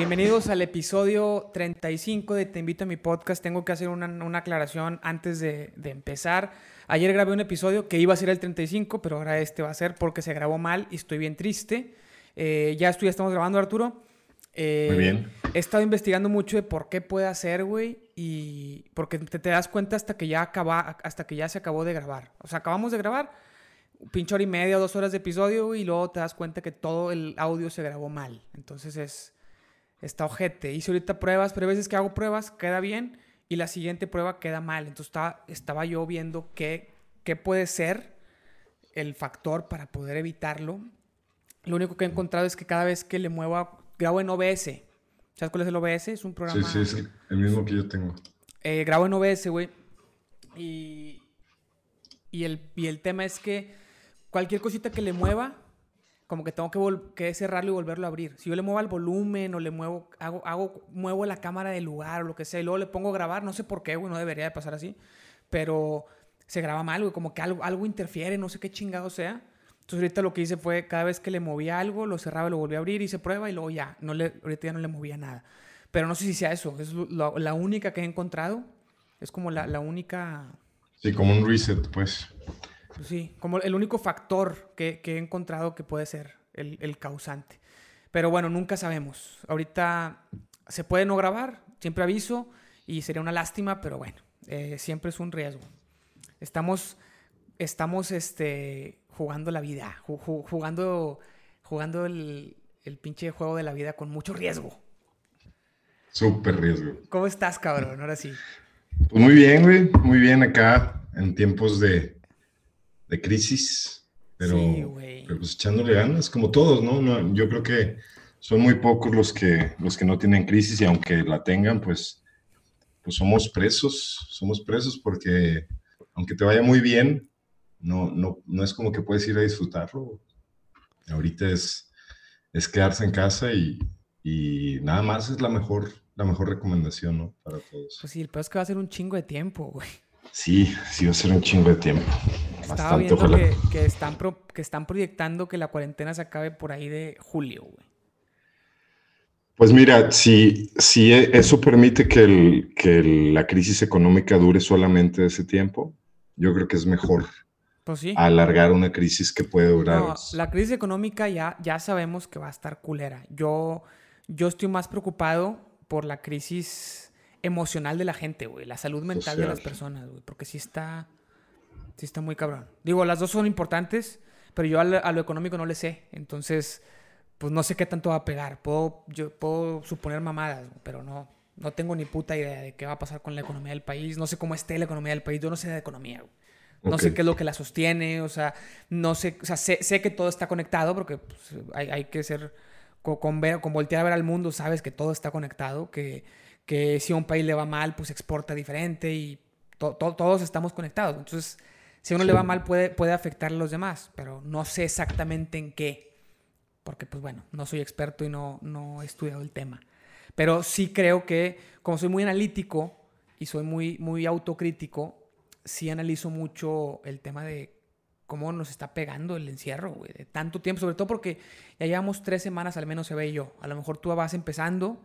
Bienvenidos al episodio 35 de Te invito a mi podcast. Tengo que hacer una, una aclaración antes de, de, empezar. Ayer grabé un episodio que iba a ser el 35, pero ahora este va a ser porque se grabó mal y estoy bien triste. Eh, ya estoy, ya estamos grabando, Arturo. Eh, Muy bien. He estado investigando mucho de por qué puede hacer, güey, y porque te, te, das cuenta hasta que ya acaba, hasta que ya se acabó de grabar. O sea, acabamos de grabar, pinche hora y media, dos horas de episodio, y luego te das cuenta que todo el audio se grabó mal. Entonces es está ojete. Hice ahorita pruebas, pero a veces que hago pruebas queda bien y la siguiente prueba queda mal. Entonces estaba, estaba yo viendo qué, qué puede ser el factor para poder evitarlo. Lo único que he encontrado es que cada vez que le muevo, grabo en OBS. ¿Sabes cuál es el OBS? Es un programa. Sí, sí, es el mismo que yo tengo. Eh, grabo en OBS, güey. Y, y, el, y el tema es que cualquier cosita que le mueva, como que tengo que, que, cerrarlo y volverlo a abrir. Si yo le muevo al volumen o le muevo, hago, hago, muevo la cámara del lugar o lo que sea, y luego le pongo a grabar, no sé por qué, güey, no debería de pasar así, pero se graba mal, güey, como que algo, algo interfiere, no sé qué chingado sea. Entonces ahorita lo que hice fue, cada vez que le movía algo, lo cerraba, lo volví a abrir, hice prueba y luego ya, no le, ahorita ya no le movía nada. Pero no sé si sea eso, es lo, la única que he encontrado, es como la, la única... Sí, como un reset, pues. Sí, como el único factor que, que he encontrado que puede ser el, el, causante. Pero bueno, nunca sabemos. Ahorita se puede no grabar, siempre aviso y sería una lástima, pero bueno, eh, siempre es un riesgo. Estamos, estamos este, jugando la vida, jugando, jugando el, el pinche juego de la vida con mucho riesgo. Súper riesgo. ¿Cómo estás, cabrón? Ahora sí. Pues muy bien, güey. Muy bien acá en tiempos de, de crisis, pero, sí, pero, pues echándole ganas, como todos, ¿no? ¿no? Yo creo que son muy pocos los que, los que no tienen crisis y aunque la tengan, pues, pues somos presos, somos presos porque aunque te vaya muy bien, no, no, no es como que puedes ir a disfrutarlo. Ahorita es, es quedarse en casa y, y nada más es la mejor, la mejor recomendación, ¿no? Para todos. Pues sí, el peor es que va a ser un chingo de tiempo, güey. Sí, sí va a ser un chingo de tiempo. Estaba Bastante, viendo que, que, están pro, que están proyectando que la cuarentena se acabe por ahí de julio, güey. Pues mira, si, si eso permite que, el, que la crisis económica dure solamente ese tiempo, yo creo que es mejor pues sí. alargar una crisis que puede durar. No, la crisis económica ya, ya sabemos que va a estar culera. Yo, yo estoy más preocupado por la crisis emocional de la gente, güey. La salud mental Social. de las personas, güey. Porque sí está, sí está muy cabrón. Digo, las dos son importantes, pero yo a lo, a lo, económico no le sé. Entonces, pues no sé qué tanto va a pegar. Puedo, yo puedo suponer mamadas, pero no, no tengo ni puta idea de qué va a pasar con la economía del país. No sé cómo esté la economía del país. Yo no sé de economía, güey. No okay. sé qué es lo que la sostiene, o sea, no sé, o sea, sé, sé que todo está conectado porque pues, hay, hay, que ser, con, con, ver, con voltear a ver al mundo, sabes que todo está conectado, que, que si a un país le va mal, pues exporta diferente y to to todos estamos conectados. Entonces, si a uno sí. le va mal, puede, puede afectar a los demás, pero no sé exactamente en qué, porque pues bueno, no soy experto y no, no he estudiado el tema. Pero sí creo que, como soy muy analítico y soy muy, muy autocrítico, sí analizo mucho el tema de cómo nos está pegando el encierro, güey, de tanto tiempo, sobre todo porque ya llevamos tres semanas, al menos se ve yo. A lo mejor tú vas empezando,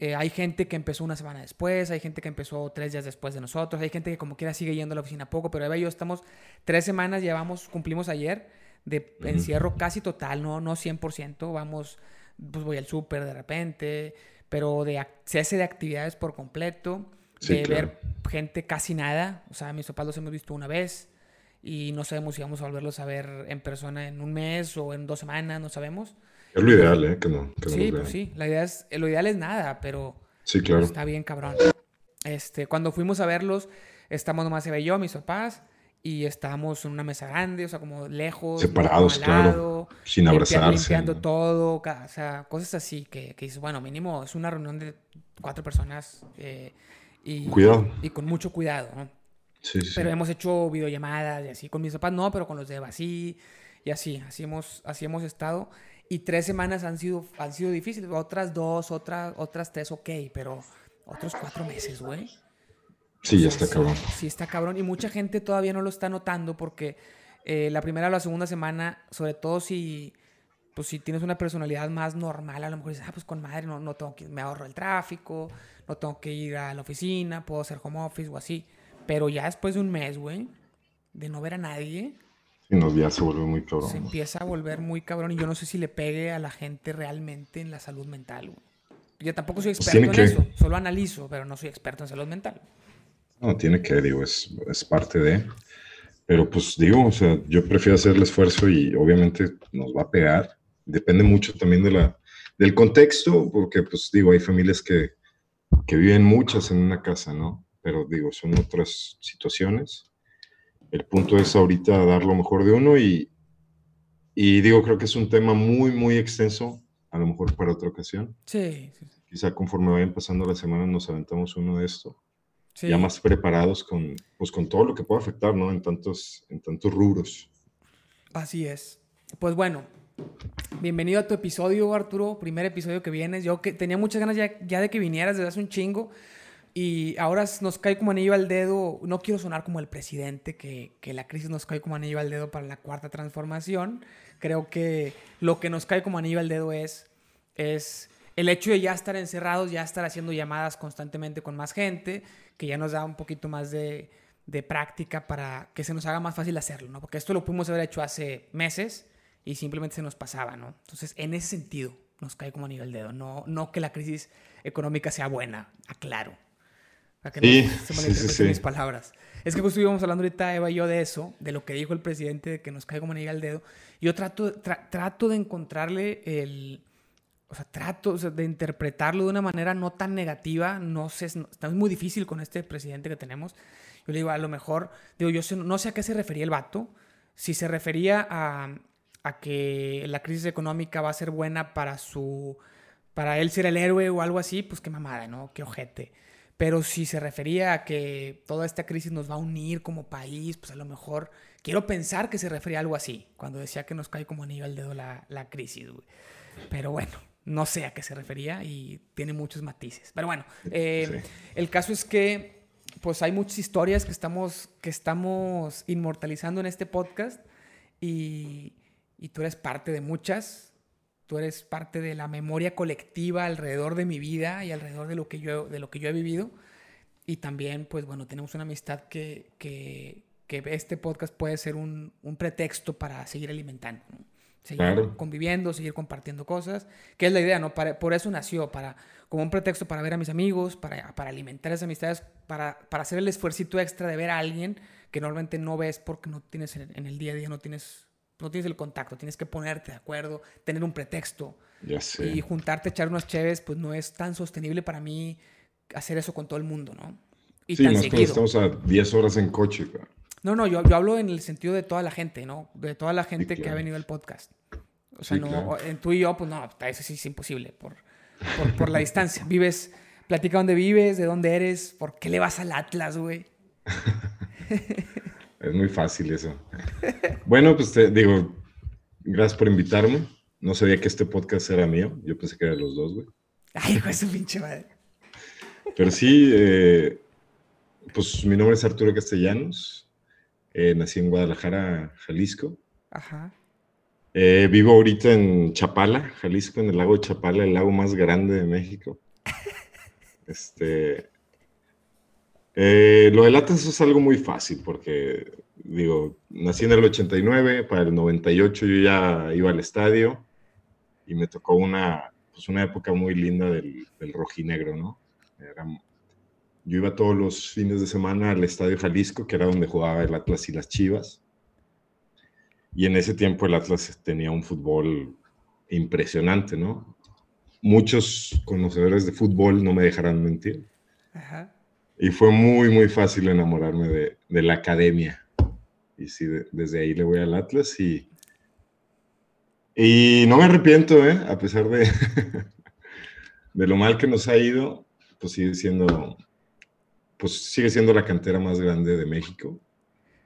eh, hay gente que empezó una semana después, hay gente que empezó tres días después de nosotros, hay gente que como quiera sigue yendo a la oficina poco, pero Eva y yo estamos tres semanas, llevamos, cumplimos ayer de uh -huh. encierro casi total, no, no 100%, vamos, pues voy al súper de repente, pero de cese de actividades por completo, sí, de claro. ver gente casi nada, o sea, mis papás los hemos visto una vez y no sabemos si vamos a volverlos a ver en persona en un mes o en dos semanas, no sabemos. Es lo ideal, ¿eh? Que no, que sí, pues sí. La idea es, lo ideal es nada, pero sí, claro. está bien cabrón. Este, cuando fuimos a verlos, estamos nomás se ve yo, mis papás, y estábamos en una mesa grande, o sea, como lejos. Separados, claro. Sin abrazarse. Limpiando ¿no? todo, o sea, cosas así que, que dices, bueno, mínimo es una reunión de cuatro personas. Eh, y, cuidado. Y con mucho cuidado, ¿no? Sí, sí. Pero hemos hecho videollamadas y así. Con mis papás no, pero con los de Eva sí. Y así, así hemos, así hemos estado. Y tres semanas han sido, han sido difíciles. Otras dos, otras, otras tres, ok. Pero otros cuatro meses, güey. Sí, ya está sí, cabrón. Sí, está cabrón. Y mucha gente todavía no lo está notando porque eh, la primera o la segunda semana, sobre todo si, pues si tienes una personalidad más normal, a lo mejor dices, ah, pues con madre, no, no tengo que, me ahorro el tráfico, no tengo que ir a la oficina, puedo hacer home office o así. Pero ya después de un mes, güey, de no ver a nadie. Y nos ya se vuelve muy cabrón. Se empieza a volver muy cabrón y yo no sé si le pegue a la gente realmente en la salud mental, güey. Yo tampoco soy pues experto en eso, solo analizo, pero no soy experto en salud mental. No, tiene que, digo, es, es parte de... Pero pues digo, o sea, yo prefiero hacer el esfuerzo y obviamente nos va a pegar. Depende mucho también de la, del contexto, porque pues digo, hay familias que, que viven muchas en una casa, ¿no? Pero digo, son otras situaciones. El punto es ahorita dar lo mejor de uno y, y digo, creo que es un tema muy, muy extenso, a lo mejor para otra ocasión. Sí. sí. Quizá conforme vayan pasando las semanas nos aventamos uno de esto ya más preparados con, pues, con todo lo que puede afectar, ¿no? En tantos, en tantos rubros. Así es. Pues bueno, bienvenido a tu episodio, Arturo. Primer episodio que vienes. Yo que tenía muchas ganas ya, ya de que vinieras desde hace un chingo. Y ahora nos cae como anillo al dedo. No quiero sonar como el presidente, que, que la crisis nos cae como anillo al dedo para la cuarta transformación. Creo que lo que nos cae como anillo al dedo es, es el hecho de ya estar encerrados, ya estar haciendo llamadas constantemente con más gente, que ya nos da un poquito más de, práctica para que se nos haga más fácil hacerlo, ¿no? Porque esto lo pudimos haber hecho hace meses y simplemente se nos pasaba, ¿no? Entonces, en ese sentido, nos cae como a nivel dedo. No, no que la crisis económica sea buena, aclaro. Para que sí, no se sí, mis palabras. Es que justo íbamos hablando ahorita, Eva y yo, de eso, de lo que dijo el presidente, de que nos cae como anillo al dedo. Yo trato, trato de encontrarle el, o sea, trato de interpretarlo de una manera no tan negativa, no sé, está muy difícil con este presidente que tenemos. Yo le digo, a lo mejor, digo, yo no sé a qué se refería el vato, si se refería a, a, que la crisis económica va a ser buena para su, para él ser el héroe o algo así, pues qué mamada, ¿no? Qué ojete. Pero si se refería a que toda esta crisis nos va a unir como país, pues a lo mejor quiero pensar que se refería a algo así, cuando decía que nos cae como anillo al dedo la, la crisis, güey. Pero bueno, no sé a qué se refería y tiene muchos matices. Pero bueno, eh, el caso es que pues hay muchas historias que estamos, que estamos inmortalizando en este podcast y, y tú eres parte de muchas. Tú eres parte de la memoria colectiva alrededor de mi vida y alrededor de lo que yo, de lo que yo he vivido. Y también, pues bueno, tenemos una amistad que, que, que este podcast puede ser un, un pretexto para seguir alimentando seguir conviviendo, seguir compartiendo cosas, que es la idea, ¿no? por eso nació, para, como un pretexto para ver a mis amigos, para, para alimentar esas amistades, para, para hacer el esfuerzo extra de ver a alguien que normalmente no ves porque no tienes en, el día a día, no tienes, no tienes el contacto, tienes que ponerte de acuerdo, tener un pretexto. Ya sé. Y juntarte, echar unas cheves, pues no es tan sostenible para mí hacer eso con todo el mundo, ¿no? Y sí, nosotros estamos a 10 horas en coche. No, no, yo, yo, hablo en el sentido de toda la gente, ¿no? De toda la gente que ha venido al podcast. O sea, no, en tú y yo, pues no, eso sí es imposible por, por, la distancia. Vives, platica dónde vives, de dónde eres, por qué le vas al Atlas, güey. es muy fácil eso. Bueno, pues te digo, gracias por invitarme. No sabía que este podcast era mío. Yo pensé que era los dos, güey. Ay, es un pinche madre. Pero sí, eh, pues mi nombre es Arturo Castellanos. Eh, nací en Guadalajara, Jalisco. Ajá. Eh, vivo ahorita en Chapala, Jalisco, en el lago de Chapala, el lago más grande de México. Este, eh, lo del Atlas es algo muy fácil porque, digo, nací en el 89, para el 98 yo ya iba al estadio y me tocó una, pues una época muy linda del, rojinegro, ¿no? yo iba todos los fines de semana al Estadio Jalisco, que era donde jugaba el Atlas y las Chivas. Y en ese tiempo el Atlas tenía un fútbol impresionante, ¿no? Muchos conocedores de fútbol no me dejarán mentir. Y fue muy, muy fácil enamorarme de, de la academia. Y sí, desde ahí le voy al Atlas y, y no me arrepiento, ¿eh? A pesar de, de lo mal que nos ha ido, pues sigue siendo, pues sigue siendo la cantera más grande de México.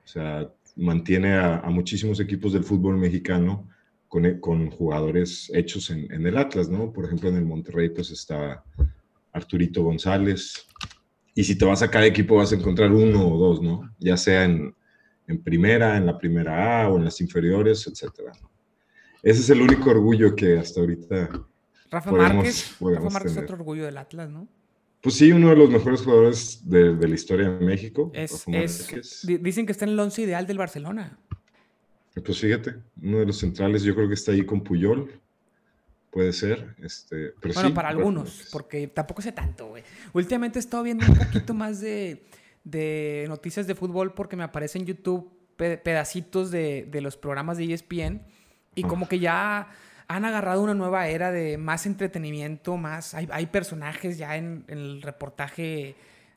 O sea, mantiene a, muchísimos equipos del fútbol mexicano con, con jugadores hechos en, en, el Atlas, ¿no? Por ejemplo, en el Monterrey pues está Arturito González. Y si te vas a cada equipo vas a encontrar uno o dos, ¿no? Ya sea en, en primera, en la primera A o en las inferiores, etcétera. ese es el único orgullo que hasta ahorita. Rafa Márquez. Rafa Márquez es otro orgullo del Atlas, ¿no? Pues sí, uno de los mejores jugadores de, la historia de México. Es, dicen que está en el once ideal del Barcelona. Pues fíjate, uno de los centrales, yo creo que está ahí con Puyol. Puede ser. Este, bueno, para algunos, porque tampoco sé tanto, güey. Últimamente he estado viendo un poquito más de, de, noticias de fútbol porque me aparecen en YouTube pedacitos de, de los programas de ESPN y como que ya han agarrado una nueva era de más entretenimiento, más... Hay, hay personajes ya en, el reportaje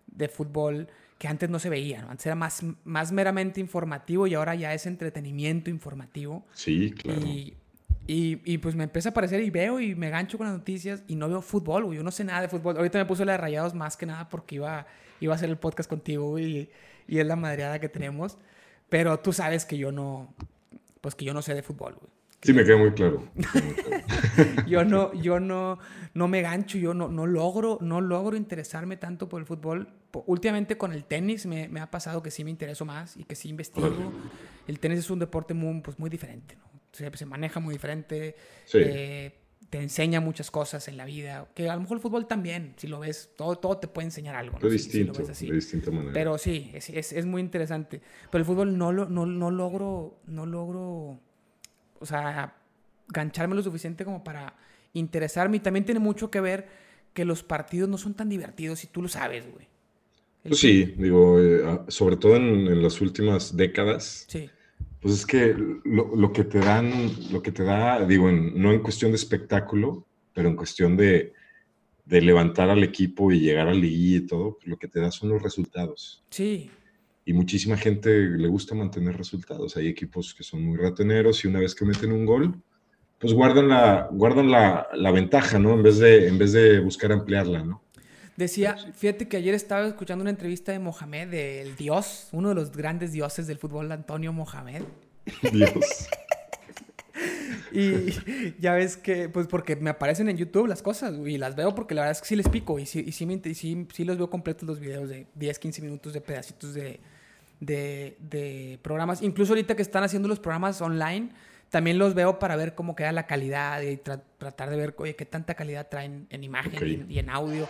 de fútbol que antes no se veían. Antes era más, más meramente informativo y ahora ya es entretenimiento informativo. Sí, claro. Y, y, pues me empieza a aparecer y veo y me gancho con las noticias y no veo fútbol, Yo no sé nada de fútbol. Ahorita me puse la de rayados más que nada porque iba, iba a hacer el podcast contigo, y, y es la madreada que tenemos. Pero tú sabes que yo no, pues que yo no sé de fútbol, güey. Sí, me queda muy claro. yo no, yo no, no me gancho, yo no, no, logro, no logro interesarme tanto por el fútbol. Últimamente con el tenis me, me ha pasado que sí me intereso más y que sí investigo. El tenis es un deporte muy, pues, muy diferente, ¿no? Se, se maneja muy diferente. Eh, te enseña muchas cosas en la vida. Que a lo mejor el fútbol también, si lo ves, todo, todo te puede enseñar algo. ¿no? distinto, de distinta manera. Pero sí, es, es, es, muy interesante. Pero el fútbol no, lo, no, no logro, no logro o sea, gancharme lo suficiente como para interesarme. Y también tiene mucho que ver que los partidos no son tan divertidos y tú lo sabes, güey. Pues sí, digo, eh, sobre todo en, las últimas décadas. Sí. Pues es que lo, que te dan, lo que te da, digo, no en cuestión de espectáculo, pero en cuestión de, de levantar al equipo y llegar al liguilla y todo, lo que te da son los resultados. Sí y muchísima gente le gusta mantener resultados. Hay equipos que son muy rateneros y una vez que meten un gol, pues guardan la, guardan la, la ventaja, ¿no? En vez, de, en vez de buscar ampliarla, ¿no? Decía, fíjate que ayer estaba escuchando una entrevista de Mohamed, del dios, uno de los grandes dioses del fútbol, Antonio Mohamed. Dios. y ya ves que, pues porque me aparecen en YouTube las cosas y las veo porque la verdad es que sí les pico y sí, y sí, sí, sí los veo completos los videos de 10, 15 minutos de pedacitos de, de, programas. Incluso ahorita que están haciendo los programas online, también los veo para ver cómo queda la calidad y tratar de ver, oye, qué tanta calidad traen en imagen y, en audio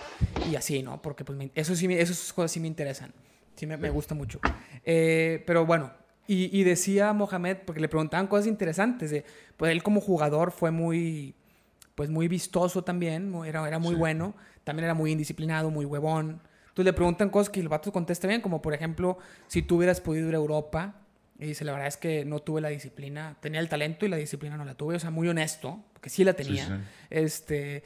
y así, ¿no? Porque pues eso sí, esas cosas sí me interesan. Sí me, me gusta mucho. Eh, pero bueno, y, decía Mohamed, porque le preguntaban cosas interesantes, de, pues él como jugador fue muy, pues muy vistoso también, era, era muy bueno, también era muy indisciplinado, muy huevón. Entonces le preguntan cosas que el vato contesta bien, como por ejemplo, si tú hubieras podido ir a Europa, y dice, la verdad es que no tuve la disciplina, tenía el talento y la disciplina no la tuve, o sea, muy honesto, porque sí la tenía. Este,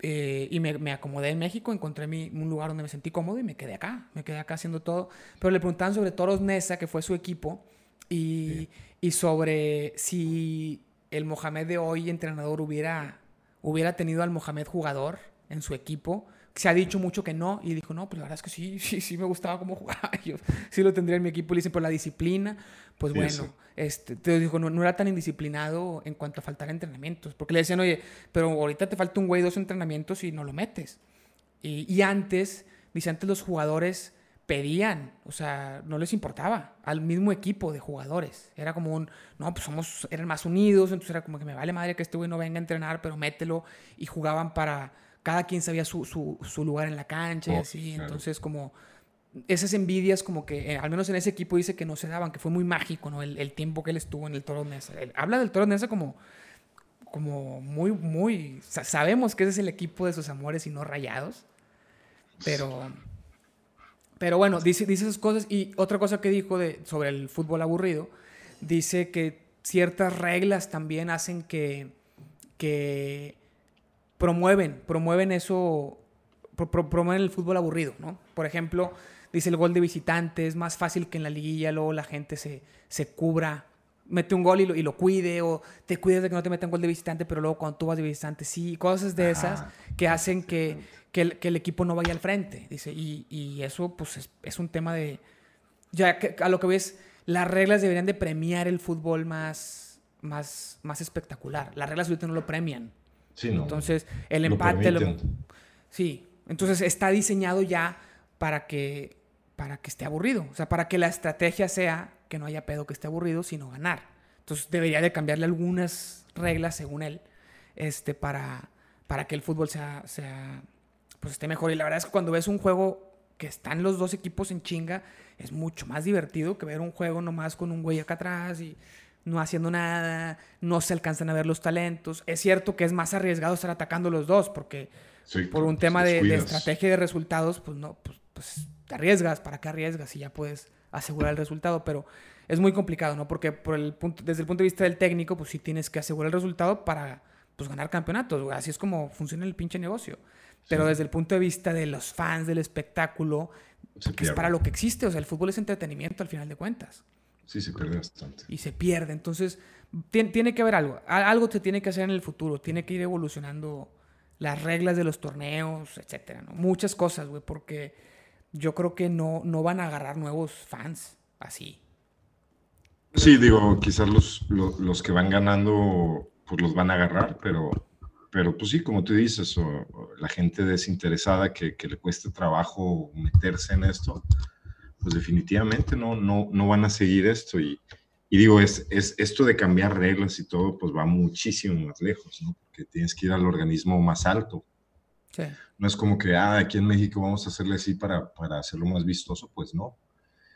eh, y me, me, acomodé en México, encontré mi, un lugar donde me sentí cómodo y me quedé acá, me quedé acá haciendo todo. Pero le preguntaban sobre Toros Nesa, que fue su equipo, y, y sobre si el Mohamed de hoy, entrenador, hubiera, hubiera tenido al Mohamed jugador en su equipo, se ha dicho mucho que no, y dijo, no, pues la verdad es que sí, sí, sí me gustaba cómo jugaba, yo sí lo tendría en mi equipo, le dicen, por la disciplina, pues bueno, este, te dijo, no, no, era tan indisciplinado en cuanto a faltar entrenamientos, porque le decían, oye, pero ahorita te falta un güey dos entrenamientos y no lo metes. Y, y antes, dice, antes los jugadores pedían, o sea, no les importaba al mismo equipo de jugadores. Era como un, no, pues somos, eran más unidos, entonces era como que me vale madre que este güey no venga a entrenar, pero mételo. Y jugaban para, cada quien sabía su, su, lugar en la cancha y oh, así. Entonces, como esas envidias, como que, eh, al menos en ese equipo dice que no se daban, que fue muy mágico, ¿no? El, tiempo que él estuvo en el Toro Nesa. habla del Toro Nesa como, como muy, muy. sabemos que ese es el equipo de sus amores y no rayados. Pero. Pero bueno, dice, dice esas cosas. Y otra cosa que dijo de, sobre el fútbol aburrido, dice que ciertas reglas también hacen que, que promueven, promueven eso, promueven el fútbol aburrido, ¿no? Por ejemplo, dice el gol de visitante, es más fácil que en la liguilla luego la gente se, se cubra, mete un gol y lo, y lo cuide, o te cuides de que no te metan gol de visitante, pero luego cuando tú vas de visitante, sí, cosas de esas que hacen que, que, el, equipo no vaya al frente, dice, y, y eso pues es, un tema de, ya que, a lo que ves, las reglas deberían de premiar el fútbol más, más, más espectacular, las reglas ahorita no lo premian, entonces, el empate... sí, entonces está diseñado ya para que, para que esté aburrido. O sea, para que la estrategia sea que no haya pedo que esté aburrido, sino ganar. Entonces debería de cambiarle algunas reglas, según él, este, para, para que el fútbol sea, sea, pues esté mejor. Y la verdad es que cuando ves un juego que están los dos equipos en chinga, es mucho más divertido que ver un juego nomás con un güey acá atrás y no haciendo nada, no se alcanzan a ver los talentos. Es cierto que es más arriesgado estar atacando los dos, porque por un tema de, estrategia y de resultados, pues no, pues, pues, te arriesgas, ¿para qué arriesgas si ya puedes asegurar el resultado? Pero es muy complicado, ¿no? Porque por el punto, desde el punto de vista del técnico, pues sí tienes que asegurar el resultado para pues, ganar campeonatos, Así es como funciona el pinche negocio. Pero desde el punto de vista de los fans del espectáculo, que es para lo que existe, o sea, el fútbol es entretenimiento al final de cuentas. Sí, se pierde bastante. Y se pierde. Entonces, tiene, que haber algo. Algo se tiene que hacer en el futuro. Tiene que ir evolucionando las reglas de los torneos, etcétera, ¿no? Muchas cosas, güey, porque yo creo que no, no van a agarrar nuevos fans así. Sí, digo, quizás los, los, que van ganando, pues los van a agarrar, pero, pero pues sí, como tú dices, la gente desinteresada que, que le cueste trabajo meterse en esto, pues definitivamente no, no, no van a seguir esto. Y, y digo, es, es, esto de cambiar reglas y todo, pues va muchísimo más lejos, ¿no? Porque tienes que ir al organismo más alto. Sí. No es como que, ah, aquí en México vamos a hacerle así para, para hacerlo más vistoso, pues no.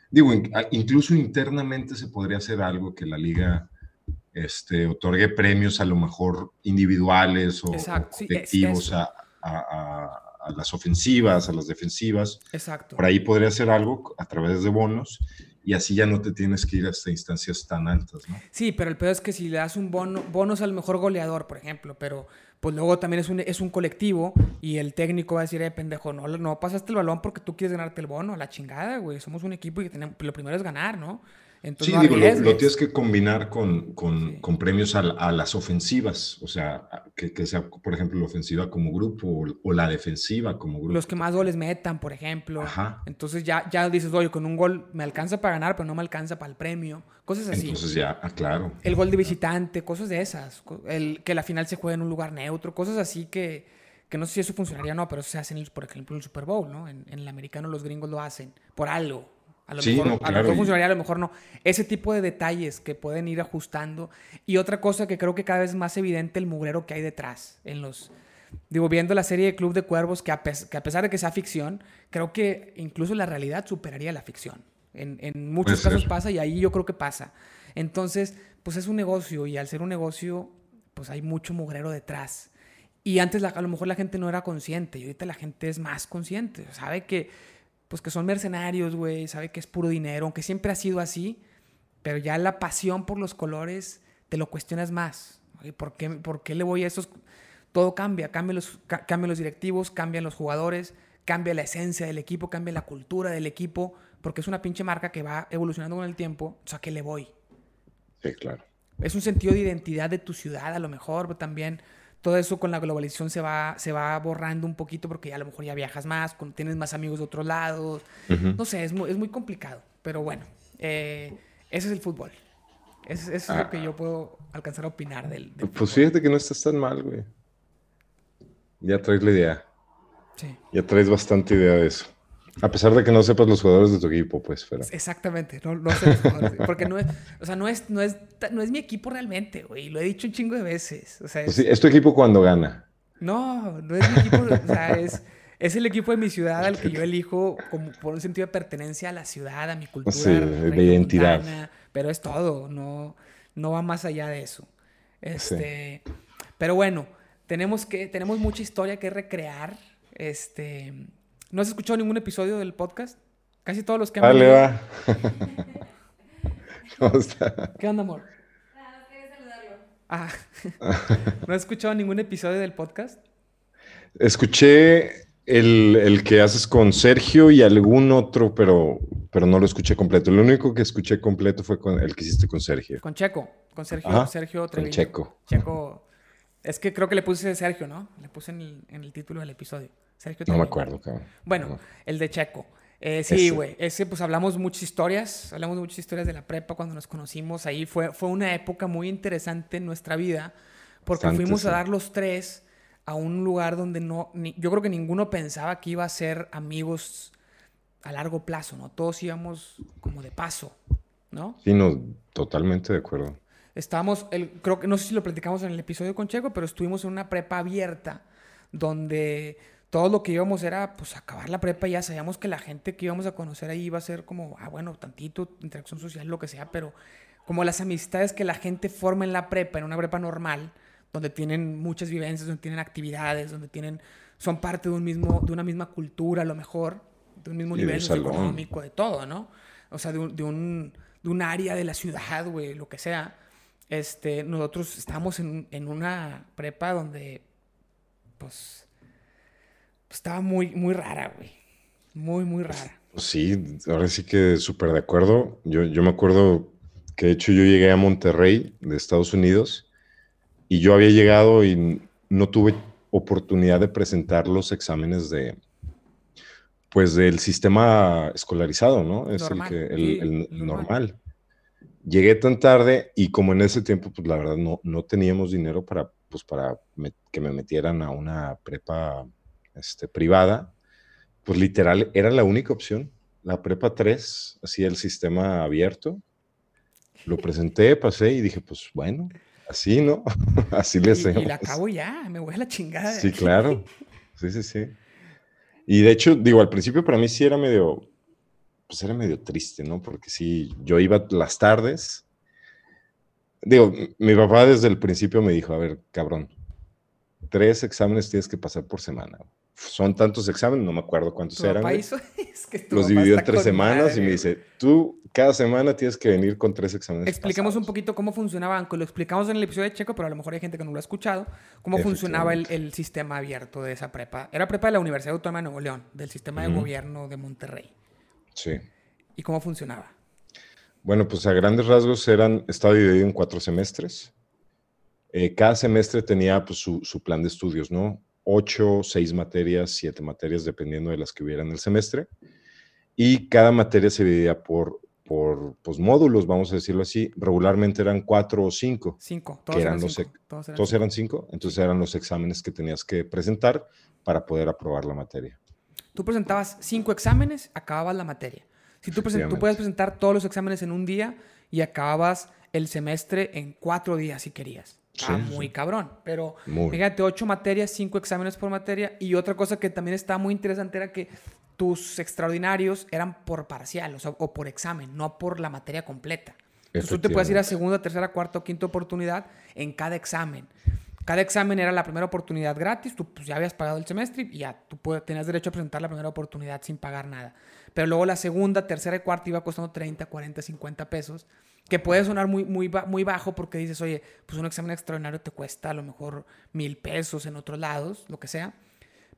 Digo, incluso internamente se podría hacer algo que la liga este, otorgue premios a lo mejor individuales o, colectivos a, a a las ofensivas, a las defensivas. Exacto. Por ahí podría hacer algo a través de bonos y así ya no te tienes que ir hasta instancias tan altas, ¿no? Sí, pero el peor es que si le das un bono, bonos al mejor goleador, por ejemplo, pero pues luego también es un, es un colectivo y el técnico va a decir, eh, pendejo, no, no pasaste el balón porque tú quieres ganarte el bono, la chingada, güey, somos un equipo y tenemos, lo primero es ganar, ¿no? Sí, digo, lo, tienes que combinar con, con, premios a, las ofensivas, o sea, que, sea, por ejemplo, la ofensiva como grupo o, la defensiva como grupo. Los que más goles metan, por ejemplo. Entonces ya, ya dices, oye, con un gol me alcanza para ganar, pero no me alcanza para el premio. Cosas así. Entonces ya, ah, claro. El gol de visitante, cosas de esas. El, que la final se juegue en un lugar neutro, cosas así que, que no sé si eso funcionaría o no, pero se hacen, por ejemplo, en el Super Bowl, ¿no? En, en el americano los gringos lo hacen por algo a lo, mejor, a lo mejor funcionaría, a lo mejor no. Ese tipo de detalles que pueden ir ajustando. Y otra cosa que creo que cada vez es más evidente el mugrero que hay detrás. En los, digo, viendo la serie de Club de Cuervos, que a, pesar de que sea ficción, creo que incluso la realidad superaría la ficción. En, en muchos casos pasa y ahí yo creo que pasa. Entonces, pues es un negocio y al ser un negocio, pues hay mucho mugrero detrás. Y antes a lo mejor la gente no era consciente y ahorita la gente es más consciente. Sabe que pues que son mercenarios, güey, sabe que es puro dinero, aunque siempre ha sido así, pero ya la pasión por los colores te lo cuestionas más. ¿Por qué, ¿Por qué le voy a esos? Todo cambia, cambian los, cambian los directivos, cambian los jugadores, cambia la esencia del equipo, cambia la cultura del equipo, porque es una pinche marca que va evolucionando con el tiempo. O sea, ¿qué le voy? Sí, claro. Es un sentido de identidad de tu ciudad, a lo mejor, pero también todo eso con la globalización se va, se va borrando un poquito porque ya a lo mejor ya viajas más, tienes más amigos de otros lados. No sé, es muy, es muy complicado. Pero bueno, eh, ese es el fútbol. Eso, es lo ah. que yo puedo alcanzar a opinar del, Pues fíjate que no estás tan mal, güey. Ya traes la idea. Sí. Ya traes bastante idea de eso. A pesar de que no sepas los jugadores de tu equipo, pues, pero... Exactamente, no, no sé los jugadores, porque no es, o sea, no es, no es, no es mi equipo realmente, güey, lo he dicho un chingo de veces, o sea... Pues es, tu equipo cuando gana. No, no es mi equipo, o sea, es, es el equipo de mi ciudad al que yo elijo como por un sentido de pertenencia a la ciudad, a mi cultura. Sí, de identidad. Pero es todo, no, no va más allá de eso. Este, Pero bueno, tenemos, que, tenemos mucha historia que recrear, este ¿No has escuchado ningún episodio del podcast? Casi todos los que han Dale, va. ¿Cómo está? ¿Qué onda, amor? Nada, quería saludarlo. Ah. ¿No has escuchado ningún episodio del podcast? Escuché el, que haces con Sergio y algún otro, pero, pero no lo escuché completo. Lo único que escuché completo fue con el que hiciste con Sergio. Con Checo, con Sergio, Sergio Treviño. Con Checo. Checo. Es que creo que le puse Sergio, ¿no? Le puse en el título del episodio no me acuerdo, cabrón. Bueno, el de Checo. Eh, sí, güey. Ese, pues hablamos muchas historias. Hablamos de muchas historias de la prepa cuando nos conocimos. Ahí fue, fue una época muy interesante en nuestra vida. Porque fuimos a dar los tres a un lugar donde no. yo creo que ninguno pensaba que iba a ser amigos a largo plazo, ¿no? Todos íbamos como de paso, ¿no? Sí, no, totalmente de acuerdo. Estábamos, el, creo que, no sé si lo platicamos en el episodio con Checo, pero estuvimos en una prepa abierta donde todo lo que íbamos era pues acabar la prepa y ya sabíamos que la gente que íbamos a conocer ahí iba a ser como, ah, bueno, tantito, interacción social, lo que sea, pero como las amistades que la gente forma en la prepa, en una prepa normal, donde tienen muchas vivencias, donde tienen actividades, donde tienen, son parte de, un mismo, de una misma cultura a lo mejor, de un mismo nivel económico, de todo, ¿no? O sea, de un, de un, de un área de la ciudad, güey, lo que sea. Este, nosotros estábamos en, en una prepa donde, pues, estaba muy, muy rara, güey. Muy, muy rara. Pues sí, ahora sí que súper de acuerdo. Yo, yo me acuerdo que de hecho yo llegué a Monterrey de Estados Unidos y yo había llegado y no tuve oportunidad de presentar los exámenes de, pues del sistema escolarizado, ¿no? Es el, que, el, normal. Llegué tan tarde y como en ese tiempo, pues la verdad no, no teníamos dinero para, pues, para que me metieran a una prepa este, privada, pues literal era la única opción. La prepa 3, así el sistema abierto. Lo presenté, pasé y dije, pues bueno, así, ¿no? así le hacemos. Y la acabo ya, me voy a la chingada. Sí, claro. Sí, sí, sí. Y de hecho, digo, al principio para mí sí era medio, pues era medio triste, ¿no? Porque sí, yo iba las tardes. Digo, mi papá desde el principio me dijo, a ver, cabrón, tres exámenes tienes que pasar por semana son tantos exámenes, no me acuerdo cuántos eran. los dividió en tres semanas y me dice, tú cada semana tienes que venir con tres exámenes. Expliquemos un poquito cómo funcionaba, aunque lo explicamos en el episodio de Checo, pero a lo mejor hay gente que no lo ha escuchado, cómo funcionaba el, sistema abierto de esa prepa. Era prepa de la Universidad Autónoma de Nuevo León, del sistema de gobierno de Monterrey. Sí. ¿Y cómo funcionaba? Bueno, pues a grandes rasgos eran, estaba dividido en cuatro semestres. Eh, cada semestre tenía pues, su, su plan de estudios, ¿no? Ocho, seis materias, siete materias, dependiendo de las que hubiera en el semestre. Y cada materia se dividía por, por pues, módulos, vamos a decirlo así. Regularmente eran cuatro o cinco. Cinco, todos, eran, cinco. Todos, eran, cinco. Entonces eran los exámenes que tenías que presentar para poder aprobar la materia. Tú presentabas cinco exámenes, acababas la materia. Si tú, tú puedes presentar todos los exámenes en un día y acababas el semestre en cuatro días si querías. Ah, muy cabrón. Pero fíjate, ocho materias, cinco exámenes por materia. Y otra cosa que también estaba muy interesante era que tus extraordinarios eran por parcial, o, sea, o por examen, no por la materia completa. Entonces tú te puedes ir a segunda, tercera, cuarta o quinta oportunidad en cada examen. Cada examen era la primera oportunidad gratis, tú pues, ya habías pagado el semestre y ya tú tenías derecho a presentar la primera oportunidad sin pagar nada. Pero luego la segunda, tercera y cuarta iba costando 30, 40, 50 pesos que puede sonar muy, muy, muy bajo porque dices, oye, pues un examen extraordinario te cuesta a lo mejor mil pesos en otros lados, lo que sea.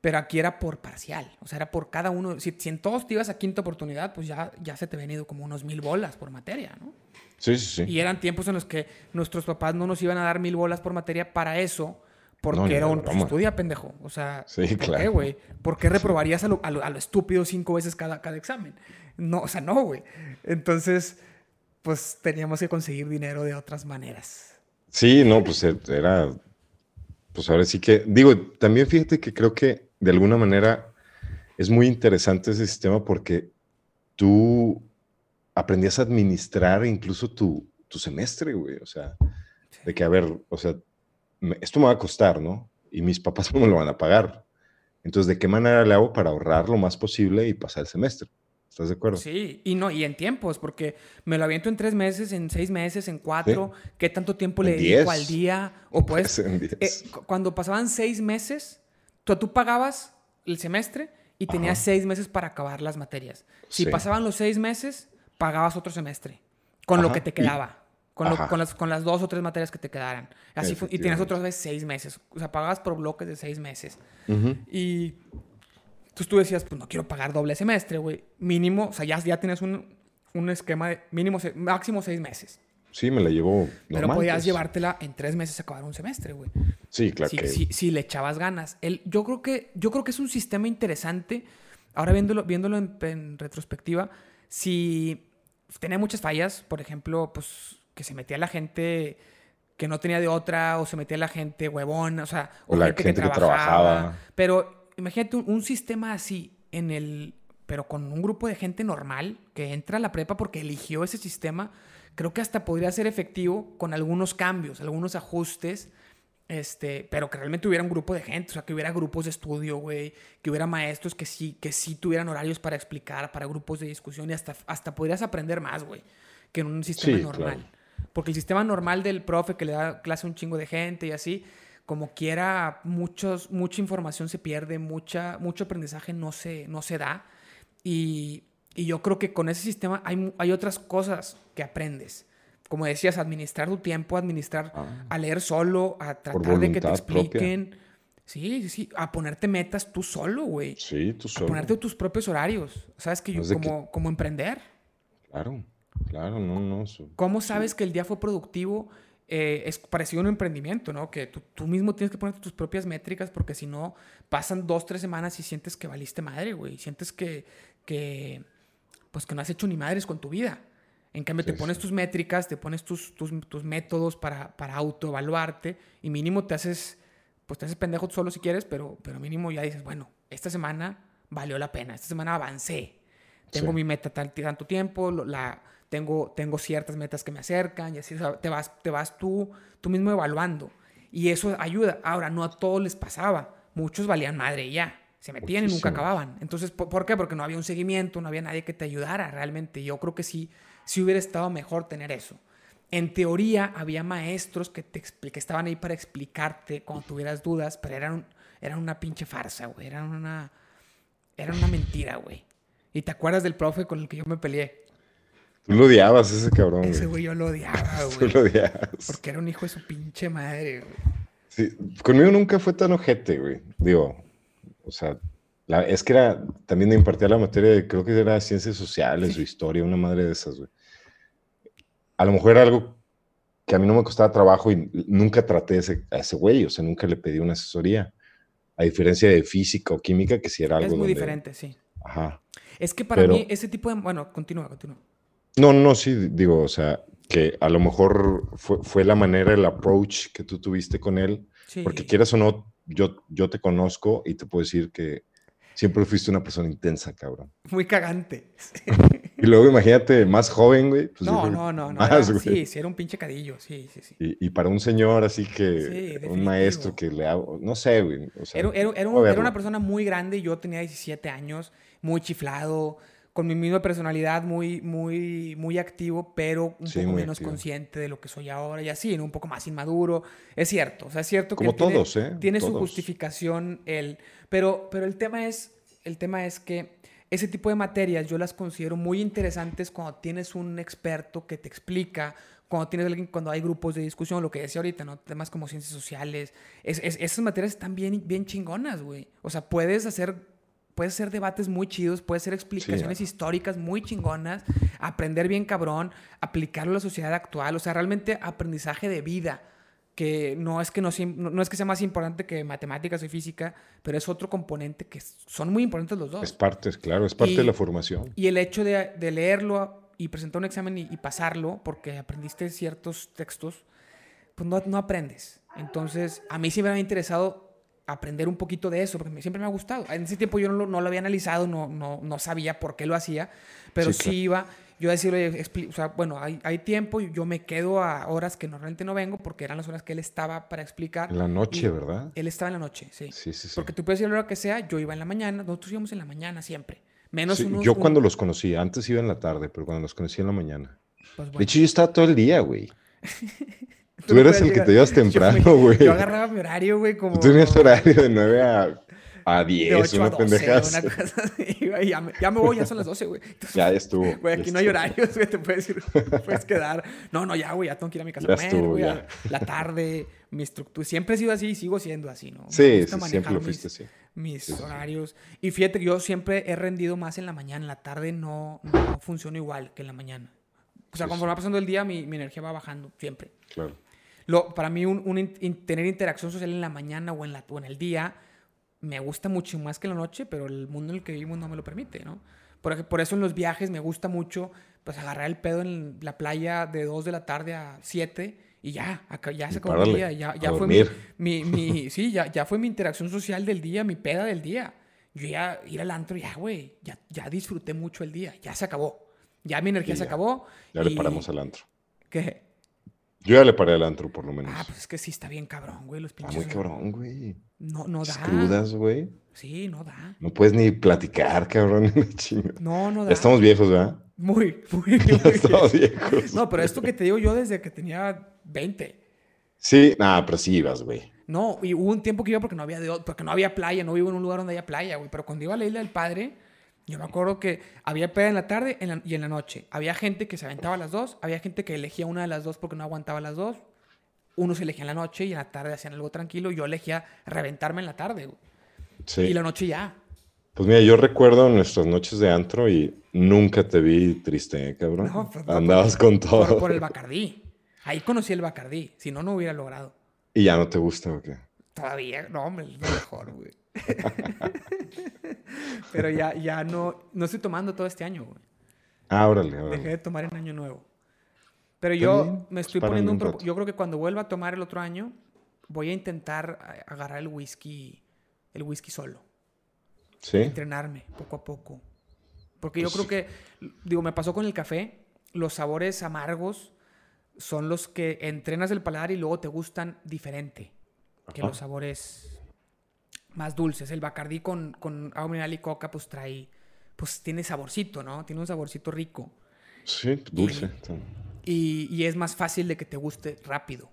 Pero aquí era por parcial, o sea, era por cada uno. Si, en todos te ibas a quinta oportunidad, pues ya, ya se te habían ido como unos mil bolas por materia, ¿no? Sí, sí, sí. Y eran tiempos en los que nuestros papás no nos iban a dar mil bolas por materia para eso, porque era un pues, estudia, pendejo. O sea, sí, ¿por qué, güey? ¿Por qué reprobarías a lo, a, lo, a lo, estúpido cinco veces cada, cada examen? No, o sea, no, güey. Entonces, pues teníamos que conseguir dinero de otras maneras. Sí, no, pues e, era, pues ahora sí que, digo, también fíjate que creo que de alguna manera es muy interesante ese sistema porque tú aprendías a administrar incluso tu, tu semestre, güey, o sea, de que, a ver, o sea, esto me va a costar, ¿no? Y mis papás no me lo van a pagar. Entonces, ¿de qué manera le hago para ahorrar lo más posible y pasar el semestre? ¿Estás de acuerdo? Sí, y no, y en tiempos, porque me lo aviento en tres meses, en seis meses, en cuatro. ¿Qué tanto tiempo le dedico al día? O pues, eh, cuando pasaban seis meses, tú, tú pagabas el semestre y tenías seis meses para acabar las materias. Si pasaban los seis meses, pagabas otro semestre, con lo que te quedaba. Con, con, las, con, las, dos o tres materias que te quedaran. Así y tenías otra vez seis meses. O sea, pagabas por bloques de seis meses. Y entonces tú decías, pues no quiero pagar doble semestre, güey. Mínimo, o sea, ya, ya tienes un, un esquema de mínimo, máximo seis meses. Sí, me la llevó. Pero podías pues. llevártela en tres meses a acabar un semestre, güey. Sí, claro si, que... Si, si, le echabas ganas. El, yo, creo que, yo creo que es un sistema interesante. Ahora viéndolo, viéndolo en, retrospectiva, si tenía muchas fallas, por ejemplo, pues que se metía la gente que no tenía de otra, o se metía la gente huevón, o sea, o, la gente, que, trabajaba, que trabajaba. Pero imagínate un, sistema así en el, pero con un grupo de gente normal que entra a la prepa porque eligió ese sistema. creo que hasta podría ser efectivo con algunos cambios, algunos ajustes, este, pero que realmente hubiera un grupo de gente, o sea, que hubiera grupos de estudio, güey, que hubiera maestros que sí, que sí tuvieran horarios para explicar, para grupos de discusión y hasta, hasta podrías aprender más, güey, que en un sistema normal. Porque el sistema normal del profe que le da clase a un chingo de gente y así, como quiera, muchos, mucha información se pierde, mucha, mucho aprendizaje no se, no se da. Y, y yo creo que con ese sistema hay, hay otras cosas que aprendes. Como decías, administrar tu tiempo, administrar, ah. a leer solo, a tratar de que te expliquen. Sí, sí, sí, a ponerte metas tú solo, güey. Sí, tú solo. A ponerte tus propios horarios. ¿Sabes que yo, como, como emprender? Claro, claro, no, no. ¿Cómo sabes que el día fue productivo? Eh, es parecido a un emprendimiento, ¿no? Que tú, mismo tienes que poner tus propias métricas porque si no, pasan dos, tres semanas y sientes que valiste madre, güey. Sientes que, que, pues que no has hecho ni madres con tu vida. En cambio, te pones tus métricas, te pones tus, tus, tus métodos para, para autoevaluarte y mínimo te haces, pues te haces pendejo solo si quieres, pero, pero mínimo ya dices, bueno, esta semana valió la pena, esta semana avancé. Tengo mi meta tal, tanto tiempo, la, tengo, tengo ciertas metas que me acercan y así te vas, te vas tú, tú mismo evaluando. Y eso ayuda. Ahora, no a todos les pasaba. Muchos valían madre y ya se metían y nunca acababan. Entonces, ¿por, qué? Porque no había un seguimiento, no había nadie que te ayudara realmente. Yo creo que sí, sí hubiera estado mejor tener eso. En teoría, había maestros que, te, que estaban ahí para explicarte cuando tuvieras dudas, pero eran, eran una pinche farsa, güey. Eran una, eran una mentira, güey. ¿Y te acuerdas del profe con el que yo me peleé? Tú lo odiabas, ese cabrón. Ese güey yo lo odiaba, güey. Tú lo odiabas. Porque era un hijo de su pinche madre, güey. Sí, conmigo nunca fue tan ojete, güey. Digo, o sea, es que era, también impartía la materia de, creo que era ciencias sociales o historia, una madre de esas, güey. A lo mejor era algo que a mí no me costaba trabajo y nunca traté ese, a ese güey, o sea, nunca le pedí una asesoría. A diferencia de física o química, que sí era algo. Es muy diferente, sí. Ajá. Es que para mí ese tipo de. Bueno, continúa, continúa. No, no, sí, digo, o sea, que a lo mejor fue, fue la manera, el approach que tú tuviste con él, porque quieras o no, yo, yo te conozco y te puedo decir que siempre fuiste una persona intensa, cabrón. Muy cagante. y luego imagínate, más joven, güey. Pues no, no, no, no. sí, sí, era un pinche cadillo, sí, sí, sí. Y, para un señor así que, un maestro que le hago, no sé, güey. era, era, era, una persona muy grande, yo tenía 17 años, muy chiflado, con mi misma personalidad, muy, muy, muy activo, pero un poco menos consciente de lo que soy ahora y así, un poco más inmaduro. Es cierto, o sea, es cierto que todos, tiene, ¿eh? tiene su justificación, el, pero, pero el, tema es, el tema es que ese tipo de materias yo las considero muy interesantes cuando tienes un experto que te explica, cuando tienes alguien, cuando hay grupos de discusión, lo que decía ahorita, ¿no? Temas como ciencias sociales, es, esas materias están bien, bien chingonas, güey. O sea, puedes hacer puede ser debates muy chidos, puede ser explicaciones históricas muy chingonas, aprender bien cabrón, aplicarlo a la sociedad actual, o sea, realmente aprendizaje de vida, que no es que, no, no es que sea más importante que matemáticas y física, pero es otro componente que son muy importantes los dos. Es parte, claro, es parte de la formación. Y el hecho de, leerlo y presentar un examen y, pasarlo, porque aprendiste ciertos textos, pues no, no aprendes. Entonces, a mí siempre me ha interesado aprender un poquito de eso, porque siempre me ha gustado. En ese tiempo yo no lo, no lo había analizado, no, no, no, sabía por qué lo hacía, pero sí, iba yo a decirle, o sea, bueno, hay, hay tiempo, yo me quedo a horas que normalmente no vengo, porque eran las horas que él estaba para explicar. En la noche, ¿verdad? Él estaba en la noche, sí. Sí, sí, sí. Porque tú puedes ir a la hora que sea, yo iba en la mañana, nosotros íbamos en la mañana siempre. Menos Yo cuando los conocí, antes iba en la tarde, pero cuando los conocí en la mañana. Pues de hecho, yo estaba todo el día, güey. Tú eres el que te ibas temprano, güey. Yo, agarraba mi horario, güey, como... Tú tenías horario de 9 a, a 10, una pendejada. Ya, me, ya me voy, ya son las 12, güey. Ya, estuvo. Güey, aquí no hay horarios, güey, te puedes ir, puedes quedar. No, no, ya, güey, ya tengo que ir a mi casa ya a comer, estuvo, ya. La tarde, mi estructura. Siempre he sido así y sigo siendo así, ¿no? Sí, sí siempre lo fuiste así. Mis horarios. Y fíjate que yo siempre he rendido más en la mañana. En la tarde no, no funciona igual que en la mañana. O sea, conforme va pasando el día, mi, mi energía va bajando, siempre. Claro. Lo, para mí, un, tener interacción social en la mañana o en, la, o en el día me gusta mucho más que en la noche, pero el mundo en el que vivimos no me lo permite, ¿no? Por, por eso en los viajes me gusta mucho pues agarrar el pedo en la playa de 2 de la tarde a 7 y ya, acá, ya se acabó el día, ya, ya fue mi, mi, sí, ya, ya fue mi interacción social del día, mi peda del día. Yo ya ir al antro, ya, güey, ya, ya disfruté mucho el día, ya se acabó. Ya mi energía se acabó. Ya le paramos al antro. ¿Qué? Yo ya le paré al antro, por lo menos. Ah, pues es que sí está bien cabrón, güey, los Ah, pinches. muy cabrón, güey. No, no da. Crudas, güey. Sí, no da. No puedes ni platicar, cabrón. chinga. No, no da. Ya estamos viejos, ¿verdad? Muy, muy, Ya muy estamos viejos. No, pero esto que te digo yo desde que tenía 20. Sí, nada, pero sí ibas, güey. No, y hubo un tiempo que iba porque no había de porque no había playa, no vivo en un lugar donde haya playa, güey. Pero cuando iba a la isla del padre, yo me acuerdo que había peda en la tarde en la- y en la noche. Había gente que se aventaba a las dos, había gente que elegía una de las dos porque no aguantaba las dos. Unos elegían la noche y en la tarde hacían algo tranquilo. Yo elegía reventarme en la tarde, güey. Sí. Y la noche ya. Pues mira, yo recuerdo nuestras noches de antro y nunca te vi triste, ¿eh, cabrón. No, pues no, Andabas con todo. Por, por el Bacardí. Ahí conocí el Bacardí. Si no, no hubiera logrado. ¿Y ya no te gusta o qué? Todavía, no, hombre, es lo mejor, güey. Pero ya, ya no, no estoy tomando todo este año, güey. Ah, órale, Dejé órale. de tomar en año nuevo. Pero yo bien, me estoy pues, poniendo un... un. Yo creo que cuando vuelva a tomar el otro año, voy a intentar agarrar el whisky, el whisky solo. ¿Sí? Entrenarme poco a poco. Porque yo Pues- creo que, digo, me pasó con el café, los sabores amargos son los que entrenas el paladar y luego te gustan diferente que Ajá. los sabores más dulces. El Bacardí con, con agua mineral y coca, pues trae, pues tiene saborcito, ¿no? Tiene un saborcito rico. Sí, dulce. Y, y es más fácil de que te guste rápido.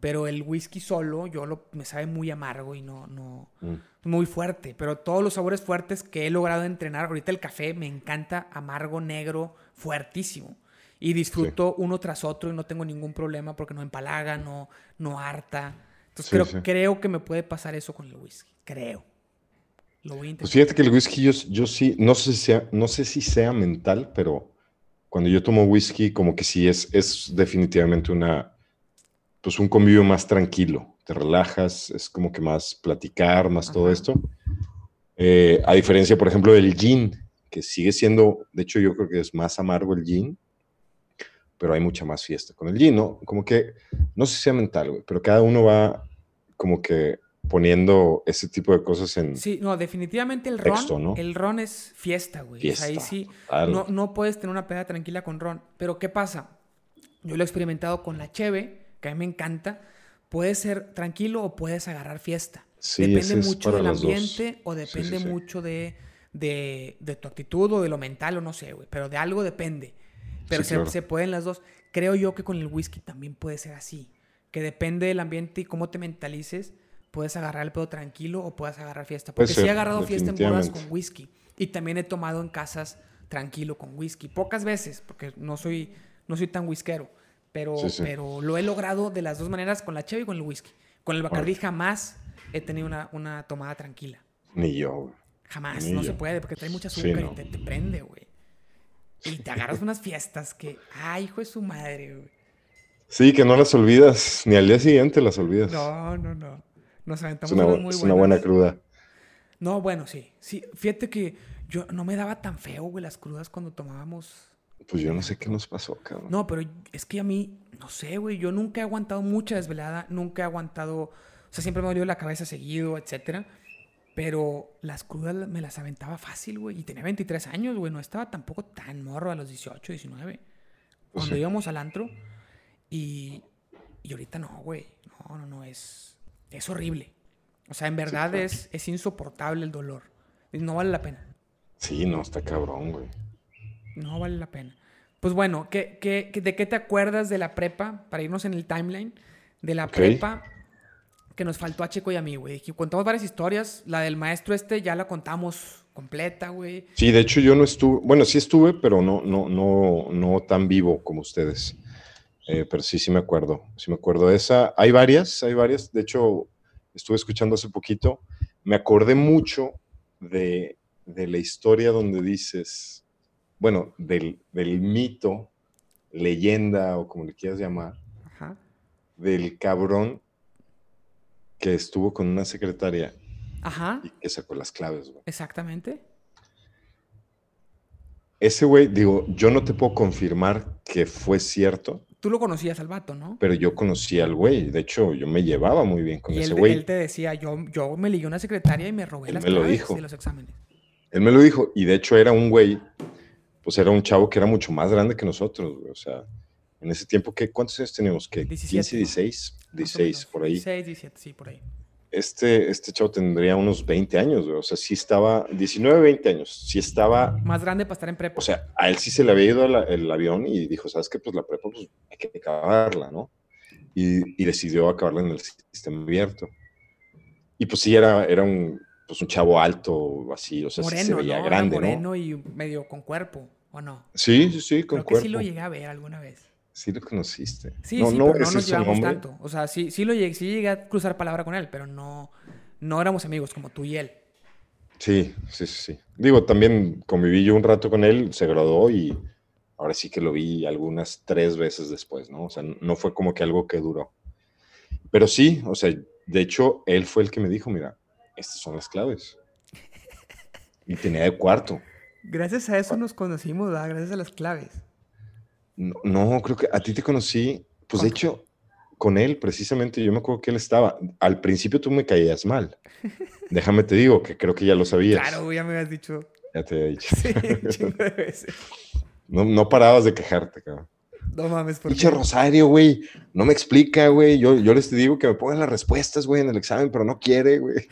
Pero el whisky solo, yo lo, me sabe muy amargo y no, no, Mm. muy fuerte. Pero todos los sabores fuertes que he logrado entrenar, ahorita el café me encanta amargo, negro, fuertísimo. Y disfruto uno tras otro y no tengo ningún problema porque no empalaga, no, no harta. Entonces Sí, creo, sí. creo que me puede pasar eso con el whisky. Creo. Lo voy a intentar. Pues fíjate que el whisky yo, yo sí, no sé, si sea, no sé si sea mental, pero cuando yo tomo whisky como que sí es, es definitivamente una, pues un convivio más tranquilo. Te relajas, es como que más platicar, más todo Ajá. esto. Eh, a diferencia, por ejemplo, del gin, que sigue siendo, de hecho yo creo que es más amargo el gin, pero hay mucha más fiesta con el gin, ¿no? Como que, no sé si sea mental, güey, pero cada uno va como que poniendo ese tipo de cosas en... Sí, no, definitivamente el ron, Texto, ¿no? el ron es fiesta, güey. O sea, ahí Fiesta, sí, total. no, no puedes tener una peda tranquila con ron. Pero ¿qué pasa? Yo lo he experimentado con la cheve, que a mí me encanta. Puedes ser tranquilo o puedes agarrar fiesta. Sí, depende mucho del dos. ambiente o depende sí, sí. mucho de, de, de tu actitud o de lo mental o no sé, güey. Pero de algo depende. Pero se, claro. se pueden las dos. Creo yo que con el whisky también puede ser así. Que depende del ambiente y cómo te mentalices, puedes agarrar el pedo tranquilo o puedes agarrar fiesta. Porque sí he ser, agarrado fiesta en bodas con whisky. Y también he tomado en casas tranquilo con whisky. Pocas veces, porque no soy, no soy tan whiskero. Pero, Sí, sí. pero lo he logrado de las dos maneras, con la cheve y con el whisky. Con el Bacardí jamás he tenido una, una tomada tranquila. Ni yo, güey. Jamás, Ni no yo. se puede, porque trae mucha Sí, azúcar no. y te, te prende, güey. Y te agarras unas fiestas que, ay, hijo de su madre, güey. Sí, que no las olvidas, ni al día siguiente las olvidas. No, no, no. Nos es aventamos una, bu- muy es una buena cruda. No, bueno, sí. Sí, fíjate que yo no me daba tan feo, güey, las crudas cuando tomábamos. Pues yo no sé qué nos pasó, cabrón. No, pero es que a mí, no sé, güey, yo nunca he aguantado mucha desvelada, nunca he aguantado, o sea, siempre me dolió la cabeza seguido, etcétera. Pero las crudas me las aventaba fácil, güey. Y tenía 23 años, güey. No estaba tampoco tan morro a los 18, 19. Cuando sí. íbamos al antro. Y, y ahorita no, güey. No, no, no. Es, es horrible. O sea, en verdad es, es insoportable el dolor. No vale la pena. Sí, no, está cabrón, güey. No vale la pena. Pues bueno, ¿qué, qué, qué- de qué te acuerdas de la prepa? Para irnos en el timeline. De la prepa que nos faltó a Checo y a mí, güey. Contamos varias historias. La del maestro este ya la contamos completa, güey. Sí, de hecho yo no estuve, bueno, sí estuve, pero no, no, no, no tan vivo como ustedes. Eh, pero sí, sí me acuerdo, sí me acuerdo de esa. Hay varias, hay varias. De hecho, estuve escuchando hace poquito. Me acordé mucho de, de la historia donde dices, bueno, del, del mito, leyenda o como le quieras llamar, Ajá. del cabrón que estuvo con una secretaria Ajá. y que sacó las claves, güey. Exactamente. Ese güey, digo, yo no te puedo confirmar que fue cierto, Tú lo conocías al vato, ¿no? pero yo conocí al güey. De hecho, yo me llevaba muy bien con y ese él, güey. él te decía, yo, yo me ligué una secretaria y me robé Él las me lo dijo. de los exámenes. Él me lo dijo, y de hecho era un güey, pues era un chavo que era mucho más grande que nosotros, güey. O sea, En ese tiempo, ¿qué, ¿cuántos años teníamos? ¿Qué? 17, 15, 16, 16, por ahí. 16, 17, sí, por ahí. Este, este chavo tendría unos 20 años, güey. O sea, sí estaba, 19, 20 años. Sí estaba, Más grande para estar en prepa. o sea, a él sí se le había ido la- el avión y dijo, ¿sabes qué? Pues la prepa, pues hay que acabarla, ¿no? Y, y decidió acabarla en el sistema abierto. Y pues sí, era, era un, pues un chavo alto, así, o sea, sí se veía ¿no? grande, Era ¿no? moreno y medio con cuerpo, ¿o no? Sí, sí, sí, con Creo que cuerpo. sí lo llegué a ver alguna vez. Sí lo conociste. Sí, no, sí, no pero no nos llevamos nombre. tanto. O sea, sí, sí, lo llegué, sí llegué a cruzar palabra con él, pero no, no éramos amigos como tú y él. Sí, sí, sí, sí. Digo, también conviví yo un rato con él, se graduó y ahora sí que lo vi algunas tres veces después, ¿no? O sea, no fue como que algo que duró. Pero sí, o sea, de hecho, él fue el que me dijo, mira, estas son las claves. Y tenía de cuarto. Gracias a eso nos conocimos, ¿verdad? Gracias a las claves. No, no, creo que a ti te conocí, pues de hecho, con él precisamente, yo me acuerdo que él estaba. Al principio tú me caías mal. Déjame te digo que creo que ya lo sabías. Claro, ya me habías dicho. Ya te había dicho. Sí, de veces. No, no parabas de quejarte, cabrón. No mames, ¿por Pinche? Rosario, güey, no me explica, güey. Yo, yo les digo que me pongan las respuestas, güey, en el examen, pero no quiere, güey.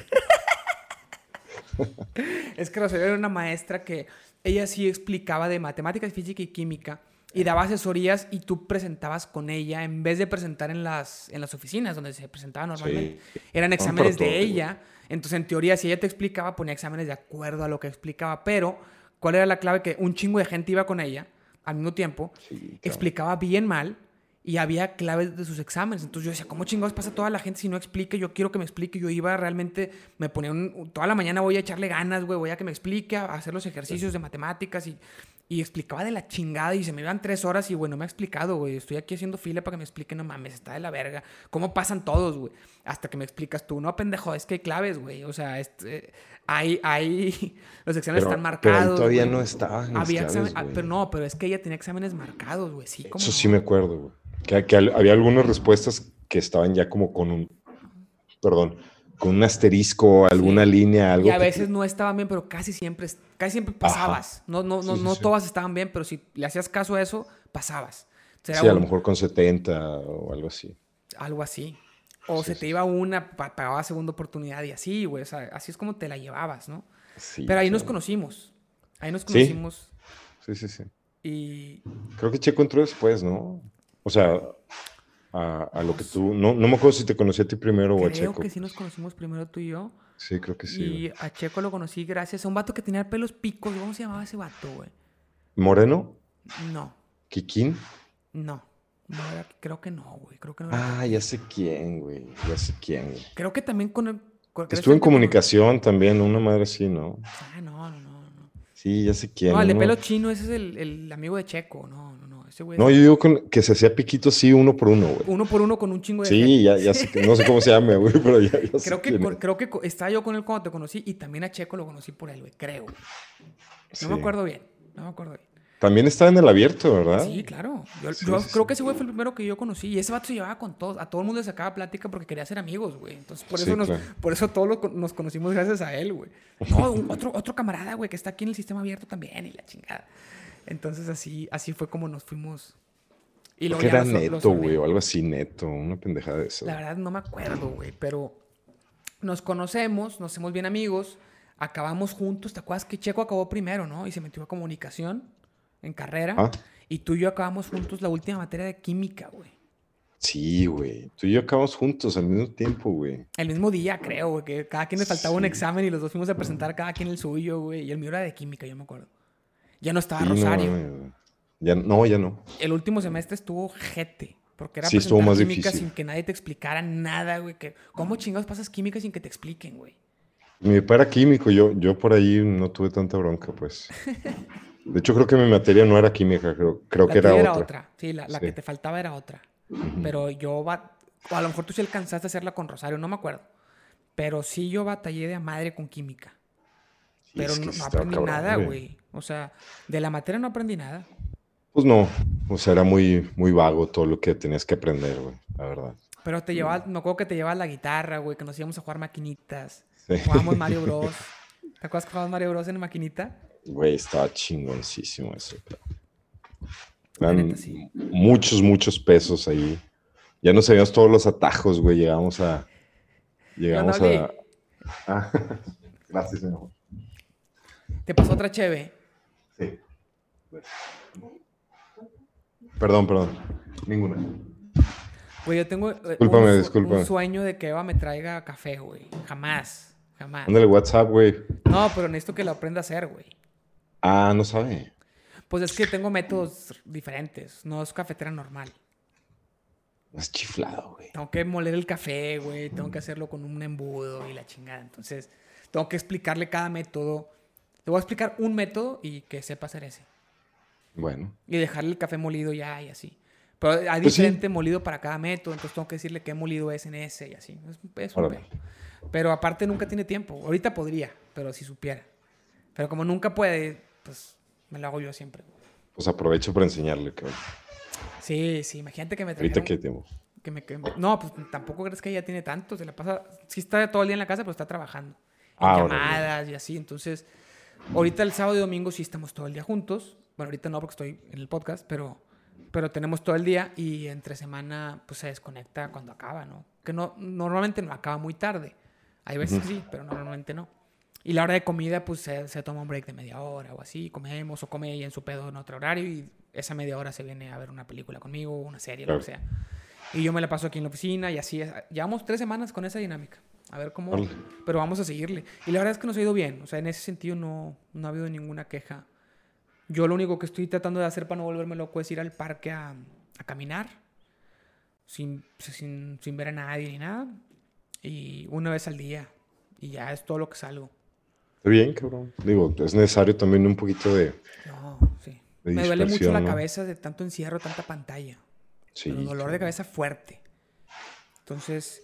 Es que Rosario era una maestra que ella sí explicaba de matemáticas, física y química y daba asesorías y tú presentabas con ella en vez de presentar en las, en las oficinas donde se presentaba normalmente. Eran exámenes de ella. Entonces, en teoría, si ella te explicaba, ponía exámenes de acuerdo a lo que explicaba. Pero, ¿cuál era la clave? Que un chingo de gente iba con ella al mismo tiempo, Sí, claro. explicaba bien mal y había claves de sus exámenes. Entonces yo decía, ¿cómo chingados pasa toda la gente si no explica? Yo quiero que me explique. Yo iba realmente, me ponía un, toda la mañana voy a echarle ganas, güey, voy a que me explique, a hacer los ejercicios de matemáticas y, y explicaba de la chingada y se me iban tres horas y, güey, no me ha explicado, güey. Estoy aquí haciendo fila para que me explique, no mames, está de la verga. ¿Cómo pasan todos, güey? Hasta que me explicas tú, no, pendejo, es que hay claves, güey. O sea, este, hay, hay, los exámenes Pero- están pero ahí marcados. todavía no estaban Había ah, pero no, pero es que ella tenía exámenes marcados, güey, sí, como Eso sí me acuerdo, güey. Que, había algunas respuestas que estaban ya como con un, perdón, con un asterisco, alguna línea, algo. Y a veces no estaban bien, pero casi siempre, casi siempre pasabas. No, no, no, Sí, sí, no todas estaban bien, pero si le hacías caso a eso, pasabas. O sea, era Sí, a lo mejor con 70 o algo así. Algo así. O se te iba una, pa- pagaba segunda oportunidad y así, güey. O sea, así es como te la llevabas, ¿no? Sí, pero ahí nos conocimos. Ahí nos conocimos. Sí, sí, sí. Y Creo que Checo entró después, ¿no? O sea, a, a lo que tú. No, no me acuerdo si te conocí a ti primero o a creo Checo. que sí nos conocimos primero tú y yo. Sí, creo que sí. y güey. a Checo lo conocí gracias a un vato que tenía pelos picos. ¿Cómo se llamaba ese vato, güey? ¿Moreno? No, ¿Kikín? no. No era- creo que no, güey. Creo que no era Ah, ya sé quién, güey. Ya sé quién, güey. Creo que también con el. con- Estuve en comunicación también, una madre así, ¿no? Ah, no, no, no. No, Sí, ya sé quién. no el de pelo chino, ese es el, el amigo de Checo. No. Ese güey. No, yo digo con- que se hacía piquito sí, uno por uno, güey. Uno por uno con un chingo de. Sí, gente. ya, ya sé, que- no sé cómo se llama, güey, pero ya, ya sé Creo que, con- creo que estaba yo con él cuando te conocí y también a Checo lo conocí por él, güey. Creo. No Sí. me acuerdo bien. No me acuerdo bien. También estaba en el abierto, ¿verdad? Sí, claro. Yo, Sí, yo sí, creo sí. que ese güey fue el primero que yo conocí. Y ese vato se llevaba con todos. A todo el mundo le sacaba plática porque quería ser amigos, güey. Entonces, por eso, nos, claro. por eso todos lo nos conocimos gracias a él, güey. No, un- otro, otro camarada, güey, que está aquí en el sistema abierto también y la chingada. Entonces, así, así fue como nos fuimos. Y luego era los- neto, güey, o algo así, neto, una pendejada de eso. La verdad no me acuerdo, güey, pero nos conocemos, nos hacemos bien amigos, acabamos juntos. ¿Te acuerdas que Checo acabó primero, no? Y se metió a comunicación en carrera. Ah. Y tú y yo acabamos juntos la última materia de química, güey. Sí, güey. Tú y yo acabamos juntos al mismo tiempo, güey. El mismo día, creo, güey, que cada quien le faltaba un examen y los dos fuimos a presentar cada quien el suyo, güey. Y el mío era de química, yo me acuerdo. Ya no estaba no Rosario. güey. ya, no, ya no. el último semestre estuvo jete. Porque era Sí, estuvo presentar más química difícil. sin que nadie te explicara nada, güey. Que, ¿Cómo chingados pasas química sin que te expliquen, güey? Mi papá era químico, yo, yo por ahí no tuve tanta bronca, pues. De hecho, creo que mi materia no era química, creo, creo La que era tuya otra. Sí, la, la Sí. que te faltaba era otra. Pero yo, a lo mejor tú sí alcanzaste a hacerla con Rosario, no me acuerdo. Pero sí yo batallé de a madre con química. Sí, Pero es que no, aprendí cabrón, nada, güey. O sea, de la materia no aprendí nada. Pues no, o sea, era muy, muy vago todo lo que tenías que aprender, güey, la verdad. Pero te llevaba, me acuerdo que te llevaba la guitarra, güey, que nos íbamos a jugar maquinitas. Sí. Jugábamos Mario Bros. ¿Te acuerdas que jugábamos Mario Bros en maquinita? Güey, estaba chingoncísimo eso. pero- Eran muchos, muchos pesos ahí. Ya no sabíamos todos los atajos, güey. Llegamos a. Llegamos a. Ah, gracias, señor. ¿Te pasó otra cheve? Sí. Perdón, perdón. Ninguna. Güey, yo tengo eh, un, sueño de que Eva me traiga café, güey. Jamás. Jamás. Mándale WhatsApp, güey. No, pero necesito que lo aprenda a hacer, güey. Ah, no sabe. Pues es que tengo métodos diferentes. No es cafetera normal. Es chiflado, güey. Tengo que moler el café, güey. Tengo que hacerlo con un embudo y la chingada. Entonces, tengo que explicarle cada método. Te voy a explicar un método y que sepa hacer ese. Bueno. Y dejarle el café molido ya y así. Pero hay pues diferente molido para cada método, entonces tengo que decirle qué molido es en ese y así. Es, un Pero aparte nunca tiene tiempo. Ahorita podría, pero si supiera. Pero como nunca puede, pues me lo hago yo siempre. Pues aprovecho para enseñarle, cabrón. Sí, sí, imagínate que me Ahorita qué tiempo. Que me, no, pues tampoco crees que ella tiene tanto. Se la pasa. Sí está todo el día en la casa, pero está trabajando. En ah, llamadas y así. Entonces, ahorita el sábado y domingo sí estamos todo el día juntos. Bueno, ahorita no porque estoy en el podcast, pero pero tenemos todo el día y entre semana pues se desconecta cuando acaba, ¿no? Que no, normalmente no acaba muy tarde. Hay veces sí, pero normalmente no. Y la hora de comida pues se, toma un break de media hora o así, comemos o come ella en su pedo en otro horario y esa media hora se viene a ver una película conmigo, una serie, lo que sea. Y yo me la paso aquí en la oficina y así, llevamos tres semanas con esa dinámica. A ver cómo... Pero vamos a seguirle. Y la verdad es que nos ha ido bien. O sea, en ese sentido no, no ha habido ninguna queja yo lo único que estoy tratando de hacer para no volverme loco es ir al parque a, caminar, sin, sin, sin, ver a nadie ni nada, y una vez al día, y ya es todo lo que salgo. Está bien, cabrón. Digo, es necesario también un poquito de... No, sí. Me duele mucho la cabeza de tanto encierro, tanta pantalla. Sí. Un dolor de cabeza fuerte. Entonces,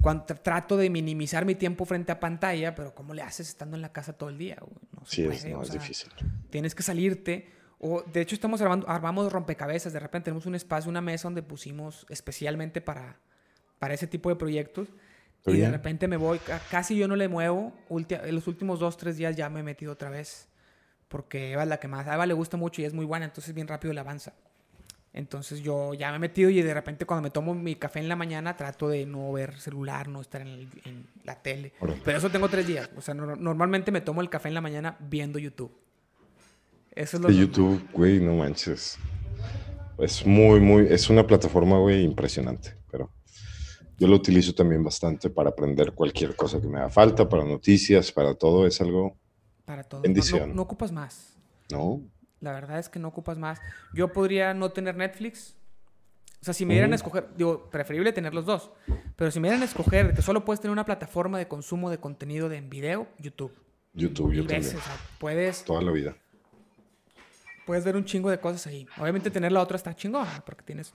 cuando trato de minimizar mi tiempo frente a pantalla, pero ¿cómo le haces estando en la casa todo el día? No sí, es, no, es difícil. Tienes que salirte. O, de hecho, estamos armando, armamos rompecabezas. De repente tenemos un espacio, una mesa donde pusimos especialmente para, para ese tipo de proyectos. Y de repente me voy, casi yo no le muevo. En los últimos dos, tres días ya me he metido otra vez. Porque Eva es la que más. A Eva le gusta mucho y es muy buena, entonces bien rápido le avanza. Entonces yo ya me he metido y de repente cuando me tomo mi café en la mañana trato de no ver celular, no estar en, la tele. Pero eso tengo tres días. O sea, normalmente me tomo el café en la mañana viendo YouTube. Eso es lo De YouTube, güey, no manches. Es muy, muy, es una plataforma, güey, impresionante. Pero yo lo utilizo también bastante para aprender cualquier cosa que me haga falta, para noticias, para todo. Es algo... Para todo. Bendición. no ocupas más. No. La verdad es que no ocupas más. Yo podría no tener Netflix. O sea, si me dieran a escoger, digo, preferible tener los dos. Pero si me dieran a escoger que solo puedes tener una plataforma de consumo de contenido de en video, YouTube. YouTube, YouTube. puedes. Toda la vida. Puedes ver un chingo de cosas ahí. Obviamente tener la otra está chingona, porque tienes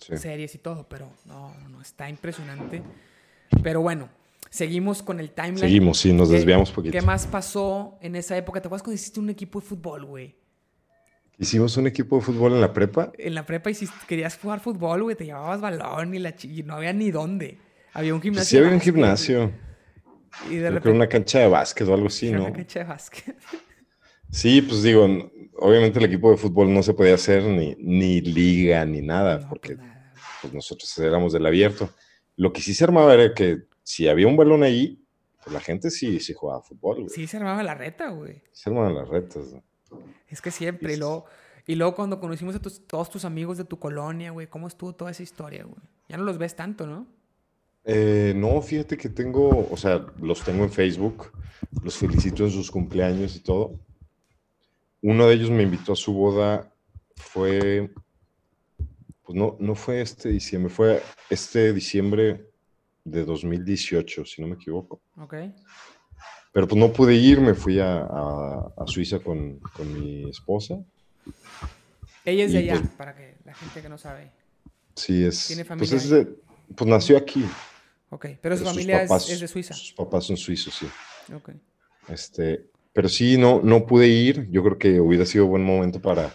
series y todo, pero no, no, está impresionante. Pero bueno, Seguimos con el timeline. Seguimos, sí, nos desviamos poquito. ¿Qué más pasó en esa época? ¿Te acuerdas cuando hiciste un equipo de fútbol, güey? Hicimos un equipo de fútbol en la prepa. En la prepa hiciste, querías jugar fútbol, güey, te llevabas balón y, la no había ni dónde. Había un gimnasio. sí, había un gimnasio. Y de repente. una cancha de básquet o algo así, ¿no? Una cancha de básquet. Sí, pues digo, obviamente el equipo de fútbol no se podía hacer ni, ni liga ni nada, pues porque pues nosotros éramos del abierto. Lo que sí se armaba era que si había un balón ahí, pues la gente sí, sí jugaba fútbol, güey. Sí, se armaba la reta, güey. Se armaban las retas, Es que siempre, y luego, y luego cuando conocimos a todos tus amigos de tu colonia, güey, ¿cómo estuvo toda esa historia, güey? Ya no los ves tanto, ¿no? Eh, no, fíjate que tengo, o sea, los tengo en Facebook, los felicito en sus cumpleaños y todo. Uno de ellos me invitó a su boda, fue, pues no, no fue este diciembre, fue este diciembre de 2018, si no me equivoco. Ok. Pero pues no pude ir, me fui a, a, Suiza con, con, mi esposa. Ella es de allá, pues para que la gente que no sabe. Sí, es. ¿Tiene pues, familia? Pues, pues nació aquí. Ok, pero, su familia es, de Suiza. Sus papás son suizos, sí. Ok. Este, pero sí, no, no pude ir. Yo creo que hubiera sido buen momento para,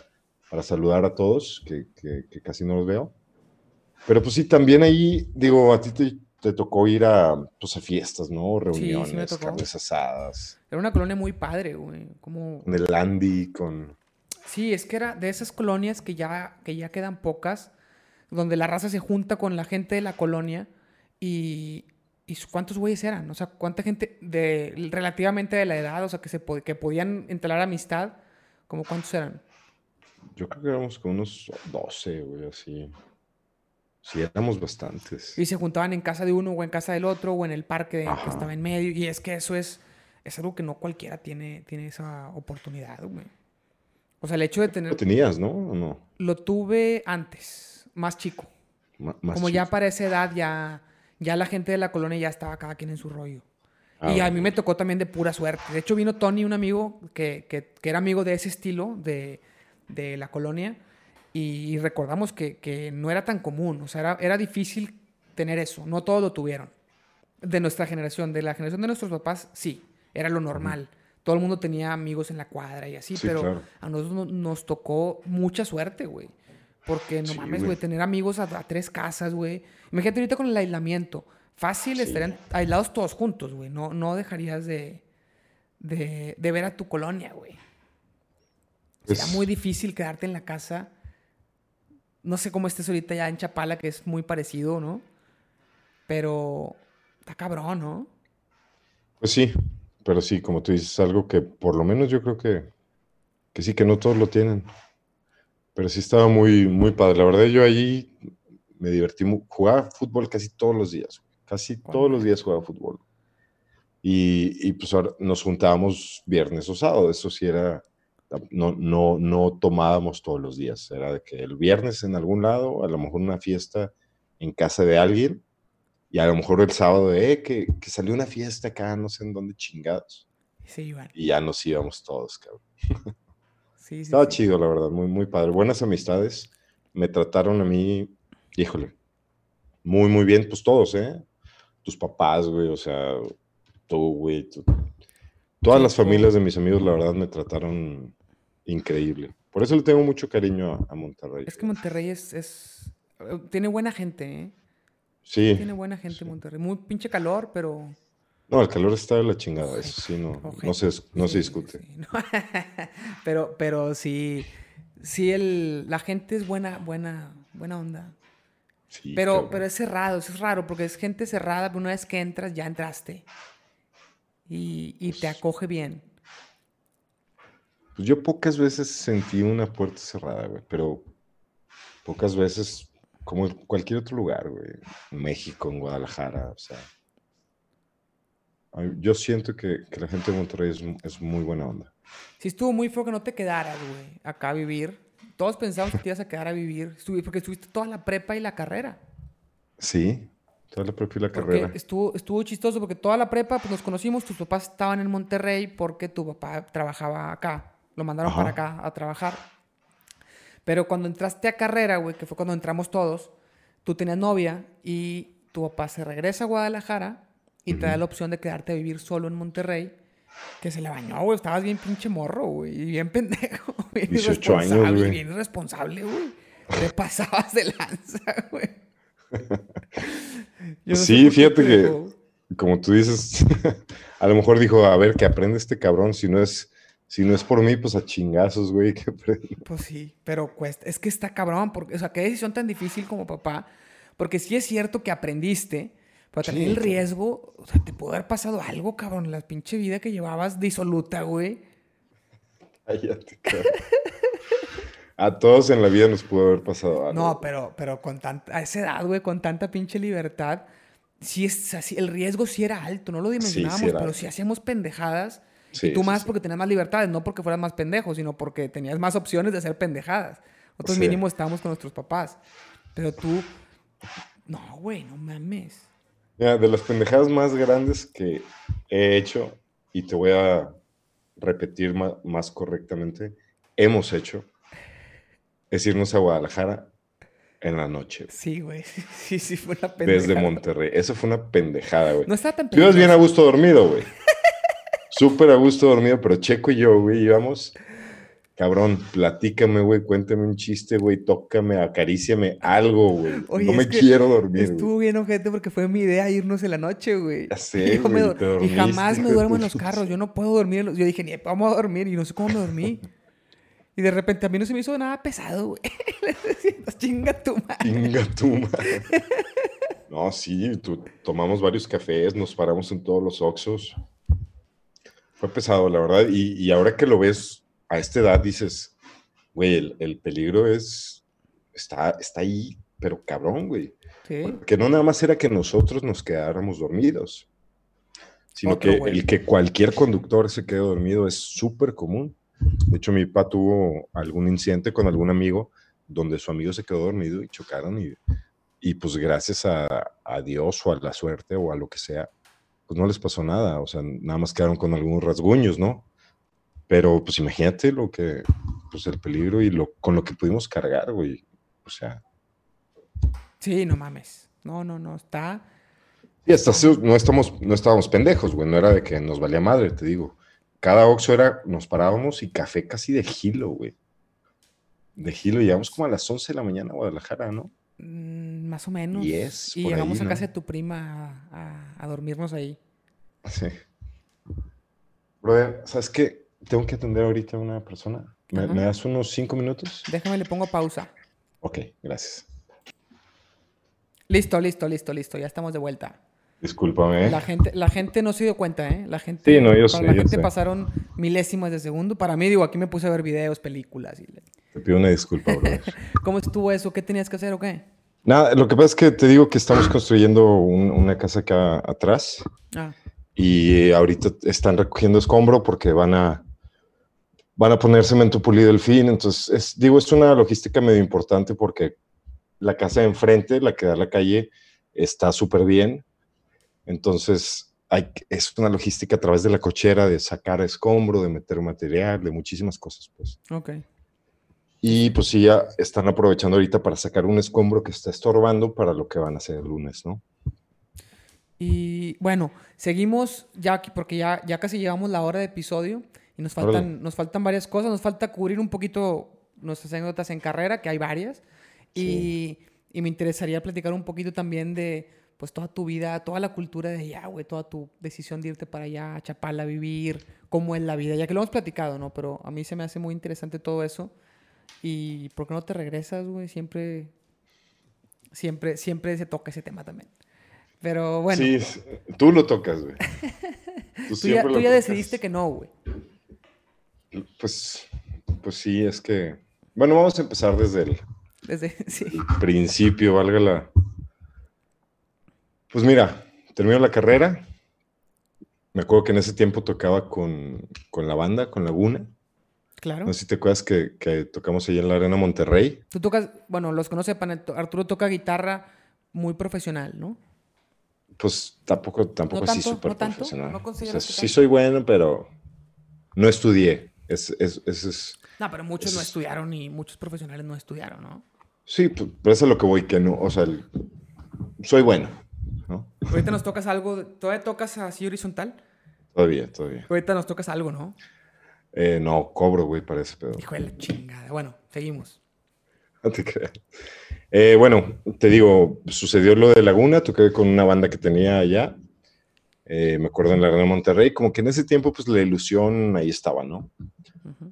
para saludar a todos, que, que, que casi no los veo. Pero pues sí, también ahí, digo, a ti te, te tocó ir a, pues, a fiestas, ¿no? Reuniones, carnes asadas. Era una colonia muy padre, güey. Como... Con el Andy, con... Sí, es que era de esas colonias que ya, que ya quedan pocas, donde la raza se junta con la gente de la colonia y, y ¿cuántos güeyes eran? O sea, ¿cuánta gente de relativamente de la edad, o sea, que, se, que podían entablar amistad? ¿Cómo cuántos eran? Yo creo que éramos como unos 12, güey, así. Sí, éramos bastantes. Y se juntaban en casa de uno o en casa del otro o en el parque que estaba en medio. Y es que eso es, es algo que no cualquiera tiene, tiene esa oportunidad, güey. O sea, el hecho de tener... Lo tenías, ¿no? ¿O no? Lo tuve antes, más chico. Como ya para esa edad ya, ya la gente de la colonia ya estaba cada quien en su rollo. Ah, y a mí me tocó también de pura suerte. De hecho, vino Tony, un amigo que, que, que era amigo de ese estilo, de, de la colonia y, recordamos que, que, no era tan común, o sea, era, era, difícil tener eso, no todos lo tuvieron. De nuestra generación, de la generación de nuestros papás, sí, era lo normal. Todo el mundo tenía amigos en la cuadra y así, pero a nosotros nos tocó mucha suerte, güey. Porque no mames, güey, tener amigos a, tres casas, güey. Imagínate ahorita con el aislamiento. Fácil estarían aislados todos juntos, güey. No, no dejarías de, de, de ver a tu colonia, güey. Sería muy difícil quedarte en la casa. No sé cómo estés ahorita ya en Chapala, que es muy parecido, ¿no? Pero está cabrón, ¿no? Pues sí, pero sí, como tú dices, algo que por lo menos yo creo que, que sí, que no todos lo tienen. Pero sí estaba muy, muy padre. La verdad, yo allí me divertí. Jugaba fútbol casi todos los días. Casi todos los días jugaba fútbol. Y, y pues ahora nos juntábamos viernes o sábado. Eso sí era no, no, no tomábamos todos los días. Era de que el viernes en algún lado, a lo mejor una fiesta en casa de alguien, y a lo mejor el sábado de, eh, que, que salió una fiesta acá, no sé en dónde chingados. Y ya nos íbamos todos, cabrón. Sí, Estaba chido, la verdad, muy, muy padre. Buenas amistades. Me trataron a mí, híjole, muy, muy bien, pues todos, ¿eh? Tus papás, güey, o sea, tú, güey, todas las familias de mis amigos, la verdad, me trataron increíble. Por eso le tengo mucho cariño a, Monterrey. Es que Monterrey es, es, Tiene buena gente, ¿eh? Sí. Tiene buena gente Monterrey. Muy pinche calor, pero... No, el calor está de la chingada, eso sí, no, no, se, no se discute. pero, pero sí, sí el, la gente es buena, buena, buena onda. Sí, pero, pero es cerrado, es raro, porque es gente cerrada, pero una vez que entras, ya entraste. Y, y te pues acoge bien. Pues yo pocas veces sentí una puerta cerrada, güey, pero pocas veces, como en cualquier otro lugar, güey, en México, en Guadalajara, o sea. Yo siento que, la gente de Monterrey es, muy buena onda. Sí, estuvo muy feo que no te quedaras, güey, acá a vivir. Todos pensamos que te ibas a quedar a vivir, porque estuviste toda la prepa y la carrera. Sí, toda la prepa y la carrera. Estuvo, estuvo chistoso porque toda la prepa pues, nos conocimos, tus papás estaban en Monterrey porque tu papá trabajaba acá. Lo mandaron para acá a trabajar. Pero cuando entraste a carrera, güey, que fue cuando entramos todos, tú tenías novia y tu papá se regresa a Guadalajara y te da la opción de quedarte a vivir solo en Monterrey. Que se le bañó, güey. Estabas bien pinche morro, güey. Y bien pendejo. Bien 18 años, güey. Bien irresponsable, güey. Te pasabas de lanza, güey. sí, fíjate que, como tú dices, a lo mejor dijo, a ver, que aprende este cabrón si no es si no es por mí, pues a chingazos, güey. pues sí, pero cuesta. Es que está cabrón, porque, o sea, qué decisión tan difícil como papá. Porque sí es cierto que aprendiste, pero también el riesgo, o sea, te pudo haber pasado algo, cabrón. La pinche vida que llevabas disoluta, güey. Cállate, cabrón. A todos en la vida nos pudo haber pasado algo. No, pero, pero con tanta, a esa edad, güey, con tanta pinche libertad, sí es así, el riesgo sí era alto, no lo dimensionábamos, pero si hacíamos pendejadas y tú más porque tenías más libertades, no porque fueras más pendejo, sino porque tenías más opciones de hacer pendejadas. Nosotros mínimo estábamos con nuestros papás. Pero tú, no, güey, no mames. Mira, de las pendejadas más grandes que he hecho, y te voy a repetir más, más correctamente, hemos hecho, es irnos a Guadalajara en la noche. Sí, güey. Sí, sí, fue una pendejada. Desde Monterrey. Eso fue una pendejada, güey. No está tan Tú ibas bien a gusto dormido, güey súper a gusto dormido, pero Checo y yo, güey, íbamos. Cabrón, platícame, güey, cuéntame un chiste, güey, tócame, acaríciame algo, güey. No me quiero dormir. Estuvo bien, ojete, porque fue mi idea irnos en la noche, güey. Ya sé, güey, Y jamás me duermo en los carros, yo no puedo dormir. Yo dije, ni vamos a dormir, y no sé cómo me dormí. Y de repente a mí no se me hizo nada pesado, güey. Chinga tu madre. Chinga tu madre. No, sí, tomamos varios cafés, nos paramos en todos los Oxos. Fue pesado, la verdad. Y, ahora que lo ves a esta edad, dices, güey, el, peligro es, está, está ahí, pero cabrón, güey. Que no nada más era que nosotros nos quedáramos dormidos, sino que el que cualquier conductor se quede dormido es súper común. De hecho, mi papá tuvo algún incidente con algún amigo donde su amigo se quedó dormido y chocaron y, y pues gracias a, a, Dios o a la suerte o a lo que sea, pues no les pasó nada, o sea, nada más quedaron con algunos rasguños, ¿no? Pero pues imagínate lo que, pues el peligro y lo, con lo que pudimos cargar, güey, o sea. Sí, no mames, no, no, no, está... Y hasta no, estamos, no estábamos pendejos, güey, no era de que nos valía madre, te digo. Cada oxo era, nos parábamos y café casi de gilo, güey. De gilo, llegamos como a las 11 de la mañana a Guadalajara, ¿no? Mm, más o menos. y llegamos a casa de tu prima a, dormirnos ahí. Sí. Brother, ¿sabes qué? Tengo que atender ahorita a una persona. ¿Me, das unos cinco minutos? Déjame, le pongo pausa. Ok, gracias. Listo, listo, listo, listo. Ya estamos de vuelta. Discúlpame. La gente, la gente no se dio cuenta, ¿eh? La gente, sí, no, yo sé, La gente pasaron milésimas de segundo. Para mí, digo, aquí me puse a ver videos, películas. Y... Te pido una disculpa, bro. ¿Cómo estuvo eso? ¿Qué tenías que hacer o qué? Nada, lo que pasa es que te digo que estamos construyendo una casa acá atrás. Ah. Y ahorita están recogiendo escombro porque van a, van a poner cemento pulido el fin. Entonces, es, digo, es una logística medio importante porque la casa de enfrente, la que da la calle, está súper bien entonces, hay, es una logística a través de la cochera de sacar escombro, de meter material, de muchísimas cosas, pues. Ok. Y pues sí, ya están aprovechando ahorita para sacar un escombro que está estorbando para lo que van a hacer el lunes, ¿no? Y bueno, seguimos ya aquí porque ya, ya casi llegamos la hora de episodio y nos faltan, nos faltan varias cosas. Nos falta cubrir un poquito nuestras anécdotas en carrera, que hay varias. Y, y me interesaría platicar un poquito también de pues toda tu vida, toda la cultura de allá, güey, toda tu decisión de irte para allá, a Chapala, a vivir, cómo es la vida, ya que lo hemos platicado, ¿no? Pero a mí se me hace muy interesante todo eso. ¿Y por qué no te regresas, güey? Siempre, siempre, siempre se toca ese tema también. Pero bueno. Sí, tú lo tocas, güey. Tú, ya, tú ya decidiste que no, güey. Pues, pues sí, es que... Bueno, vamos a empezar desde el, desde, sí. el principio, valga la, pues mira, termino la carrera. Me acuerdo que en ese tiempo tocaba con, la banda, con Laguna. Claro. No sé si te acuerdas que, tocamos ahí en la Arena Monterrey. Tú tocas, bueno, los conoce, Arturo toca guitarra muy profesional, ¿no? Pues tampoco, tampoco así súper profesional. ¿No sí soy bueno, pero no estudié. Es, es, es, no, pero muchos no estudiaron y muchos profesionales no estudiaron, ¿no? Sí, pues, pero eso es lo que voy, que no, o sea, soy bueno. Ahorita nos tocas algo, ¿todavía tocas así horizontal? Todavía, todavía. Ahorita nos tocas algo, ¿no? Eh, no, cobro, güey, parece, pero... Hijo de la chingada. Bueno, seguimos. No te creas. Eh, bueno, te digo, sucedió lo de Laguna, toqué con una banda que tenía allá. Eh, me acuerdo en la Arena Monterrey, como que en ese tiempo, pues la ilusión ahí estaba, ¿no?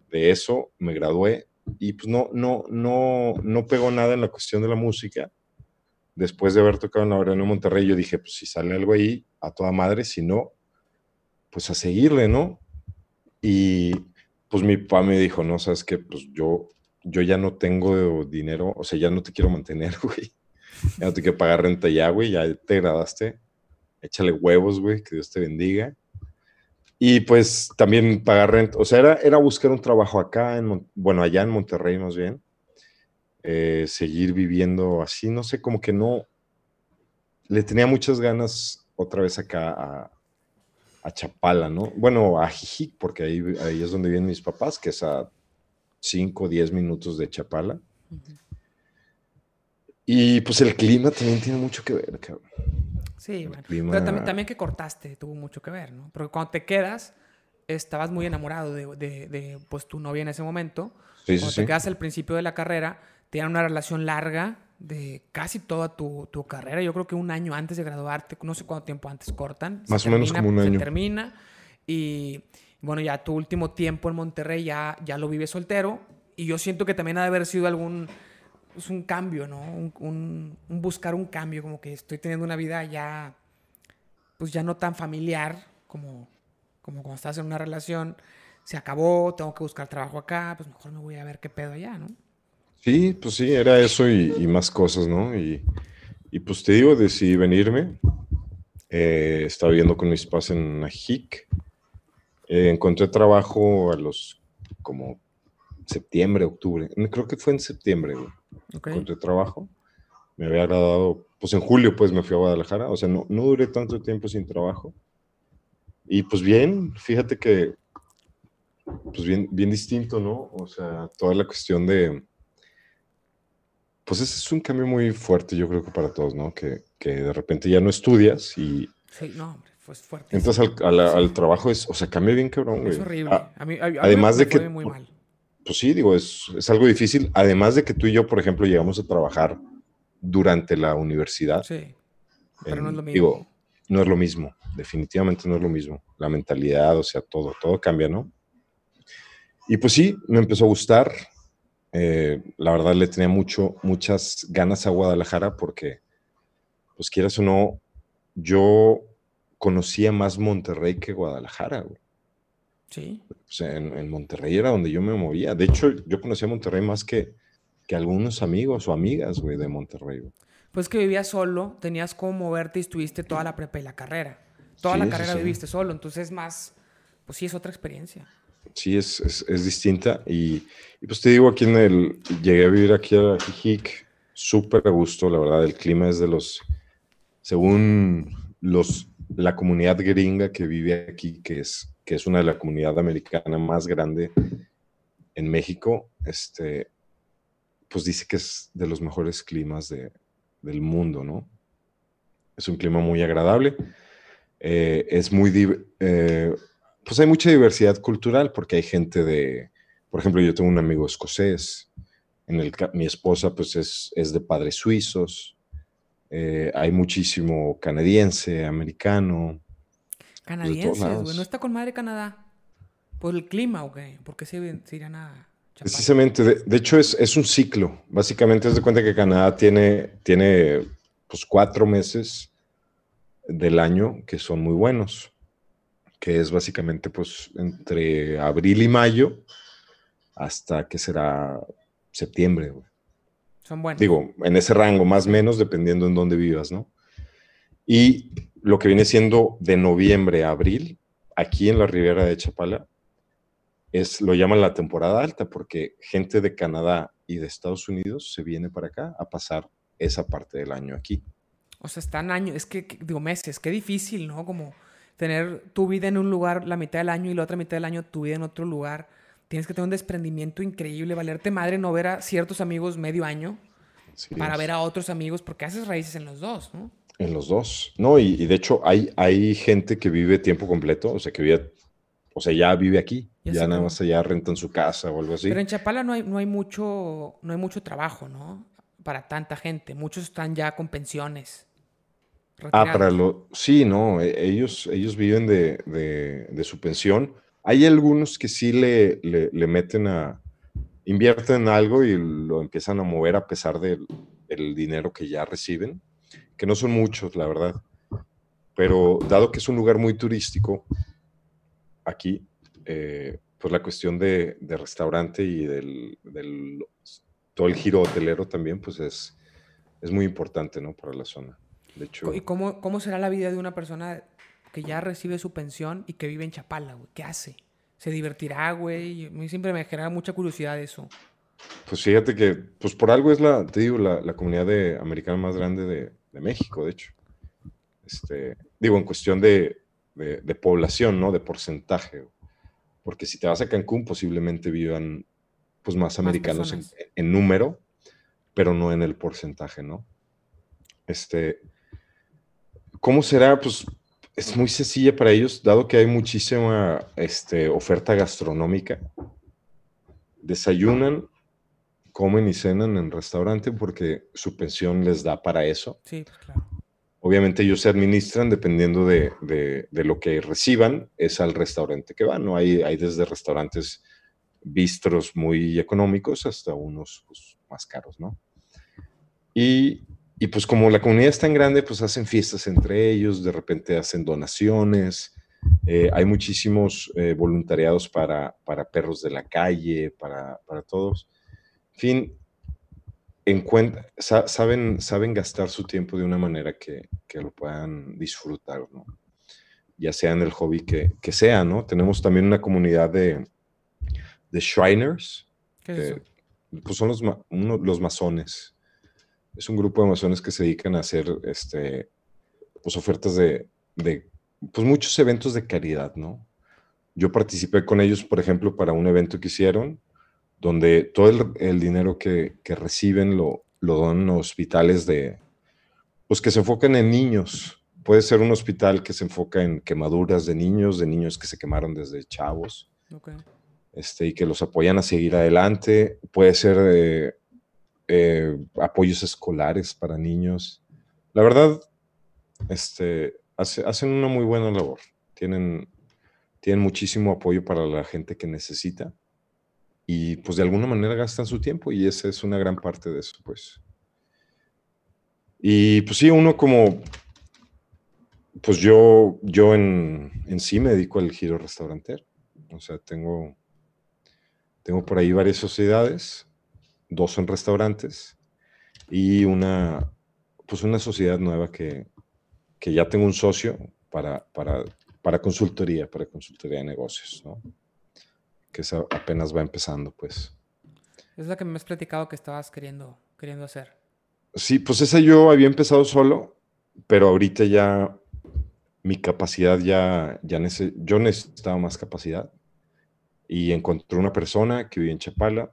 De eso me gradué y pues no, no, no, no pegó nada en la cuestión de la música después de haber tocado en la Arena Monterrey, yo dije, pues si sale algo ahí, a toda madre, si no, pues a seguirle, ¿no? Y pues mi papá me dijo, no, sabes que pues yo, yo ya no tengo dinero, o sea, ya no te quiero mantener, güey. Ya no te quiero pagar renta ya, güey, ya te gradaste. Échale huevos, güey, que Dios te bendiga. Y pues también pagar renta, o sea, era, era buscar un trabajo acá, en, bueno, allá en Monterrey más bien eh, seguir viviendo así, no sé, como que no, le tenía muchas ganas otra vez acá a, Chapala, ¿no? Bueno, a Jijic, porque ahí, ahí es donde viven mis papás, que es a 5 o 10 minutos de Chapala. Y pues el clima también tiene mucho que ver, cabrón. Sí, bueno. Pero también, también que cortaste tuvo mucho que ver, ¿no? Porque cuando te quedas, estabas muy enamorado de, de, pues tu novia en ese momento. Sí, cuando te quedas al principio de la carrera, tenían una relación larga de casi toda tu, tu, carrera. Yo creo que un año antes de graduarte, no sé cuánto tiempo antes cortan. Más o menos como un año. Se termina y bueno, ya tu último tiempo en Monterrey ya, ya lo vives soltero Y yo siento que también ha de haber sido algún, pues un cambio, ¿no? Un, buscar un cambio, como que estoy teniendo una vida ya, pues ya no tan familiar como, como cuando estás en una relación. Se acabó, tengo que buscar trabajo acá, pues mejor me voy a ver qué pedo allá, ¿no? Sí, pues sí, era eso y, más cosas, ¿no? Y, pues te digo, decidí venirme. Eh, estaba viviendo con mis padres en Ajic. Eh, encontré trabajo a los como septiembre, octubre. Creo que fue en septiembre, güey. Encontré trabajo. Me había agradado, pues en julio pues me fui a Guadalajara. O sea, no, no duré tanto tiempo sin trabajo. Y pues bien, fíjate que, pues bien, bien distinto, ¿no? O sea, toda la cuestión de, pues ese es un cambio muy fuerte, yo creo que para todos, ¿no? Que, que de repente ya no estudias y... Sí, no, hombre, fue fuerte. Entras al, al, trabajo, es, o sea, cambia bien cabrón, güey. Es horrible. Ah, a, mí, además de que... Muy mal. Pues sí, digo, es, es algo difícil. Además de que tú y yo, por ejemplo, llegamos a trabajar durante la universidad. Sí, pero no es lo mismo. Digo, no es lo mismo, definitivamente no es lo mismo. La mentalidad, o sea, todo, todo cambia, ¿no? Y pues sí, me empezó a gustar. Eh, la verdad le tenía mucho, muchas ganas a Guadalajara porque, pues quieras o no, yo conocía más Monterrey que Guadalajara. Sí. en, Monterrey era donde yo me movía. De hecho, yo conocía Monterrey más que, que algunos amigos o amigas, güey, de Monterrey. Pues que vivías solo, tenías cómo moverte y estuviste toda la prepa y la carrera. Toda la carrera viviste solo, entonces más, pues sí, es otra experiencia sí es, es, distinta. Y, y, pues te digo, aquí en el, llegué a vivir aquí a Jijic, súper a gusto, la verdad, el clima es de los, según los, la comunidad gringa que vive aquí, que es, que es una de la comunidad americana más grande en México, este, pues dice que es de los mejores climas de, del mundo, ¿no? Es un clima muy agradable. Eh, es muy, eh, pues hay mucha diversidad cultural porque hay gente de, por ejemplo, yo tengo un amigo escocés, en el mi esposa pues es, es de padres suizos, eh, hay muchísimo canadiense, americano. Canadiense, güey, no está con madre Canadá. ¿Por el clima o qué? ¿Por qué se, irían a Precisamente, de, hecho es, es, un ciclo. Básicamente es de cuenta que Canadá tiene, tiene pues cuatro meses del año que son muy buenos que es básicamente pues entre abril y mayo hasta que será septiembre. Son buenos. Digo, en ese rango, más o menos, dependiendo en dónde vivas, ¿no? Y lo que viene siendo de noviembre a abril, aquí en la ribera de Chapala, es, lo llaman la temporada alta porque gente de Canadá y de Estados Unidos se viene para acá a pasar esa parte del año aquí. O sea, están años, es que, digo, meses, qué difícil, ¿no? Como tener tu vida en un lugar la mitad del año y la otra mitad del año tu vida en otro lugar. Tienes que tener un desprendimiento increíble, valerte madre no ver a ciertos amigos medio año para ver a otros amigos, porque haces raíces en los dos, ¿no? En los dos. No, y, de hecho hay, hay gente que vive tiempo completo, o sea, que vive, o sea, ya vive aquí, ya, nada más allá rentan su casa o algo así. Pero en Chapala no hay, no hay, mucho, no hay mucho trabajo, ¿no? Para tanta gente. Muchos están ya con pensiones. Ah, para lo. Sí, no, e, ellos, ellos viven de, su pensión. Hay algunos que sí le, le, meten a. invierten en algo y lo empiezan a mover a pesar del, dinero que ya reciben, que no son muchos, la verdad. Pero dado que es un lugar muy turístico, aquí, eh, pues la cuestión de, restaurante y del, todo el giro hotelero también, pues es, es muy importante, ¿no? Para la zona. ¿Y cómo, cómo será la vida de una persona que ya recibe su pensión y que vive en Chapala, güey? ¿Qué hace? ¿Se divertirá, güey? A mí siempre me genera mucha curiosidad eso. Pues fíjate que, pues por algo es la, te digo, la, la comunidad de, americana más grande de, de, México, de hecho. Este, digo, en cuestión de, de, población, ¿no? De porcentaje. Porque si te vas a Cancún, posiblemente vivan pues más americanos en, en, número, pero no en el porcentaje, ¿no? Este, ¿Cómo será? Pues es muy sencilla para ellos, dado que hay muchísima este, oferta gastronómica. Desayunan, comen y cenan en restaurante porque su pensión les da para eso. Sí, pues, claro. Obviamente ellos se administran dependiendo de, lo que reciban, es al restaurante que van, ¿no? Hay, hay desde restaurantes bistros muy económicos hasta unos pues, más caros, ¿no? Y, y, pues como la comunidad es tan grande, pues hacen fiestas entre ellos, de repente hacen donaciones, eh, hay muchísimos eh, voluntariados para, para, perros de la calle, para, para todos. En fin, en cuenta, saben, saben gastar su tiempo de una manera que, que lo puedan disfrutar, ¿no? ya sea en el hobby que, que sea, ¿no? Tenemos también una comunidad de, de Shriners. ¿Qué Pues son los, los masones. Es un grupo de masones que se dedican a hacer este, pues ofertas de, de pues muchos eventos de caridad, ¿no? Yo participé con ellos, por ejemplo, para un evento que hicieron, donde todo el, el dinero que, que, reciben lo, lo donan a hospitales de, pues que se enfocan en niños. Puede ser un hospital que se enfoca en quemaduras de niños, de niños que se quemaron desde chavos. Okay este, y que los apoyan a seguir adelante. Puede ser eh, eh, apoyos escolares para niños. La verdad, este, hacen una muy buena labor. Tienen, tienen muchísimo apoyo para la gente que necesita y pues de alguna manera gastan su tiempo y esa es una gran parte de eso, pues. Y pues sí, uno como, pues yo, yo en, en sí me dedico al giro restaurantero. O sea, tengo tengo por ahí varias sociedades, dos son restaurantes y una, pues una sociedad nueva que, que ya tengo un socio para, para, para, consultoría, para consultoría de negocios, ¿no? Que esa apenas va empezando, pues. Es la que me has platicado que estabas queriendo, queriendo hacer. Sí, pues esa yo había empezado solo, pero ahorita ya mi capacidad ya, ya yo necesitaba más capacidad y encontré una persona que vive en Chapala,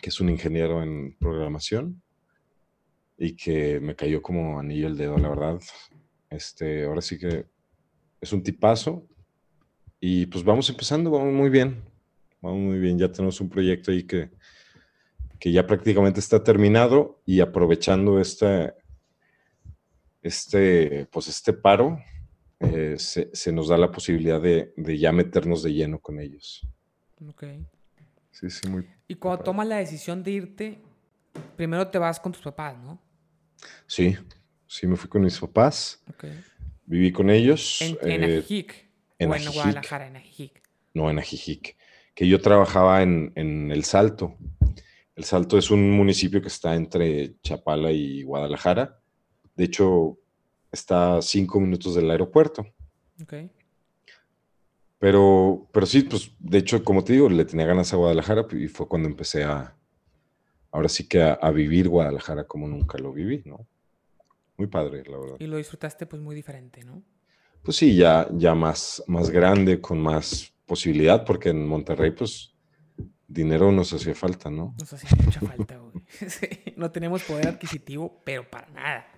que es un ingeniero en programación y que me cayó como anillo el dedo, la verdad. Este, ahora sí que es un tipazo y pues vamos empezando, vamos muy bien, vamos muy bien, ya tenemos un proyecto ahí que, que ya prácticamente está terminado y aprovechando este, este, pues este paro, eh, se, se, nos da la posibilidad de, de ya meternos de lleno con ellos. Ok. Sí, sí, muy. Y cuando tomas la decisión de irte, primero te vas con tus papás, ¿no? Sí, sí, me fui con mis papás. Ok. Viví con ellos. En, en eh, Ajijic. en o en Ajijic. Guadalajara, en Ajijic. No, en Ajijic. Que yo trabajaba en, en El Salto. El Salto es un municipio que está entre Chapala y Guadalajara. De hecho, está a cinco minutos del aeropuerto. Ok. Pero, pero sí, pues de hecho, como te digo, le tenía ganas a Guadalajara y fue cuando empecé a, ahora sí que a, a, vivir Guadalajara como nunca lo viví, ¿no? Muy padre, la verdad. Y lo disfrutaste pues muy diferente, ¿no? Pues sí, ya, ya más, más grande, con más posibilidad, porque en Monterrey, pues, dinero nos hacía falta, ¿no? Nos hacía mucha falta, güey. Sí, no tenemos poder adquisitivo, pero para nada.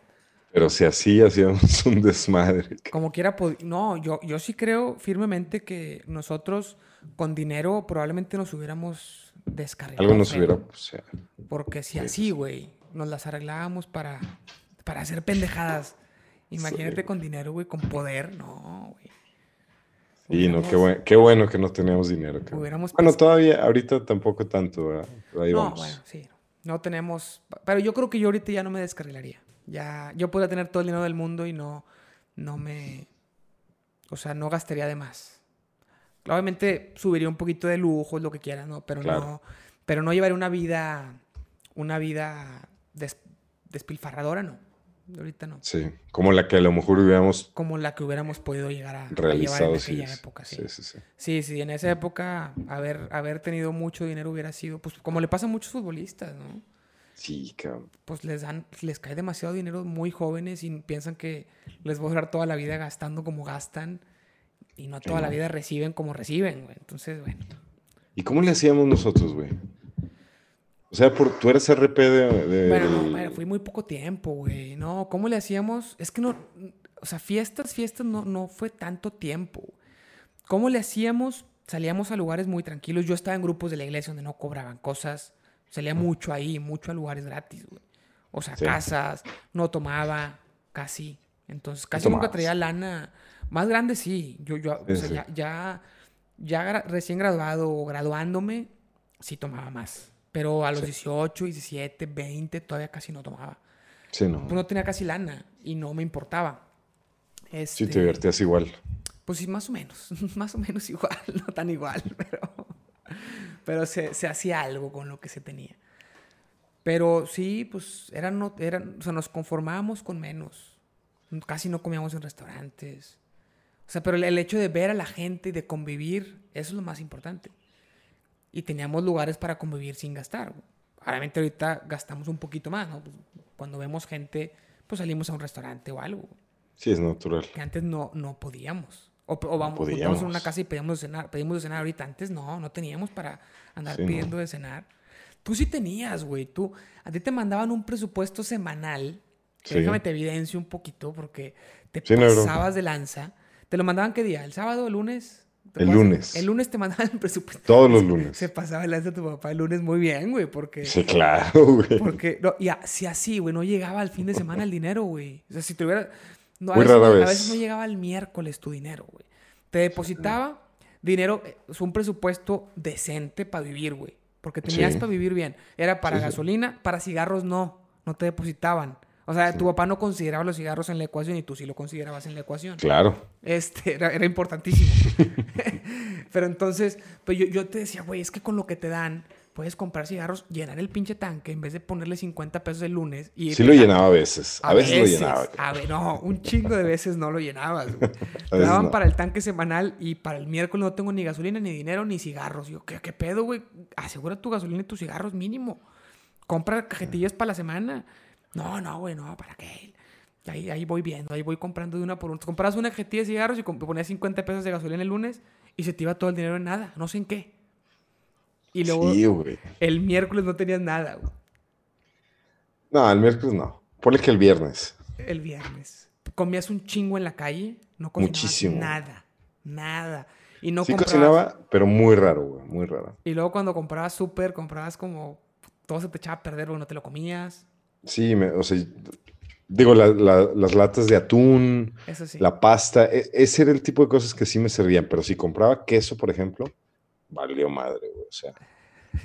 Pero si así hacíamos un desmadre. Como quiera, no, yo, yo sí creo firmemente que nosotros con dinero probablemente nos hubiéramos descargado. Algo nos hubiera... Sea, Porque si así, güey, nos las arreglábamos para, para hacer pendejadas. Imagínate sí. con dinero, güey, con poder, no, güey. Y no, qué, bueno, qué bueno que no teníamos dinero. Hubiéramos bueno, todavía, ahorita tampoco tanto, ¿verdad? Pero ahí no, vamos. bueno, sí. No tenemos... Pero yo creo que yo ahorita ya no me descarrilaría. Ya, yo podría tener todo el dinero del mundo y no, no me, o sea, no gastaría de más. Obviamente subiría un poquito de lujo, lo que quiera, ¿no? Pero Claro. no, pero no llevaría una vida, una vida des- despilfarradora, no. Ahorita no. Sí, como la que a lo mejor hubiéramos Como la que hubiéramos podido llegar a, a llevar realizado. en Sí, aquella época, sí. sí, sí, sí. Sí, sí, en esa época haber, haber tenido mucho dinero hubiera sido, pues como le pasa a muchos futbolistas, ¿no? Sí, cabrón. pues les dan, les cae demasiado dinero muy jóvenes y piensan que les va a durar toda la vida gastando como gastan y no toda la vida reciben como reciben, güey. Entonces, bueno. ¿Y cómo le hacíamos nosotros, güey? O sea, por, tú eres RP de... de- Bueno, no, bueno, fui muy poco tiempo, güey. No, ¿cómo le hacíamos? Es que no, o sea, fiestas, fiestas no, no fue tanto tiempo. ¿Cómo le hacíamos? Salíamos a lugares muy tranquilos. Yo estaba en grupos de la iglesia donde no cobraban cosas. Salía mucho ahí, mucho a lugares gratis, güey. O sea, Sí. casas, no tomaba, casi. Entonces, casi nunca traía lana. Más grande sí. Yo, yo, o Sí, sea, sí. ya, ya, ya gra- recién graduado o graduándome, sí tomaba más. Pero a los 18, 17, 20 todavía casi no tomaba. Sí, no. Pues no tenía casi lana y no me importaba. Sí, te divertías igual. Pues sí, más o menos. Más o menos igual. No tan igual, pero... Pero se, se hacía algo con lo que se tenía. Pero sí, pues eran, eran, o sea, nos conformábamos con menos. Casi no comíamos en restaurantes. O sea, pero el, hecho de ver a la gente y de convivir, eso es lo más importante. Y teníamos lugares para convivir sin gastar. Obviamente ahorita gastamos un poquito más, ¿no? Pues, cuando vemos gente, pues salimos a un restaurante o algo. Sí, es natural. Que antes no, no podíamos. O, vamos, a una casa y pedimos de cenar. Pedimos de cenar ahorita. Antes no, no teníamos para andar pidiendo de cenar. Tú sí tenías, güey. Tú, a ti te mandaban un presupuesto semanal. Déjame te evidencio un poquito porque te pasabas de lanza. ¿Te lo mandaban qué día? ¿El sábado, el lunes? El lunes. El lunes te mandaban el presupuesto. Todos los lunes. Se pasaba el lanza a tu papá el lunes muy bien, güey, porque... Sí, claro, güey. Porque, no, y si así, güey, no llegaba al fin de semana el dinero, güey. O sea, si tuviera... No, muy rara vez. A veces no llegaba el miércoles tu dinero, güey. Te depositaba dinero, es un presupuesto decente para vivir, güey. Porque tenías para vivir bien. Era para gasolina, para cigarros no. No te depositaban. O sea, tu papá no consideraba los cigarros en la ecuación y tú sí lo considerabas en la ecuación. Claro. Este, era, importantísimo. Pero entonces, pues yo, yo te decía, güey, es que con lo que te dan, puedes comprar cigarros, llenar el pinche tanque en vez de ponerle 50 pesos el lunes. Y sí lo llenaba a veces. A, veces, lo llenaba. A ver, no, un chingo de veces no lo llenabas. Te daban para el tanque semanal y para el miércoles no tengo ni gasolina, ni dinero, ni cigarros. Yo, ¿qué, qué pedo, güey? Asegura tu gasolina y tus cigarros mínimo. Compra cajetillas para la semana. No, no, güey, no, ¿para qué? Ahí, ahí voy viendo, ahí voy comprando de una por una. Compras una cajetilla de cigarros y ponías 50 pesos de gasolina el lunes y se te iba todo el dinero en nada. No sé en qué. Y luego el miércoles no tenías nada, güey. No, el miércoles no. Ponle que el viernes. El viernes. Comías un chingo en la calle, no cocinabas Muchísimo. nada. Nada. Y no sí cocinaba, pero muy raro, güey. Muy raro. Y luego cuando comprabas súper, comprabas como... Todo se te echaba a perder, güey. No te lo comías. Sí, o sea... Digo, las latas de atún, Eso sí. la pasta, e, ese era el tipo de cosas que sí me servían. Pero si compraba queso, por ejemplo, valió madre, güey. O sea,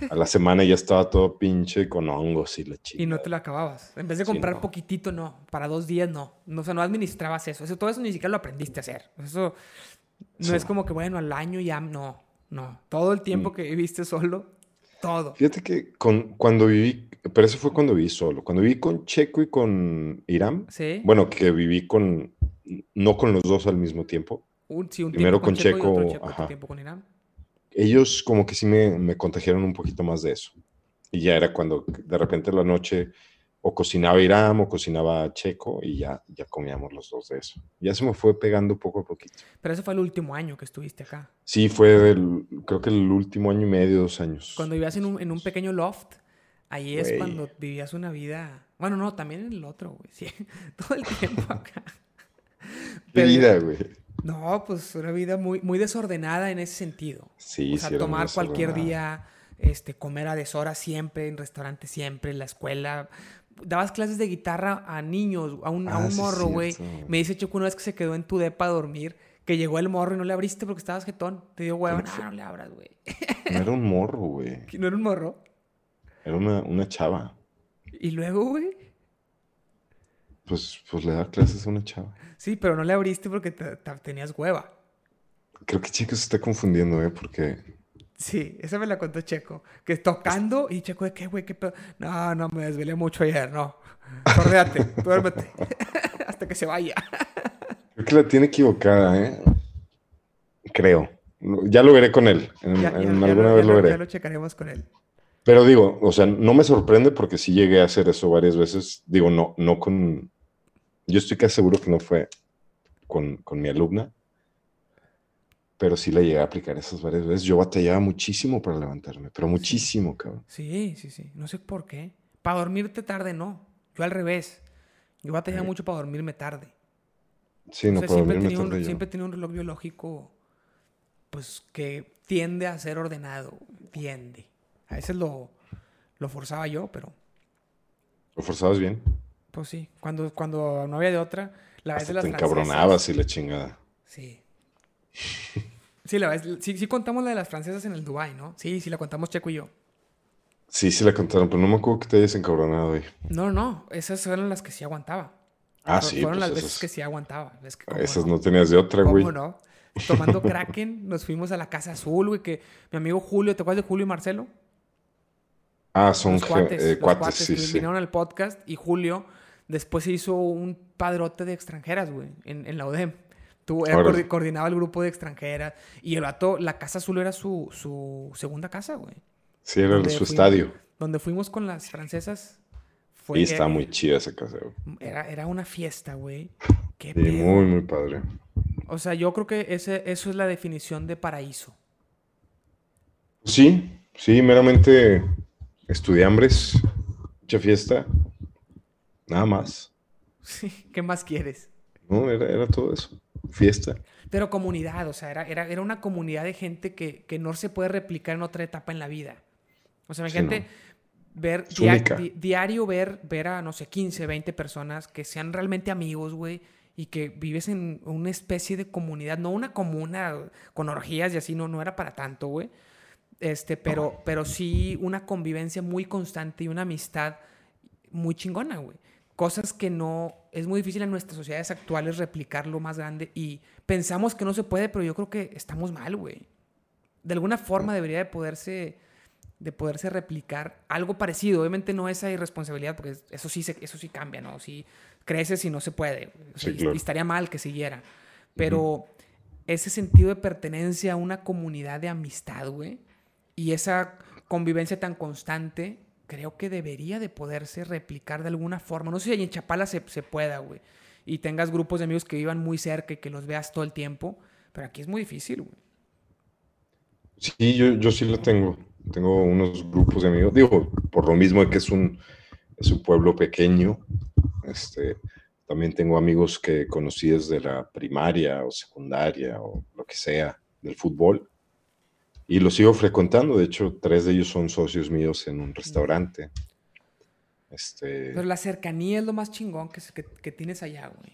a la semana ya estaba todo pinche con hongos y la chica. Y no te lo acababas. En vez de comprar poquitito, no. Para dos días, no. no. O sea, no administrabas eso. eso. Todo eso ni siquiera lo aprendiste a hacer. Eso no es como que, bueno, al año ya, no. No. Todo el tiempo mm. que viviste solo, todo. Fíjate que con, cuando viví, pero eso fue cuando viví solo. Cuando viví con Checo y con Irán. Sí. Bueno, que viví con, no con los dos al mismo tiempo. Un, sí, un Primero con Checo, Checo ajá. tiempo con Irán ellos como que sí me, me, contagiaron un poquito más de eso. Y ya era cuando de repente la noche o cocinaba Irán o cocinaba Checo y ya, ya comíamos los dos de eso. Ya se me fue pegando poco a poquito. Pero eso fue el último año que estuviste acá. Sí, fue el, creo que el último año y medio, dos años. Cuando vivías en un, en un pequeño loft, ahí es cuando vivías una vida... Bueno, no, también en el otro, güey. Sí, todo el tiempo acá. vida, güey. No, pues una vida muy, muy desordenada en ese sentido. Sí, o sea, tomar cualquier día, este, comer a deshora siempre, en restaurante siempre, en la escuela. Dabas clases de guitarra a niños, a un, a ah, un morro, güey. Me dice Choco una vez que se quedó en tu depa a dormir, que llegó el morro y no le abriste porque estabas jetón. Te dio huevo. No, no le abras, güey. No era un morro, güey. ¿No era un morro? Era una, una chava. ¿Y luego, güey? Pues, pues le da clases a una chava. Sí, pero no le abriste porque tenías hueva. Creo que Checo se está confundiendo, ¿eh? Porque... Sí, esa me la contó Checo. Que tocando y Checo de qué, güey, qué pedo. No, no, me desvelé mucho ayer, no. Cordéate, duérmete. Hasta que se vaya. Creo que la tiene equivocada, ¿eh? Creo. Ya lo veré con él. En, alguna vez lo, veré. Ya lo checaremos con él. Pero digo, o sea, no me sorprende porque sí llegué a hacer eso varias veces. Digo, no, no con, yo estoy casi seguro que no fue con, mi alumna, pero sí la llegué a aplicar esas varias veces. Yo batallaba muchísimo para levantarme, pero muchísimo, cabrón. Sí, sí, sí. No sé por qué. Para dormirte tarde, no. Yo al revés. Yo batallaba mucho para dormirme tarde. Sí, no, para dormirme tarde. Siempre tenía un reloj biológico, pues, que tiende a ser ordenado. Tiende. A veces lo, lo forzaba yo, pero... ¿Lo forzabas bien? Pues sí, cuando, cuando no había de otra, la vez de las te encabronabas y la chingada. Sí. Sí, la vez, sí, sí contamos la de las francesas en el Dubai, ¿no? Sí, sí la contamos Checo y yo. Sí, sí la contaron, pero no me acuerdo que te hayas encabronado ahí. No, no, esas eran las que sí aguantaba. Ah, sí. Fueron pues las esas, veces que sí aguantaba. Es que, ¿cómo esas no? no tenías de otra, güey. ¿Cómo no? Tomando Kraken, nos fuimos a la Casa Azul, güey, que mi amigo Julio, ¿te acuerdas de Julio y Marcelo? Ah, son Los cuates, eh, los cuates, cuates sí, que sí. vinieron al podcast y Julio después se hizo un padrote de extranjeras, güey, en, en la UDEM. Tú, coordi- coordinaba el grupo de extranjeras y el vato, la Casa Azul era su, su segunda casa, güey. Sí, era Donde su fuimos- estadio. Donde fuimos con las francesas. Fue, Y está era- muy chida esa casa, güey. Era, era una fiesta, güey. Qué Sí, pedo. muy, muy padre. O sea, yo creo que ese, eso es la definición de paraíso. Sí, sí, meramente estudiambres, mucha fiesta, nada más. Sí, ¿qué más quieres? No, era, era todo eso. Fiesta. Pero comunidad, o sea, era, era, era una comunidad de gente que, que no se puede replicar en otra etapa en la vida. O sea, Sí, imagínate ver dia- única. di- diario ver, ver a, no sé, 15, 20 personas que sean realmente amigos, güey, y que vives en una especie de comunidad, no una comuna con orgías y así, no, no era para tanto, güey. Este, pero, pero sí una convivencia muy constante y una amistad muy chingona, güey. Cosas que no, es muy difícil en nuestras sociedades actuales replicar lo más grande y pensamos que no se puede, pero yo creo que estamos mal, güey. De alguna forma debería de poderse, de poderse replicar algo parecido. Obviamente no esa irresponsabilidad, porque eso sí, se- eso sí cambia, ¿no? Si creces y no se puede. Sí, claro. y estaría mal que siguiera. Pero ese sentido de pertenencia a una comunidad de amistad, güey, y esa convivencia tan constante, creo que debería de poderse replicar de alguna forma. No sé si en Chapala se, se pueda, güey. Y tengas grupos de amigos que vivan muy cerca y que los veas todo el tiempo. Pero aquí es muy difícil, güey. Sí, yo, yo sí lo tengo. Tengo unos grupos de amigos. Digo, por lo mismo que es un, es un pueblo pequeño. Este, también tengo amigos que conocí desde la primaria o secundaria o lo que sea del fútbol. Y los sigo frecuentando. De hecho, tres de ellos son socios míos en un restaurante. Este, Pero la cercanía es lo más chingón que, que, que tienes allá, güey.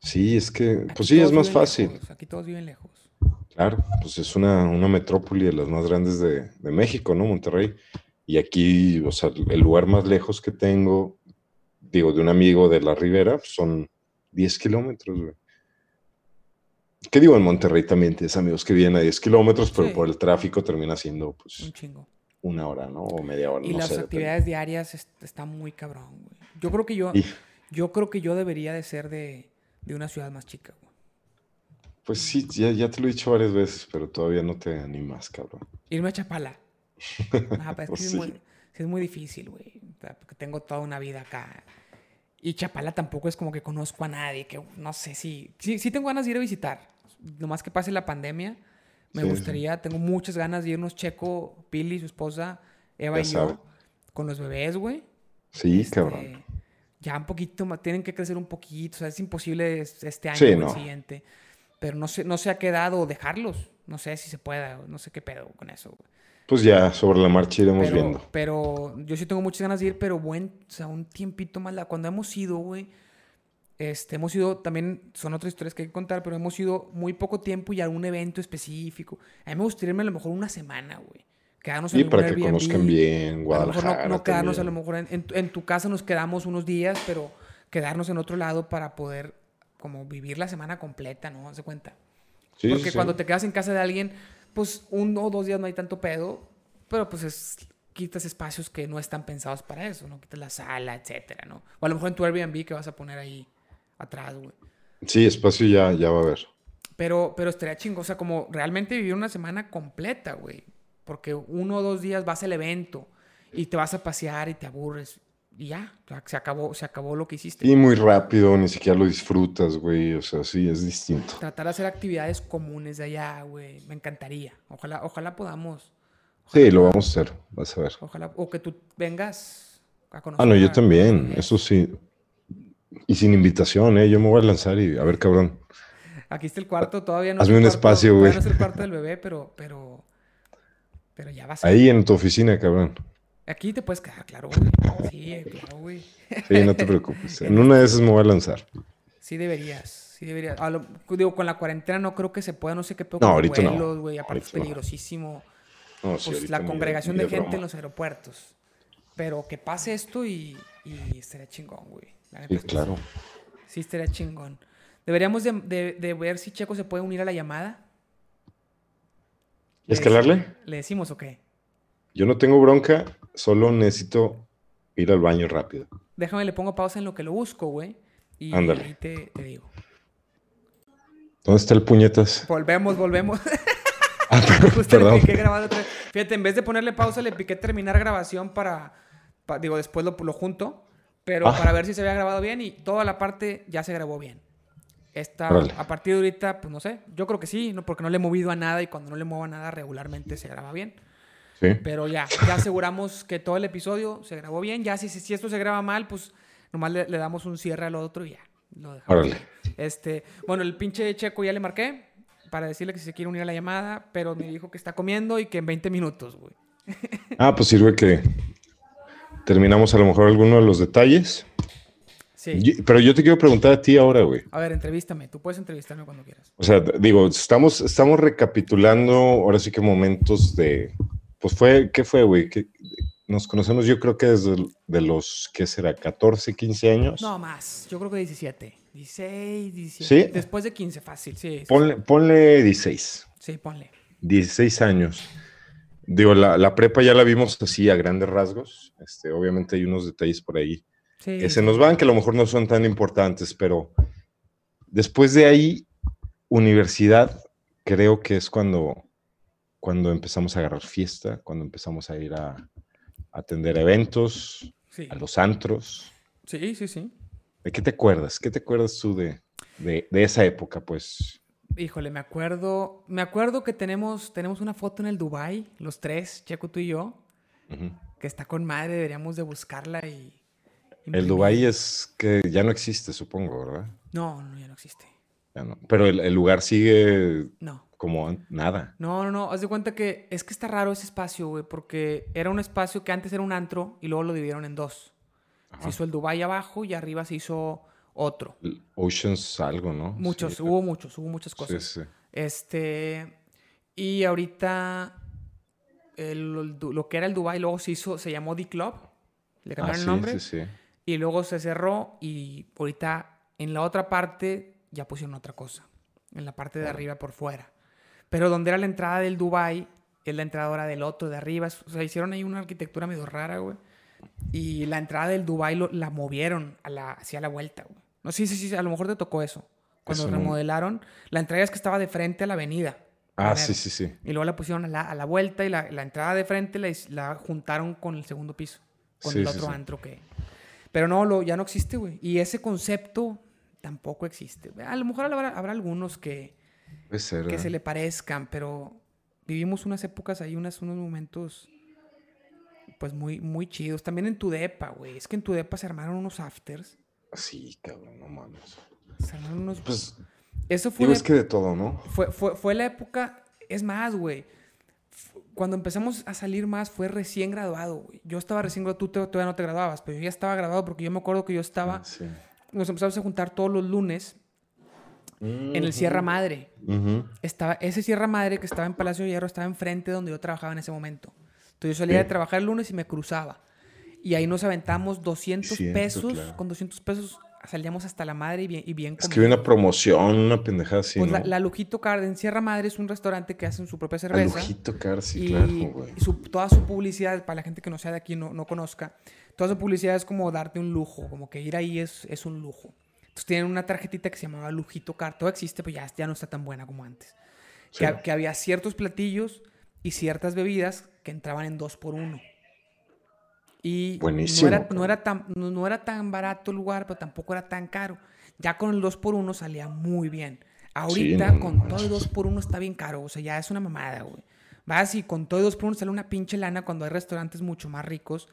sí, es que, Aquí pues sí, es más fácil. lejos, aquí todos viven lejos. Claro, pues es una, una metrópoli de las más grandes de, de México, ¿no? Monterrey. Y aquí, o sea, el lugar más lejos que tengo, digo, de un amigo de la Ribera, pues, son 10 kilómetros, güey. ¿Qué digo? En Monterrey también tienes amigos que vienen a 10 kilómetros, pero Sí. por el tráfico termina siendo, pues, Un chingo. una hora, ¿no? O media hora, Y no las sé. depende. actividades diarias est- está muy cabrón, güey. Yo creo que yo, Y, yo creo que yo debería de ser de, de una ciudad más chica, güey. pues sí, ya, ya te lo he dicho varias veces, pero todavía no te animas, cabrón. Irme a Chapala. Pero es que Pues sí es muy, sí es muy difícil, güey. Porque tengo toda una vida acá. Y Chapala tampoco es como que conozco a nadie, que no sé si... Sí, sí tengo ganas de ir a visitar. Nomás que pase la pandemia, me Sí, sí. gustaría, tengo muchas ganas de irnos Checo, Pili, su esposa, Eva Ya y sabe. yo, con los bebés, güey. Sí, Este, cabrón. Ya un poquito más, tienen que crecer un poquito, o sea, es imposible es- este año Sí, o el no. siguiente. Pero no sé, no se ha quedado dejarlos. No sé si se pueda, no sé qué pedo con eso. güey. Pues ya, sobre la marcha iremos Pero, viendo. pero yo sí tengo muchas ganas de ir, pero buen, o sea, un tiempito más. la- Cuando hemos ido, güey, este, hemos ido, también son otras historias que hay que contar, pero hemos ido muy poco tiempo y a algún evento específico. A mí me gustaría irme a lo mejor una semana, güey. Quedarnos en Y algún para que Airbnb. conozcan bien A lo mejor Guadalajara. no, no quedarnos, a lo mejor en, en tu- en tu casa nos quedamos unos días, pero quedarnos en otro lado para poder como vivir la semana completa, ¿no? De cuenta. Sí, Porque sí, sí. cuando te quedas en casa de alguien, pues uno o dos días no hay tanto pedo, pero pues es, quitas espacios que no están pensados para eso, ¿no? Quitas la sala, etcétera, ¿no? O a lo mejor en tu Airbnb que vas a poner ahí atrás, güey. Sí, espacio ya, ya va a haber. Pero, pero estaría chingo, o sea, como realmente vivir una semana completa, güey. Porque uno o dos días vas al evento y te vas a pasear y te aburres y ya, se acabó, se acabó lo que hiciste. Y muy rápido, ni siquiera lo disfrutas, güey. O sea, sí, es distinto. Tratar de hacer actividades comunes de allá, güey. Me encantaría. Ojalá, ojalá podamos. Sí, lo vamos a hacer, vas a ver. Ojalá, o que tú vengas a conocer. Ah, no, yo también, eso sí. Y sin invitación, ¿eh? Yo me voy a lanzar y a ver, cabrón. Aquí está el cuarto, todavía no. Hazme es un cuarto- espacio, güey. no es el cuarto del bebé, pero, pero, pero ya va a. Ahí en tu oficina, cabrón. Aquí te puedes quedar, claro, güey. Sí, claro, güey. Sí, no te preocupes. En una de esas me voy a lanzar. Sí deberías, sí deberías. A lo- digo, con la cuarentena no creo que se pueda, no sé qué pedo No, ahorita no. vuelos, güey. Aparte es Ahorita no. peligrosísimo. pues, la congregación de, gente en los aeropuertos. Pero que pase esto y, y estaría chingón, güey. Sí, claro. Sí, estaría chingón. Deberíamos de, ver si Checo se puede unir a la llamada. ¿Y escalarle? ¿Le decimos o qué? Yo no tengo bronca, solo necesito ir al baño rápido. Déjame, le pongo pausa en lo que lo busco, güey. Y ahí te, digo. ¿Dónde está el puñetas? Volvemos, volvemos. Ah, perdón. Fíjate, en vez de ponerle pausa, le piqué terminar grabación para. digo, después lo, lo junto. Pero ah. para ver si se había grabado bien y toda la parte ya se grabó bien. Esta, a partir de ahorita, pues no sé. Yo creo que sí, ¿no? porque no le he movido a nada y cuando no le muevo a nada regularmente se graba bien. Sí. Pero ya, ya aseguramos que todo el episodio se grabó bien. Ya si, si esto se graba mal, pues nomás le, damos un cierre al otro y ya. Lo dejamos. Este, bueno, el pinche Checo ya le marqué para decirle que si se quiere unir a la llamada, pero me dijo que está comiendo y que en 20 minutos, güey. Ah, pues sirve que terminamos a lo mejor alguno de los detalles pero yo te quiero preguntar a ti ahora, güey. A ver, entrevístame. Tú puedes entrevistarme cuando quieras. O sea, digo, estamos, estamos recapitulando ahora sí que momentos de. Pues fue, ¿qué fue, güey? Nos conocemos yo creo que desde de los, ¿qué será? ¿14, 15 años? No, más. Yo creo que 17. 16, 17. ¿Sí? Después de 15, fácil, sí. Ponle, ponle 16. Sí, ponle. 16 años. Digo, la, la, prepa ya la vimos así a grandes rasgos. Este, obviamente hay unos detalles por ahí que se nos van, que a lo mejor no son tan importantes, pero después de ahí, universidad, creo que es cuando, cuando empezamos a agarrar fiesta, cuando empezamos a ir a, atender eventos, a los antros. Sí, sí, sí. ¿De qué te acuerdas? ¿Qué te acuerdas tú de, de, esa época, pues? Híjole, me acuerdo, me acuerdo que tenemos, tenemos una foto en el Dubai, los tres, Checo, tú y yo, que está con madre, deberíamos de buscarla y, el Dubai es que ya no existe, supongo, ¿verdad? No, no, ya no existe. Ya no. Pero el, lugar sigue no. como nada. No, no, no. Haz de cuenta que es que está raro ese espacio, güey, porque era un espacio que antes era un antro y luego lo dividieron en dos. Se hizo el Dubai abajo y arriba se hizo otro. Oceans algo, ¿no? Muchos, hubo muchos, hubo muchas cosas. Sí, sí. Este, y ahorita lo que era el Dubai luego se hizo, se llamó The Club. Le cambiaron el ah, nombre. Sí, sí y luego se cerró y ahorita en la otra parte ya pusieron otra cosa, en la parte de arriba por fuera. Pero donde era la entrada del Dubai, es la entrada ahora del otro de arriba. O sea, hicieron ahí una arquitectura medio rara, güey. Y la entrada del Dubai la movieron a la, hacia la vuelta, güey. No, sí, sí, sí, a lo mejor te tocó eso. Cuando remodelaron, la entrada es que estaba de frente a la avenida. Ah, sí, sí, sí. Y luego la pusieron a la, a la vuelta y la, la, entrada de frente la, la, juntaron con el segundo piso, con el otro antro que, pero no, lo, ya no existe, güey. Y ese concepto tampoco existe. A lo mejor habrá, algunos que, que se le parezcan, pero vivimos unas épocas ahí, unas, unos momentos pues muy, muy chidos. También en tu depa, güey. Es que en tu depa se armaron unos afters. Sí, cabrón, no mames. Se armaron unos... Pues, eso fue... es que de todo, ¿no? Fue, fue, fue la época... Es más, güey cuando empezamos a salir más fue recién graduado, güey. Yo estaba recién graduado, tú todavía no te graduabas, pero yo ya estaba graduado porque yo me acuerdo que yo estaba... Ah, nos empezamos a juntar todos los lunes en el Sierra Madre. estaba, ese Sierra Madre que estaba en Palacio de Hierro estaba enfrente de donde yo trabajaba en ese momento. Entonces yo salía de trabajar el lunes y me cruzaba. Y ahí nos aventamos 200 pesos. Con 200 pesos salíamos hasta la madre y bien, y bien Es que había una promoción, una pendejada así. Pues la, Lujito Car en Sierra Madre es un restaurante que hacen su propia cerveza. La Lujito Car, sí, claro, güey. Y toda su publicidad, para la gente que no sea de aquí, no, no conozca, toda su publicidad es como darte un lujo, como que ir ahí es, es un lujo. Entonces tienen una tarjetita que se llamaba Lujito Car. Todo existe, pero ya, ya no está tan buena como antes. Que, que había ciertos platillos y ciertas bebidas que entraban en dos por uno. Y no era, no, era tan, no, era tan barato el lugar, pero tampoco era tan caro. Ya con el 2x1 salía muy bien. Ahorita con todo el 2x1 está bien caro. O sea, ya es una mamada, güey. Vas y con todo el 2x1 sale una pinche lana cuando hay restaurantes mucho más ricos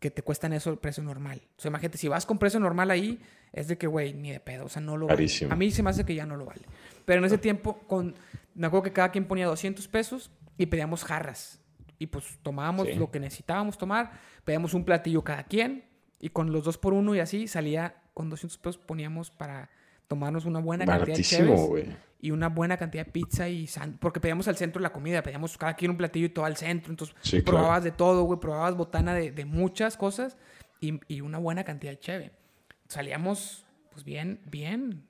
que te cuestan eso el precio normal. O sea, imagínate, si vas con precio normal ahí, es de que, güey, ni de pedo. O sea, no lo vale. A mí se me hace que ya no lo vale. Pero en ese tiempo, con, me acuerdo que cada quien ponía 200 pesos y pedíamos jarras. Y pues tomábamos lo que necesitábamos tomar pedíamos un platillo cada quien y con los dos por uno y así salía con 200 pesos poníamos para tomarnos una buena cantidad de cheves y una buena cantidad de pizza y porque pedíamos al centro la comida, pedíamos cada quien un platillo y todo al centro, entonces probabas de todo, güey, probabas botana de, de muchas cosas y, y, una buena cantidad de cheve. Salíamos, pues bien, bien,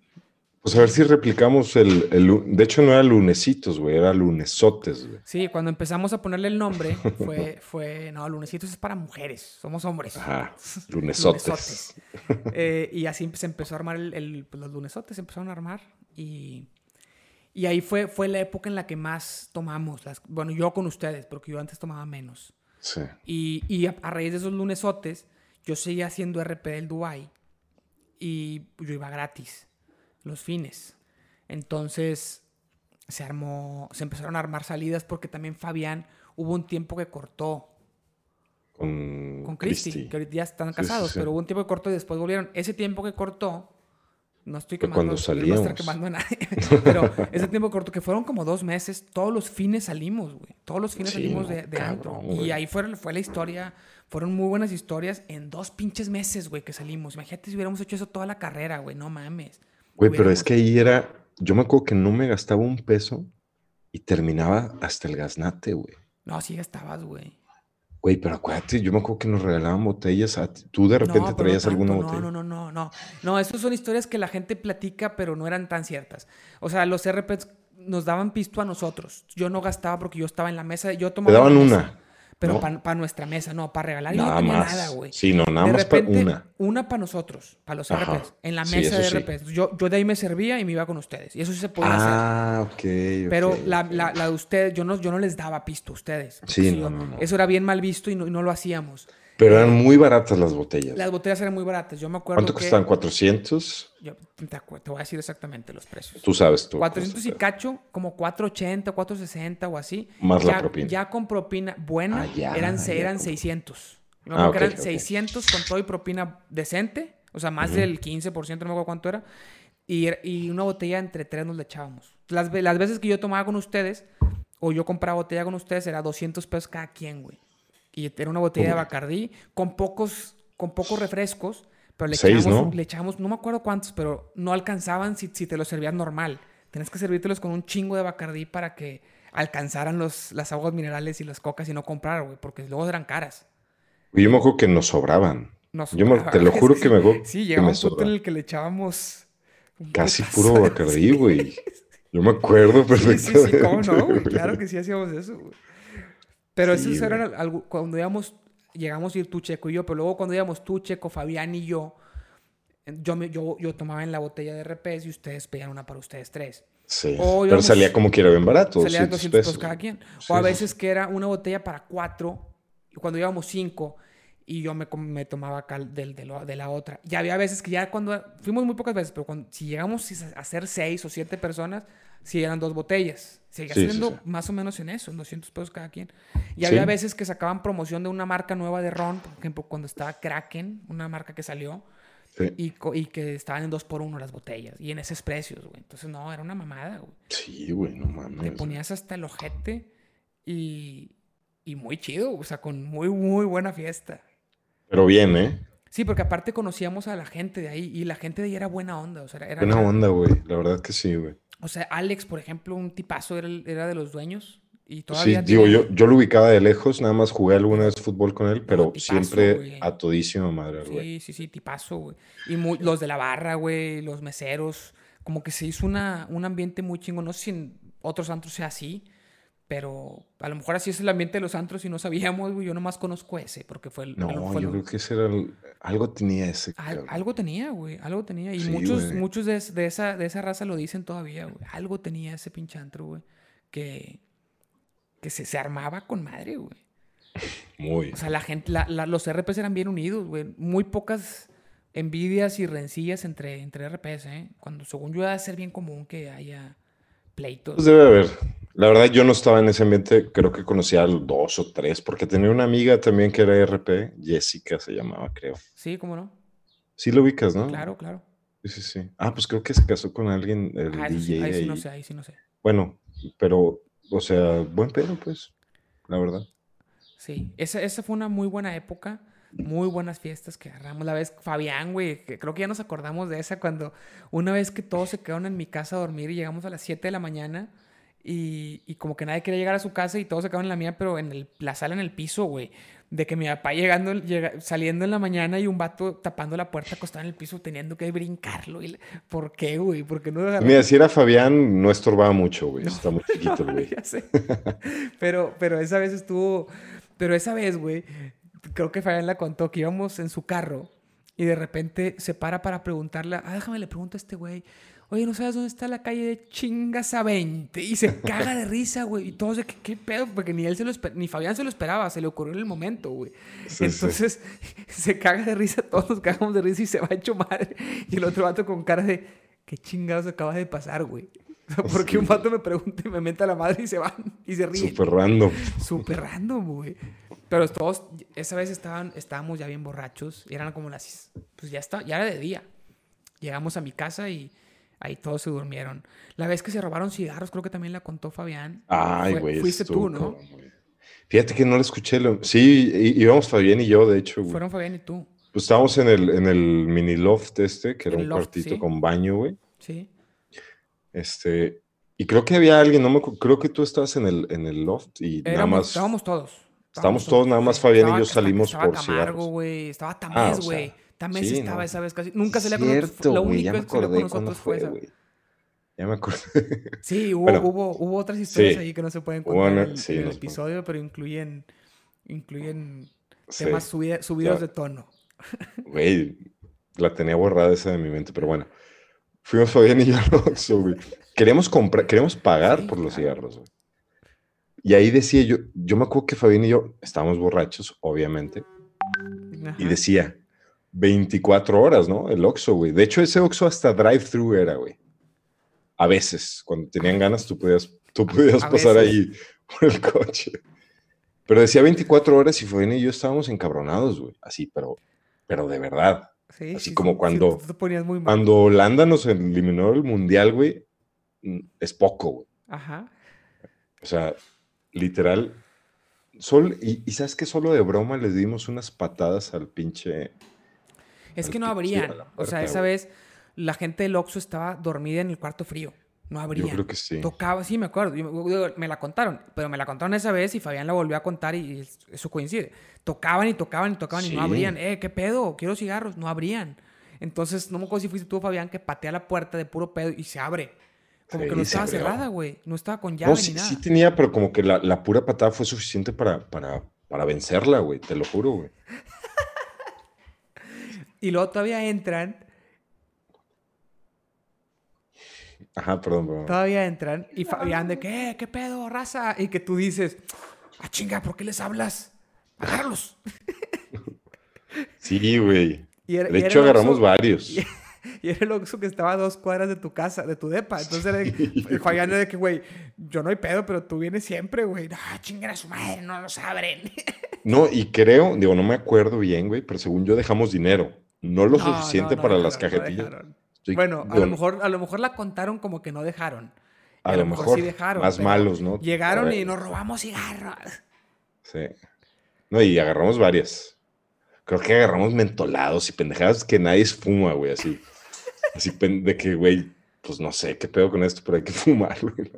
pues a ver si replicamos el, De hecho, no era lunesitos, güey, era lunesotes, güey. Sí, cuando empezamos a ponerle el nombre, fue. fue no, lunesitos es para mujeres, somos hombres. Ajá, lunesotes. Eh, y así se empezó a armar el, pues, los lunesotes, se empezaron a armar. Y, y ahí fue, fue la época en la que más tomamos. Las, bueno, yo con ustedes, porque yo antes tomaba menos. Sí. Y, y a, raíz de esos lunesotes, yo seguía haciendo RP del Dubai y yo iba gratis los fines. Entonces se armó, se empezaron a armar salidas porque también Fabián hubo un tiempo que cortó con, con Cristi, que ahorita ya están casados, pero hubo un tiempo que cortó y después volvieron. Ese tiempo que cortó, no estoy quemando, cuando salíamos. no estoy quemando a nadie, pero ese tiempo corto, que fueron como dos meses, todos los fines salimos, güey. Todos los fines salimos de, de antro. Y ahí fue, fue la historia, fueron muy buenas historias en dos pinches meses, güey, que salimos. Imagínate si hubiéramos hecho eso toda la carrera, güey, no mames. Güey, pero es que ahí era, yo me acuerdo que no me gastaba un peso y terminaba hasta el gaznate, güey. No, sí gastabas, güey. Güey, pero acuérdate, yo me acuerdo que nos regalaban botellas. A Tú de repente traías alguna botella. No, no, no, no, no. estas son historias que la gente platica, pero no eran tan ciertas. O sea, los RPs nos daban pisto a nosotros. Yo no gastaba porque yo estaba en la mesa. Yo tomaba. Te daban una. Pero para nuestra mesa, no, para regalar nada no tenía nada, güey. Sí, no, nada más para una. Una para nosotros, para los RPs, en la mesa de RPs. Yo, yo de ahí me servía y me iba con ustedes. Y eso sí se podía hacer. Ah, ok. Pero La, la, la, de ustedes, yo no, yo no les daba pisto a ustedes. Sí, no, no, Eso era bien mal visto y no, y no lo hacíamos. Pero eran muy baratas las botellas. Las botellas eran muy baratas. Yo me acuerdo. ¿Cuánto costaban? ¿400? Yo te, voy a decir exactamente los precios. Tú sabes tú. 400 y cacho, como 480, 460 o así. Más ya, la propina. Ya con propina buena, ah, eran, eran 600. Me acuerdo ah, que eran 600 con todo y propina decente. O sea, más del 15%, no me acuerdo cuánto era. Y, y, una botella entre tres nos le echábamos. Las, las veces que yo tomaba con ustedes, o yo compraba botella con ustedes, era 200 pesos cada quien, güey y era una botella de Bacardí con pocos, con pocos refrescos, pero le echábamos, ¿no? le echábamos, no me acuerdo cuántos, pero no alcanzaban si, si te los servías normal. Tienes que servírtelos con un chingo de Bacardí para que alcanzaran los, las aguas minerales y las cocas y no comprar, güey, porque luego eran caras. Yo me acuerdo que nos sobraban. yo te lo juro que me Sí, llegaba un punto en el que le echábamos... Casi puro Bacardí, güey. Yo me acuerdo perfectamente. Sí, sí, ¿cómo no? Claro que sí hacíamos eso, güey. Pero eso era algo, cuando íbamos, llegamos a ir tú, Checo y yo, pero luego cuando íbamos tú, Checo, Fabián y yo, yo, me, yo, yo tomaba en la botella de RPs y ustedes pedían una para ustedes tres. Sí, pero salía como que era bien barato. Salía 200 pesos cada quien. o a veces que era una botella para cuatro, y cuando íbamos cinco, y yo me, me tomaba del, de, de, la otra. Y había veces que ya cuando, fuimos muy pocas veces, pero cuando, si llegamos a ser seis o siete personas, si eran dos botellas. Seguía siendo más o menos en eso, en 200 pesos cada quien. Y había veces que sacaban promoción de una marca nueva de ron, por ejemplo, cuando estaba Kraken, una marca que salió, y, y, que estaban en dos por uno las botellas, y en esos precios, güey. Entonces, no, era una mamada, güey. Sí, güey, no mames. Te ponías hasta el ojete y, y muy chido, o sea, con muy, muy buena fiesta. Pero bien, ¿eh? Sí, porque aparte conocíamos a la gente de ahí y la gente de ahí era buena onda, o sea, era... Buena onda, güey, la verdad que sí, güey. O sea, Alex, por ejemplo, un tipazo, era, era de los dueños. Y todavía sí, digo, yo, yo lo ubicaba de lejos, nada más jugué alguna vez fútbol con él, pero siempre a todísima madre, güey. Sí, sí, sí, tipazo, güey. Y los de la barra, güey, los meseros, como que se hizo una, un ambiente muy chingo. No sé si en otros antros sea así, pero a lo mejor así es el ambiente de los antros y no sabíamos, güey. Yo nomás conozco ese, porque fue el. No, yo creo que ese era. algo tenía ese. algo tenía, güey. Algo tenía. Y muchos, muchos de, de, esa, de esa raza lo dicen todavía, güey. Algo tenía ese pinche antro, güey. Que, que se, se armaba con madre, güey. Muy. O sea, la gente, la, los RPs eran bien unidos, güey. Muy pocas envidias y rencillas entre, entre RPs, ¿eh? Cuando según yo debe ser bien común que haya pleitos. Pues debe haber. La verdad, yo no estaba en ese ambiente, creo que conocía a dos o tres, porque tenía una amiga también que era RP, Jessica se llamaba, creo. Sí, ¿cómo no? Sí lo ubicas, ¿no? Claro, claro. Sí, sí, sí. Ah, pues creo que se casó con alguien, el ah, DJ. ahí, sí no sé, ahí sí no sé. Bueno, pero, o sea, buen pedo, pues, la verdad. Sí, esa, esa fue una muy buena época. Muy buenas fiestas que agarramos. La vez Fabián, güey, que creo que ya nos acordamos de esa cuando una vez que todos se quedaron en mi casa a dormir y llegamos a las 7 de la mañana y, y como que nadie quería llegar a su casa y todos se quedaron en la mía, pero en el, la sala en el piso, güey. De que mi papá llegando, llega, saliendo en la mañana y un vato tapando la puerta acostado en el piso teniendo que brincarlo. Y, ¿Por qué, güey? ¿Por qué no agarramos? Mira, si era Fabián, no estorbaba mucho, güey. Está muy chiquito, güey. ya sé. Pero, pero esa vez estuvo. Pero esa vez, güey, creo que Fabián la contó que íbamos en su carro y de repente se para para preguntarle, ah, déjame le pregunto a este güey, oye, ¿no sabes dónde está la calle de Chingas a 20? Y se caga de risa, güey, y todos de, ¿qué, qué pedo? Porque ni él se lo ni Fabián se lo esperaba, se le ocurrió en el momento, güey. Sí, Entonces se caga de risa, todos nos cagamos de risa y se va hecho madre. Y el otro vato con cara de, ¿qué chingados acaba de pasar, güey? Porque Sí. un vato me pregunta y me menta la madre y se van y se ríen. Súper random. Súper random, güey. Pero todos, esa vez estaban, estábamos ya bien borrachos. Y eran como las. Pues ya, está, ya era de día. Llegamos a mi casa y ahí todos se durmieron. La vez que se robaron cigarros, creo que también la contó Fabián. Ay, güey. Fuiste tú, ¿no? Fíjate que no lo escuché. lo- Sí, íbamos Fabián y yo, de hecho, güey. Fueron Fabián y tú. Pues estábamos en el, en el mini loft este, que era El un loft, cuartito sí. con baño, güey. Sí. Este, y creo que había alguien, no me creo que tú estabas en el, en el loft y nada más. Estábamos todos. Estábamos todos, nada más Fabián y yo Estaba- salimos estaba por Camargo, güey. Estaba Ah, Tamés, o sea, güey. Tamés sí, estaba no. esa vez casi. Nunca se le Cierto, La güey, única vez que con nosotros fue esa. Ya me acordé. Sí, hubo, Bueno, hubo, hubo otras historias sí. ahí que no se pueden contar una- en el, sí, en episodio, pero incluyen, incluyen temas subida- subidos Ya. de tono. Güey, la tenía borrada esa de mi mente, pero bueno. Fuimos Fabián y yo al Oxxo, güey. Queríamos comprar, queríamos pagar Sí, por los claro. cigarros, güey. Y ahí decía yo, yo me acuerdo que Fabián y yo estábamos borrachos, obviamente, y Ajá. decía 24 horas, ¿no? El Oxxo, güey. De hecho, ese Oxxo hasta drive-thru era, güey. A veces, cuando tenían ganas, tú podías, tú podías A pasar veces. ahí por el coche. Pero decía 24 horas y Fabián y yo estábamos encabronados, güey. Así, pero, pero de verdad. Sí, así sí, como sí, sí, cuando- tú te ponías muy mal. Cuando Holanda nos eliminó el mundial, güey, mm, es poco, güey. Ajá. O sea, literal. Sol, y, y sabes que solo de broma les dimos unas patadas al pinche. Es al que no pinche- a abrían. la O sea, esa güey. vez la gente del Oxxo estaba dormida en el cuarto frío. No Yo abrían. creo que sí. Tocaba, sí, me acuerdo. Yo me- la contaron, pero me la contaron esa vez y Fabián la volvió a contar y es- eso coincide. Tocaban y tocaban y tocaban y Sí. no abrían. Eh, ¿qué pedo? Quiero cigarros. No abrían. Entonces, no me acuerdo si fuiste tú, Fabián, que patea la puerta de puro pedo y se abre. Como Sí, que no estaba abrió. cerrada, güey. No estaba con llave No, ni sí, nada. sí tenía, pero como que la, la pura patada fue suficiente para, para, para vencerla, güey. Te lo juro, güey. Y luego todavía entran, Ajá, perdón, perdón. todavía entran y Fabián de que, eh, ¿qué pedo, raza? Y que tú dices, ah, chinga, ¿por qué les hablas? Agárralos. Sí, güey. Era- De era hecho, agarramos varios. Y, y era el Oxxo que estaba a dos cuadras de tu casa, de tu depa. Entonces era de, Fabián era de que, güey, yo no hay pedo, pero tú vienes siempre, güey. Ah, chinga a su madre, no nos abren. No, y creo, digo, no me acuerdo bien, güey, pero según yo dejamos dinero. No lo No, suficiente no, no para las no cajetillas. Bueno, a lo, mejor, a lo mejor la contaron como que no dejaron. A lo mejor, sí dejaron. más malos, ¿no? Llegaron y nos robamos cigarros. Sí. No, y agarramos varias. Creo que agarramos mentolados y pendejadas que nadie fuma, güey, así. Así de que, güey, pues no sé qué pedo con esto, pero hay que fumar, güey.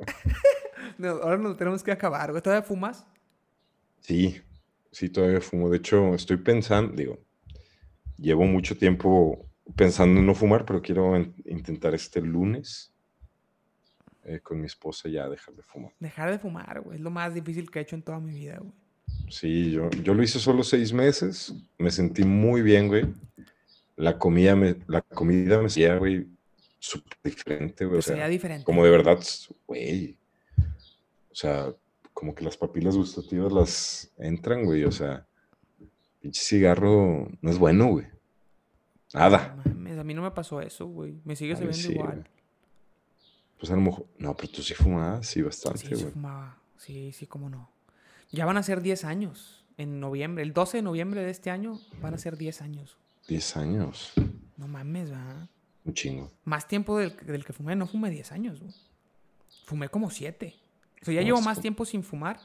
No, ahora nos tenemos que acabar, güey. ¿Todavía fumas? Sí, sí, todavía fumo. De hecho, estoy pensando, digo, llevo mucho tiempo pensando en no fumar, pero quiero in- intentar este lunes eh, con mi esposa ya dejar de fumar. Dejar de fumar, güey. Es lo más difícil que he hecho en toda mi vida, güey. Sí, yo, yo lo hice solo seis meses. Me sentí muy bien, güey. La comida me, la comida me hacía, güey, súper diferente, güey. O sea, diferente. como de verdad, güey. O sea, como que las papilas gustativas las entran, güey. O sea, pinche cigarro no es bueno, güey. Nada. No mames, a mí no me pasó eso, güey. Me sigue sabiendo sí, igual. güey. Pues a lo mejor. No, pero tú sí fumabas, sí, bastante, Sí, sí güey. fumaba. Sí, sí, cómo no. Ya van a ser 10 años en noviembre. El 12 de noviembre de este año van a ser 10 años. 10 años. No mames, ¿verdad? Un chingo. Más tiempo del, del que fumé. No fumé 10 años, güey. Fumé como 7. O sea, ya llevo más tiempo sin fumar.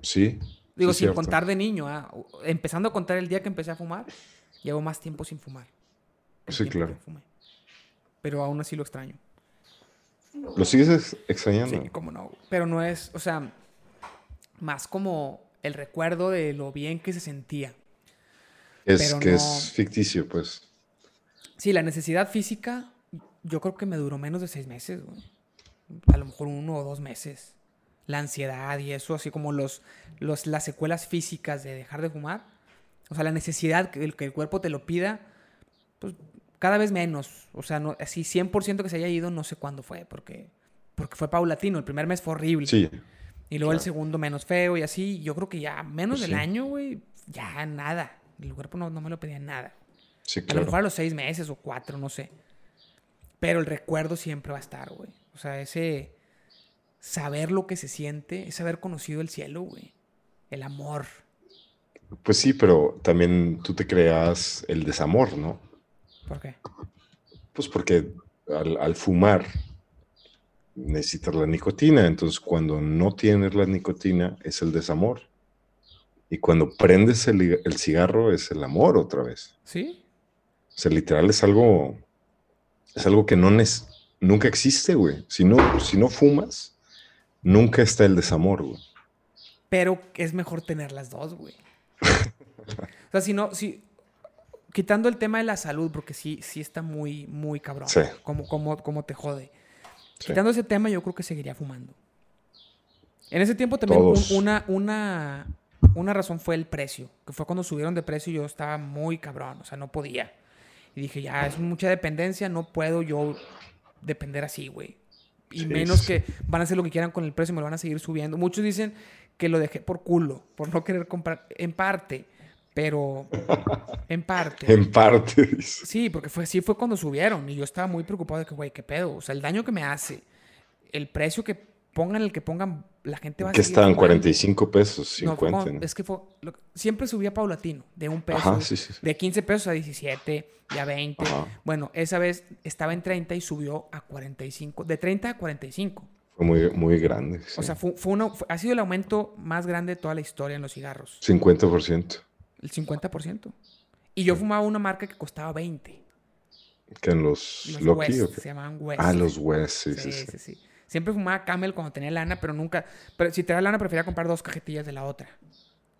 Sí, Digo, sin contar de niño. ¿ah? Empezando a contar el día que empecé a fumar, llevo más tiempo sin fumar. Sí, claro. Pero aún así lo extraño. ¿Lo sigues extrañando? Sí, cómo no. Pero no es, o sea, más como el recuerdo de lo bien que se sentía. Es que es ficticio, pues. Sí, la necesidad física, yo creo que me duró menos de seis meses, güey. A lo mejor uno o dos meses. La ansiedad y eso, así como los, los, las secuelas físicas de dejar de fumar. O sea, la necesidad que el, que el cuerpo te lo pida, pues cada vez menos. O sea, no, así 100% que se haya ido, no sé cuándo fue, porque, porque fue paulatino. El primer mes fue horrible. Sí. Y luego el segundo menos feo y así. Yo creo que ya menos pues del año, güey, ya nada. El cuerpo no, me lo pedía nada. Sí, claro. A lo mejor a los seis meses o cuatro, no sé. Pero el recuerdo siempre va a estar, güey. O sea, ese saber lo que se siente, es haber conocido el cielo, güey. El amor. Pues sí, pero también tú te creas el desamor, ¿no? ¿Por qué? Pues porque al, fumar necesitas la nicotina, entonces cuando no tienes la nicotina es el desamor. Y cuando prendes el, cigarro es el amor otra vez. ¿Sí? O sea, literal es algo, es algo que no nunca existe, güey. Si no, si no fumas, nunca está el desamor, güey. Pero es mejor tener las dos, güey. o sea, si no, si, quitando el tema de la salud, porque sí, sí está muy, muy cabrón. Sí. Como, como, te jode. Quitando ese tema, yo creo que seguiría fumando. En ese tiempo también una, una, una razón fue el precio, que fue cuando subieron de precio yo estaba muy cabrón, o sea, no podía. Y dije, ya es mucha dependencia, no puedo yo depender así, güey. Y menos que van a hacer lo que quieran con el precio, me lo van a seguir subiendo. Muchos dicen que lo dejé por culo, por no querer comprar, en parte. Pero en parte. en parte. Sí, porque fue, sí fue cuando subieron y yo estaba muy preocupado de que, güey, qué pedo. O sea, el daño que me hace, el precio que pongan, el que pongan, la gente va a Que estaban 45 pesos, 50. No, es que fue, siempre subía paulatino, de un peso, de 15 pesos a 17, ya 20. Bueno, esa vez estaba en 30 y subió a 45, de 30 a 45. Fue muy, muy grande. O sea, fue, uno, ha sido el aumento más grande de toda la historia en los cigarros. 50% el 50%. Y yo fumaba una marca que costaba 20. ¿Que en los, los Se llamaban West. Ah, los West, sí sí, sí, sí, Siempre fumaba Camel cuando tenía lana, pero nunca... Pero si tenía lana, prefería comprar dos cajetillas de la otra.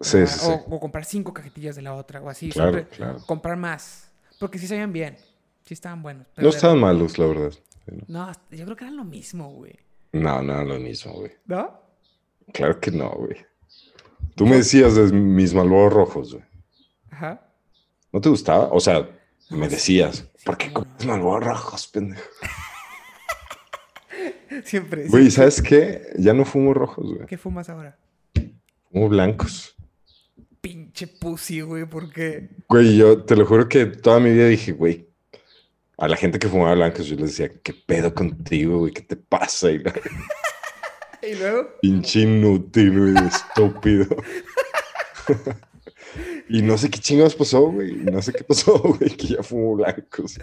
Sí, sí, o, comprar cinco cajetillas de la otra, o así. Claro, claro. Comprar más. Porque sí sabían bien. Sí estaban buenos. no estaban malos, la verdad. No, yo creo que eran lo mismo, güey. No, no eran lo mismo, güey. ¿No? Claro que no, güey. Tú me decías de mis malvados rojos, güey. Ajá. ¿No te gustaba? O sea, me decías, ¿por qué comes malvados rojos, pendejo? Siempre. Güey, ¿sabes qué? Ya no fumo rojos, güey. ¿Qué fumas ahora? Fumo blancos. Pinche pussy, güey, ¿por qué? Güey, yo te lo juro que toda mi vida dije, güey, a la gente que fumaba blancos yo les decía, ¿qué pedo contigo, güey? ¿Qué te pasa? ¿Y, luego? Pinche inútil, güey, estúpido. Y no sé qué chingados pasó, güey. No sé qué pasó, güey, que ya fumo blancos.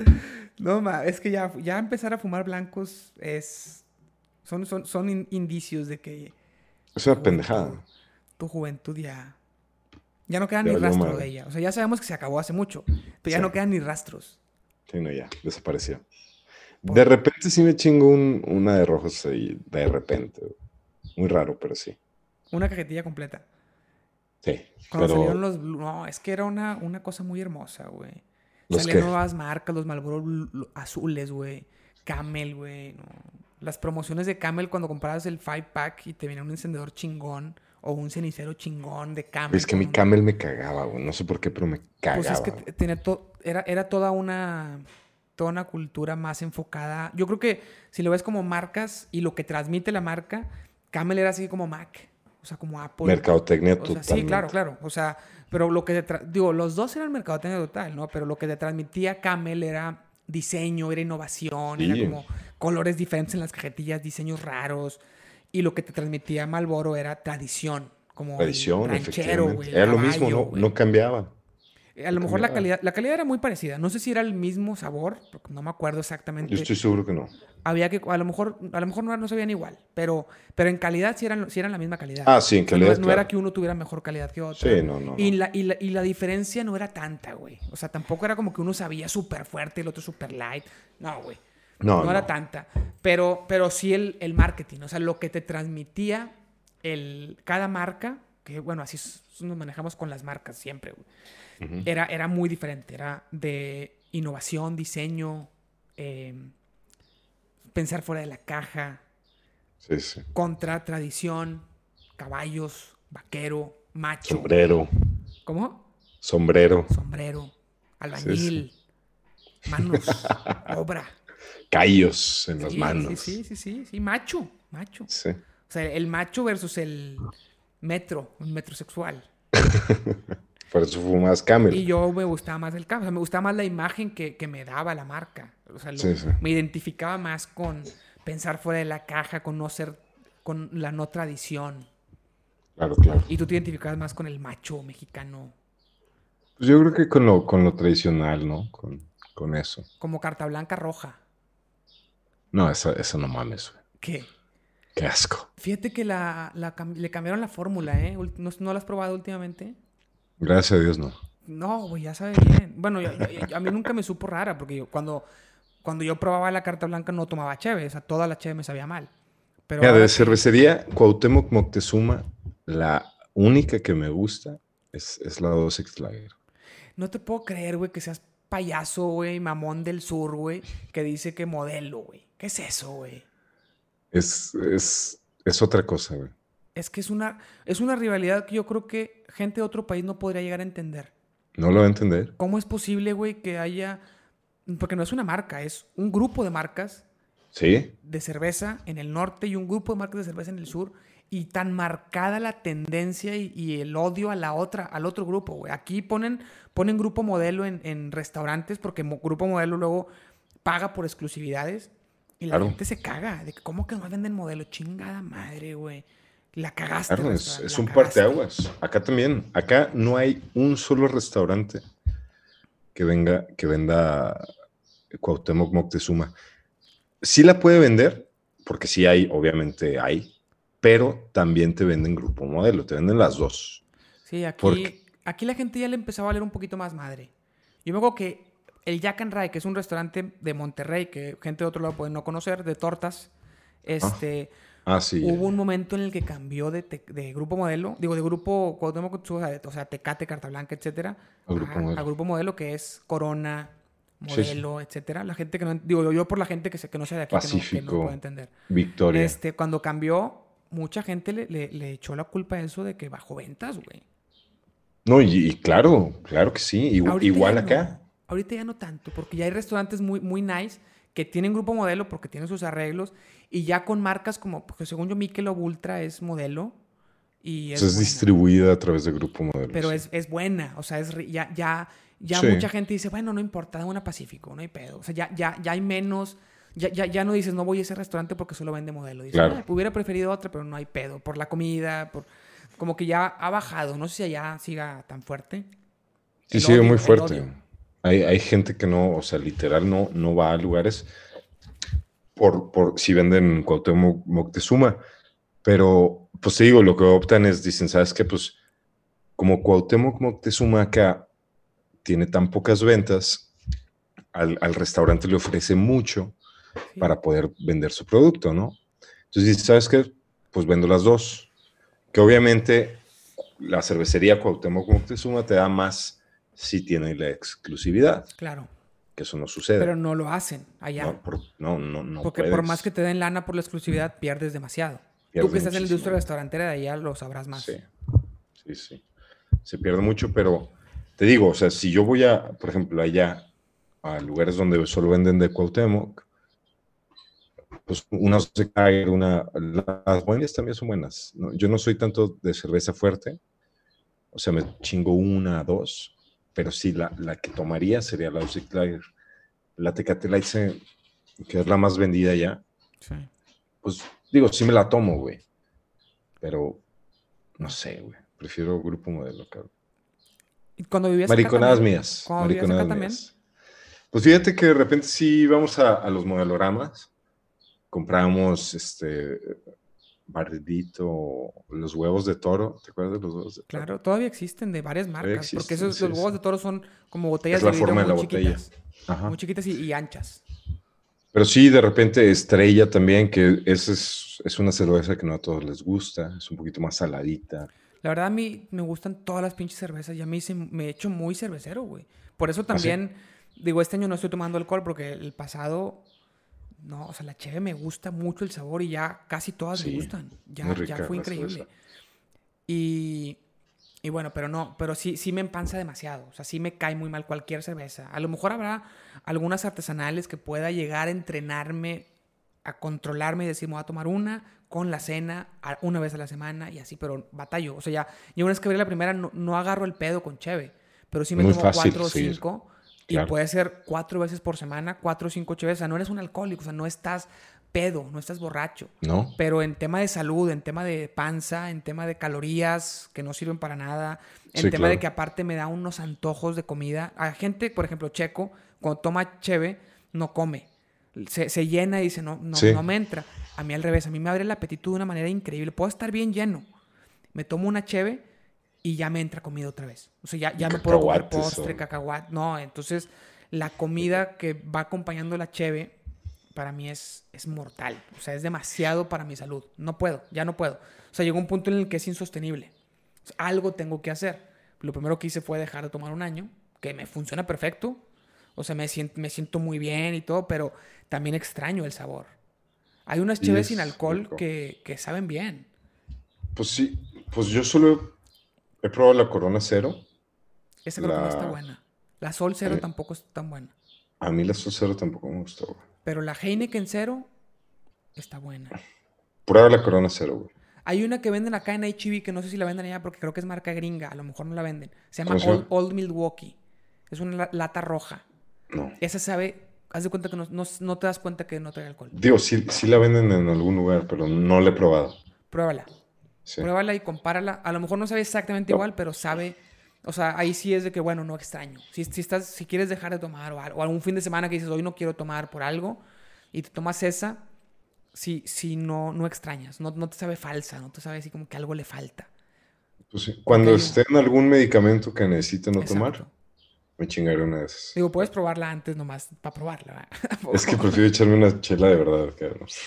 No, ma, es que ya, ya empezar a fumar blancos es. Son, son, son indicios de que. Es una pendejada. Tu, juventud ya. Ya no queda ni rastro de ella. O sea, ya sabemos que se acabó hace mucho, pero ya no quedan ni rastros. Sí, no, ya, desapareció. De repente sí me chingo una de rojos ahí, de repente. Muy raro, pero sí. Una cajetilla completa. Sí. Cuando salieron los No, es que era una, una cosa muy hermosa, güey. Salieron nuevas marcas, los Marlboro azules, güey. Camel, güey. Las promociones de Camel cuando comprabas el 5 pack y te venía un encendedor chingón o un cenicero chingón de Camel. Es que mi Camel me cagaba, güey. No sé por qué, pero me cagaba. Pues es que tenía era, era toda una toda una cultura más enfocada. Yo creo que si lo ves como marcas y lo que transmite la marca, Camel era así como Mac. O sea, como Apple. Mercadotecnia total. Sí, claro, claro. O sea, pero lo que digo, los dos eran mercadotecnia total, ¿no? Pero lo que te transmitía Camel era diseño, era innovación, era como colores diferentes en las cajetillas, diseños raros. Y lo que te transmitía Malboro era tradición, como tradición, ranchero, güey. Era lo mismo, no, no cambiaba. A lo mejor la calidad, la calidad era muy parecida. No sé si era el mismo sabor, porque no me acuerdo exactamente. Yo estoy seguro que no. Había que, a lo mejor, a lo mejor no, no sabían igual, pero, pero en calidad sí eran, sí eran la misma calidad. Ah, sí, en calidad. no, era que uno tuviera mejor calidad que otro. Sí, no, no. Y, la, y, la, y la diferencia no era tanta, güey. O sea, tampoco era como que uno sabía súper fuerte y el otro súper light. No, güey. No, no, era tanta. Pero, pero sí el, el marketing, o sea, lo que te transmitía el, cada marca, que bueno, así nos manejamos con las marcas siempre, güey era, era muy diferente. Era de innovación, diseño, em, pensar fuera de la caja, contra tradición, caballos, vaquero, macho. Sombrero. ¿Cómo? Sombrero. Sombrero, albañil, manos, obra. Callos en las manos. Sí, sí, sí, sí, macho, macho. Sí. O sea, el macho versus el metro, un metrosexual. Por eso fue más Camel. Y yo me gustaba más el Camel. O sea, me gustaba más la imagen que, que me daba la marca. O sea, me identificaba más con pensar fuera de la caja, con no ser, con la no tradición. Claro, claro. Y tú te identificabas más con el macho mexicano. Pues yo creo que con lo, con lo tradicional, ¿no? Con, con eso. Como carta blanca roja. No, eso, eso no mames, güey. ¿Qué? Qué asco. Fíjate que la, la, le cambiaron la fórmula, ¿eh? ¿No, ¿No la has probado últimamente? Gracias a Dios, no. No, güey, ya sabe bien. Bueno, a mí nunca me supo rara, porque yo, cuando, cuando yo probaba la carta blanca no tomaba cheve, o sea, toda la cheve me sabía mal. Pero Mira, de cervecería Cuauhtémoc Moctezuma, la única que me gusta es, es la 2 X Lager. No te puedo creer, güey, que seas payaso, güey, mamón del sur, güey, que dice que modelo, güey. ¿Qué es eso, güey? Es, es, es otra cosa, güey es que es una, es una rivalidad que yo creo que gente de otro país no podría llegar a entender. No lo va a entender. ¿Cómo es posible, güey, que haya... Porque no es una marca, es un grupo de marcas ¿Sí? de cerveza en el norte y un grupo de marcas de cerveza en el sur y tan marcada la tendencia y, el odio a la otra, al otro grupo, güey. Aquí ponen, ponen grupo modelo en, restaurantes porque grupo modelo luego paga por exclusividades y la gente se caga de que cómo que no venden modelo, chingada madre, güey. La cagaste. es, un parteaguas. Acá también. Acá no hay un solo restaurante que venga, que venda Cuauhtémoc Moctezuma. Sí la puede vender, porque sí hay, obviamente hay, pero también te venden grupo modelo, te venden las dos. Sí, aquí, aquí la gente ya le empezó a valer un poquito más madre. Yo me acuerdo que el Jack and Ray, que es un restaurante de Monterrey, que gente de otro lado puede no conocer, de tortas, este... Ah, Hubo un momento en el que cambió de, grupo modelo, digo, de grupo, o sea, Tecate, Carta Blanca, etcétera, a grupo, modelo. que es Corona, modelo, etcétera. La gente que no, digo, yo por la gente que, que no sea de aquí, que no, puede entender. Victoria. Este, cuando cambió, mucha gente le, echó la culpa a eso de que bajó ventas, güey. No, y, claro, claro que sí, igual, acá. Ahorita ya no tanto, porque ya hay restaurantes muy, muy nice que tienen grupo modelo porque tienen sus arreglos y ya con marcas como, porque según yo Michelob Ultra es modelo y es, distribuida a través de grupo modelo. Pero es, es, buena, o sea, es, ya, ya, ya mucha gente dice, bueno, no importa, da una Pacífico, no hay pedo. O sea, ya, ya, ya hay menos, ya, ya, ya no dices, no voy a ese restaurante porque solo vende modelo. Dices, claro. hubiera preferido otra, pero no hay pedo, por la comida, por... Como que ya ha bajado, no sé si allá siga tan fuerte. Sí, sigue muy fuerte. Hay, hay, gente que no, o sea, literal no, no va a lugares por, por si venden Cuauhtémoc Moctezuma. Pero, pues te digo, lo que optan es, dicen, ¿sabes qué? Pues como Cuauhtémoc Moctezuma acá tiene tan pocas ventas, al, al restaurante le ofrece mucho para poder vender su producto, ¿no? Entonces ¿sabes qué? Pues vendo las dos. Que obviamente la cervecería Cuauhtémoc Moctezuma te da más sí tiene la exclusividad. Claro. Que eso no sucede. Pero no lo hacen allá. No, no, no, Porque por más que te den lana por la exclusividad, pierdes demasiado. Tú que estás en la industria restaurantera de allá lo sabrás más. Sí, sí, sí. Se pierde mucho, pero te digo, o sea, si yo voy a, por ejemplo, allá, a lugares donde solo venden de Cuauhtémoc, pues unas de caer, una, las buenas también son buenas. Yo no soy tanto de cerveza fuerte, o sea, me chingo una, dos, pero sí, la, la que tomaría sería la Uzi Lager. La Tecate Light, que es la más vendida ya. Sí. Pues digo, sí me la tomo, güey. Pero no sé, güey. Prefiero grupo modelo, cabrón. Cuando vivías Mariconadas mías. Cuando vivías acá también. Pues fíjate que de repente sí íbamos a, los modeloramas, comprábamos este bardito, los huevos de toro, ¿te acuerdas de los huevos de toro? Claro, todavía existen de varias marcas, porque esos, los huevos de toro son como botellas es la forma de la botella. Muy chiquitas y, anchas. Pero sí, de repente Estrella también, que esa es, es, una cerveza que no a todos les gusta, es un poquito más saladita. La verdad a mí me gustan todas las pinches cervezas y a mí me he hecho muy cervecero, güey. Por eso ¿Ah, también, digo, este año no estoy tomando alcohol porque el pasado, no, o sea, la cheve me gusta mucho el sabor y ya casi todas me gustan. Ya, ya fue increíble. Y, y bueno, pero no, pero sí, sí me empanza demasiado. O sea, sí me cae muy mal cualquier cerveza. A lo mejor habrá algunas artesanales que pueda llegar a entrenarme, a controlarme y decir, me voy a tomar una, con la cena una vez a la semana y así, pero batallo. O sea, ya, yo una vez que abrí la primera no, agarro el pedo con cheve, pero sí me tomo cuatro o cinco y puede ser cuatro veces por semana, cuatro o cinco cheves. O sea, no eres un alcohólico, o sea, no estás pedo, no estás borracho. No. Pero en tema de salud, en tema de panza, en tema de calorías que no sirven para nada, en tema de que aparte me da unos antojos de comida. A gente, por ejemplo, Checo, cuando toma cheve, no come. Se, se llena y dice, no, no, no me entra. A mí al revés, a mí me abre el apetito de una manera increíble. Puedo estar bien lleno. Me tomo una cheve y ya me entra comida otra vez. O sea, ya, ya me puedo comer postre, cacahuate. No, entonces la comida que va acompañando la cheve para mí es, es mortal. O sea, es demasiado para mi salud. No puedo, ya no puedo. O sea, llegó un punto en el que es insostenible. algo tengo que hacer. Lo primero que hice fue dejar de tomar un año, que me funciona perfecto. O sea, me siento, me siento muy bien y todo, pero también extraño el sabor. Hay unas cheves sin alcohol que, saben bien. Pues sí, pues yo solo he probado la Corona Cero. Esa creo está buena. La Sol Cero tampoco es tan buena. A mí la Sol Cero tampoco me gustó, Pero la Heineken Cero está buena. Prueba la Corona Cero, güey. Hay una que venden acá en HB que no sé si la venden allá porque creo que es marca gringa. A lo mejor no la venden. Se llama Old Milwaukee. Es una lata roja. No. Esa sabe haz de cuenta que no, te das cuenta que no trae alcohol. Digo, sí, sí la venden en algún lugar, pero no la he probado. Pruébala. Pruébala y compárala. A lo mejor no sabe exactamente igual, pero sabe. O sea, ahí sí es de que, bueno, no extraño. Si, si, estás, si quieres dejar de tomar o, o algún fin de semana que dices, hoy no quiero tomar por algo, y te tomas esa, si, si no, no extrañas. No, no te sabe falsa, no te sabe así como que algo le falta. Pues sí. Cuando esté en algún medicamento que necesite no tomar, me chingaré una de esas. Digo, puedes probarla antes nomás para probarla. es que prefiero echarme una chela de verdad, Carlos.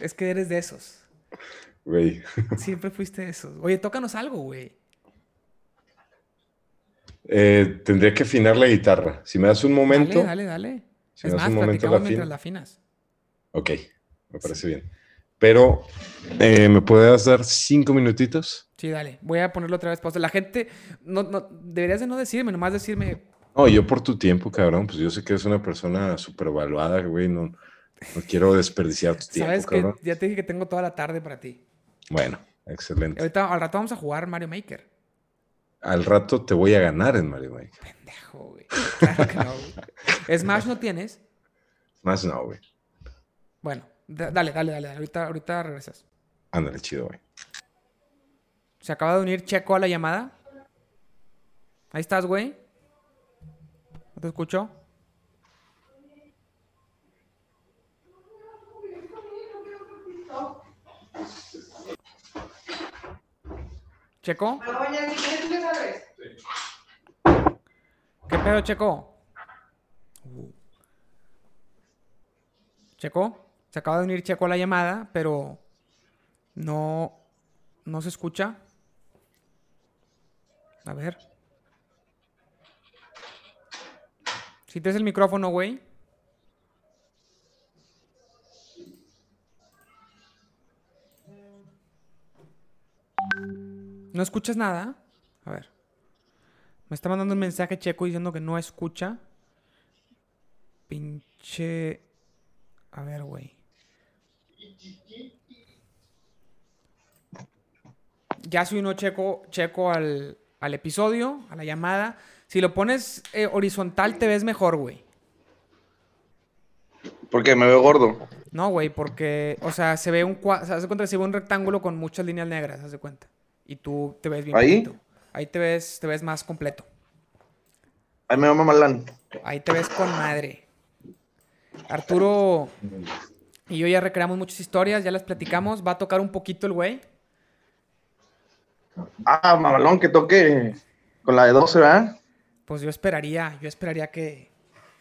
es que eres de esos. Güey. Siempre fuiste de esos. Oye, tócanos algo, güey. Eh, tendría que afinar la guitarra. Si me das un momento. Dale, dale, dale. es más, un momento la mientras la afinas. Ok, me parece bien. Pero, eh, ¿me puedes dar cinco minutitos? Sí, dale. Voy a ponerlo otra vez pausa. La gente, no, no, deberías de no decirme, nomás decirme. No, yo por tu tiempo, cabrón, pues yo sé que eres una persona súper evaluada, güey, no, no quiero desperdiciar tu tiempo, Sabes que ya te dije que tengo toda la tarde para ti. Bueno, excelente. Ahorita, al rato vamos a jugar Mario Maker. Al rato te voy a ganar en Mario Maker. Pendejo, güey. Claro que no, güey. ¿Smash no tienes? Smash no, güey. Bueno, dale, dale, dale. Ahorita, ahorita regresas. Ándale, chido, güey. Se acaba de unir Checo a la llamada. Ahí estás, güey. ¿No te escucho? ¿Checo? ¿Qué pedo, Checo? ¿Checo? Se acaba de unir Checo a la llamada, pero no, no se escucha. A ver. Si te es el micrófono, güey. Escuchas nada? A ver. Me está mandando un mensaje checo diciendo que no escucha. Pinche. A ver, güey. Ya soy uno checo, checo al, al episodio, a la llamada. Si lo pones eh, horizontal, te ves mejor, güey. ¿Por qué? ¿Me veo gordo? No, güey, porque, o sea, se ve un o sea, cuenta, se ve un rectángulo con muchas líneas negras, haz de cuenta. Y tú te ves bien ¿Ahí? Ahí te ves, te ves más completo. Ahí me va mamalán. Ahí te ves con madre. Arturo y yo ya recreamos muchas historias, ya las platicamos. Va a tocar un poquito el güey. Ah, mamalón, que toque con la de 12, ¿verdad? Pues yo esperaría, yo esperaría que...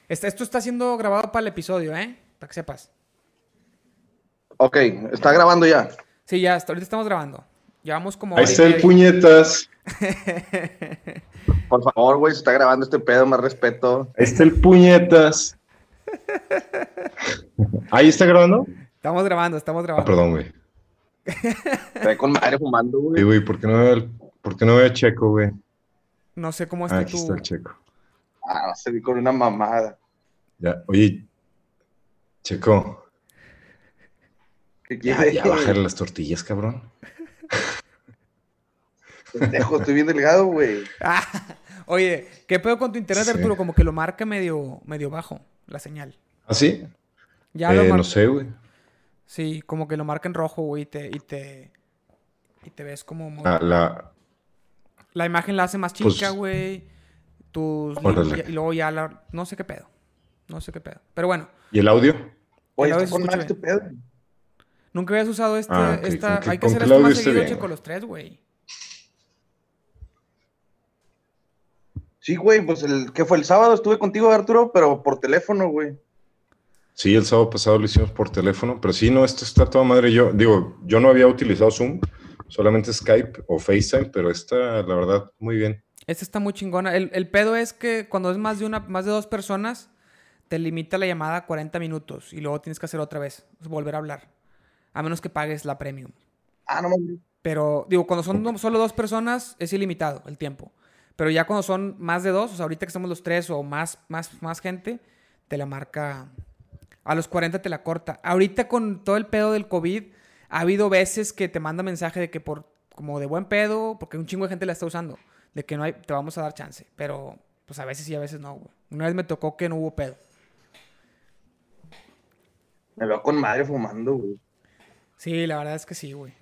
Esto está siendo grabado para el episodio, ¿eh? Para que sepas. Ok, está grabando ya. Sí, ya, hasta ahorita estamos grabando. Llevamos como... Ahí está el puñetas. Por favor, güey, se está grabando este pedo, más respeto. Ahí está el puñetas. ¿Ahí está grabando? Estamos grabando, estamos Ah, grabando. perdón, güey. Está con madre fumando, Sí, güey. güey, ¿por qué no veo, el- por qué no veo a Checo, güey? No sé cómo Ah, está aquí tu... está el Checo. Ah, se vi con una mamada. Ya, oye, Checo, ¿Qué ya, quiere? ya bájale las tortillas, cabrón. Pendejo, estoy bien delgado, güey. Ah, oye, ¿qué pedo con tu internet, Sí. Arturo? Como que lo marca medio, medio bajo la señal. ¿Ah, sí? Ya Eh, lo no sé, güey. Sí, como que lo marca en rojo, güey, y te, y te, y te ves como muy- Ah, la, La imagen la hace más Pues- chica, güey. Tus... Órale. Y luego ya la... No sé qué pedo. No sé qué pedo. Pero bueno, ¿Y el audio? Oye, está con este pedo. Nunca habías usado este, Ah, esta... que- Hay que con hacer esto más seguido, bien, güey. los tres, güey. Sí, güey, pues el que fue el sábado estuve contigo, Arturo, pero por teléfono, güey. Sí, el sábado pasado lo hicimos por teléfono, pero sí, no, esto está toda madre. Yo digo, yo no había utilizado Zoom, solamente Skype o FaceTime, pero esta, la verdad, muy bien. Esta está muy chingona. El, el pedo es que cuando es más de una, más de dos personas, te limita la llamada a 40 minutos y luego tienes que hacer otra vez, volver a hablar. A menos que pagues la premium. Ah, no mames. Pero, digo, cuando son solo dos personas, es ilimitado el tiempo. Pero ya cuando son más de dos, o sea, ahorita que estamos los tres o más, más, más gente, te la marca. A los 40 te la corta. Ahorita con todo el pedo del COVID, ha habido veces que te manda mensaje de que por, como de buen pedo, porque un chingo de gente la está usando, de que no hay, te vamos a dar chance. Pero, pues a veces sí, a veces no, güey. Una vez me tocó que no hubo pedo. Me veo con madre fumando, güey. Sí, la verdad es que sí, güey.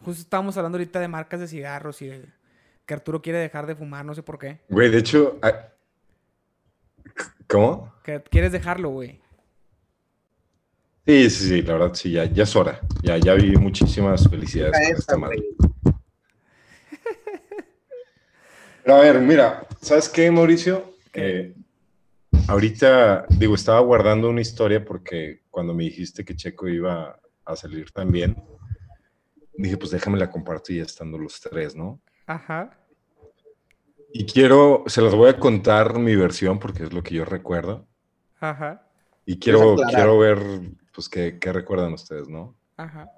Justo estábamos hablando ahorita de marcas de cigarros y de que Arturo quiere dejar de fumar, no sé por qué. Güey, de hecho, ah, ¿cómo? Que quieres dejarlo, güey. Sí, sí, sí, la verdad, sí, ya, ya es hora. Ya, ya viví muchísimas felicidades con Esta, esta madre. Pero a ver, mira, ¿sabes qué, Mauricio? Eh, ahorita, digo, estaba guardando una historia porque cuando me dijiste que Checo iba a salir también, dije, pues déjame la comparto y ya estando los tres, ¿no? Ajá. Y quiero, se las voy a contar mi versión porque es lo que yo recuerdo. Ajá. Y quiero, quiero ver, pues, qué, qué recuerdan ustedes, ¿no? Ajá.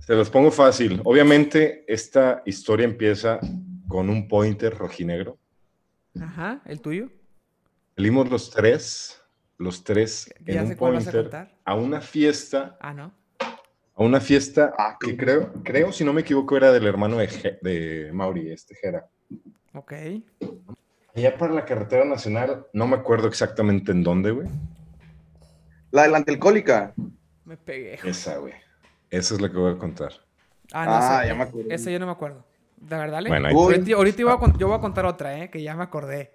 Se los pongo fácil. Obviamente, esta historia empieza con un pointer rojinegro. Ajá. ¿El tuyo? Salimos los tres, los tres en ¿Ya un a pointer contar? a una fiesta, Ah, no. A una fiesta Ah, que creo, creo, si no me equivoco, era del hermano de, Je- de Mauri, este Jera. Ok. Allá para la carretera nacional, no me acuerdo exactamente en dónde, güey. La de la antialcohólica. Me pegué. Esa, güey. Esa es la que voy a contar. Ah, no. Ah, esa, ya me acuerdo. Esa yo no me acuerdo. ¿De verdad, Ale? Bueno, ahí- Uy. ahorita, ahorita iba a con- yo voy a contar otra, ¿eh? Que ya me acordé.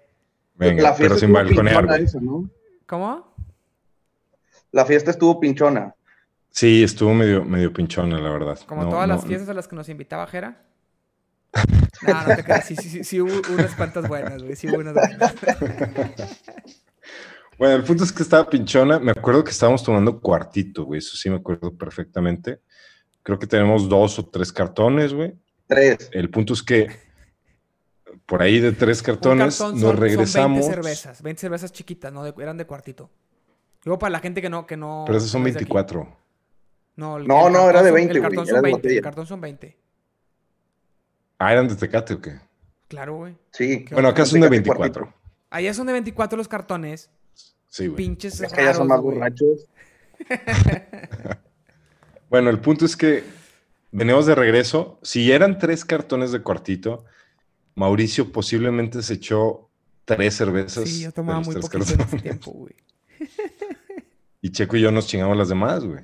Venga, la pero fiesta sin estuvo balconear, esa, ¿no? ¿Cómo? La fiesta estuvo pinchona. Sí, estuvo medio, medio pinchona, la verdad. Como No, todas las no- fiestas a las que nos invitaba Jera. No, no te creas. Sí, sí, sí, sí hubo unas cuantas buenas, güey. Sí hubo unas buenas. Bueno, el punto es que estaba pinchona. Me acuerdo que estábamos tomando cuartito, güey. Eso sí me acuerdo perfectamente. Creo que tenemos dos o tres cartones, güey. Tres. El punto es que por ahí de tres Un cartones cartón nos son- son regresamos. 20 cervezas. 20 cervezas chiquitas, ¿no? De- eran de cuartito. Luego para la gente que no... Que no Pero esos son no es de aquí. 24. No, el- No, el no, era de son- 20, El güey, cartón era son de 20. El cartón son 20. Ah, eran de Tecate o qué? Claro, güey. Sí. ¿Qué Bueno, acá son de Tecate 24. Allá son de 24 los cartones. Sí, güey. Pinches Es que ya son más güey. borrachos. Bueno, el punto es que venimos de regreso. Si eran tres cartones de cuartito, Mauricio posiblemente se echó tres cervezas. Sí, yo tomaba muy poquito en ese tiempo, güey. Y Checo y yo nos chingamos las demás, güey.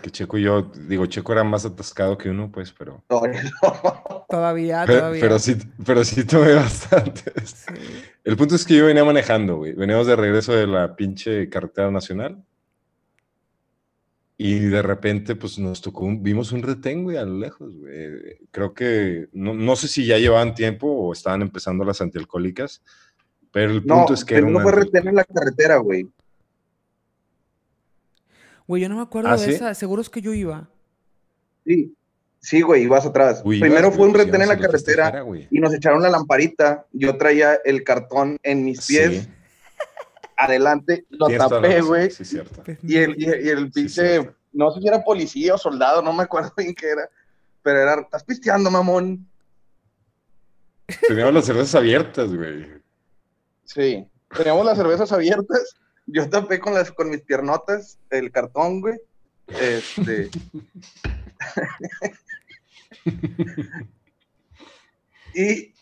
Porque Checo y yo, digo, Checo era más atascado que uno, pues, pero. No, no. Todavía, Pero, todavía. pero sí, pero sí tomé bastantes. Sí. El punto es que yo venía manejando, güey. Veníamos de regreso de la pinche carretera nacional. Y de repente, pues nos tocó, un- vimos un retén, güey, a lo lejos, güey. Creo que, no, no sé si ya llevaban tiempo o estaban empezando las antialcohólicas, pero el No, punto es que era primero una fue retén en la carretera, güey. Güey, yo no me acuerdo ¿Ah, de sí? esa. Seguro es que yo iba. Sí, sí, güey, ibas atrás. Uy, primero ibas, fue un retén en la carretera y nos echaron la lamparita. Yo traía el cartón en mis pies, Sí, adelante, lo tapé, güey. Sí, cierto. Y el, y, y el Sí, cierto. no sé si era policía o soldado, no me acuerdo bien qué era, pero era, estás pisteando, mamón. Teníamos las cervezas abiertas, güey. Sí, teníamos las cervezas abiertas, yo tapé con, las, con mis piernotas el cartón, güey. Este... y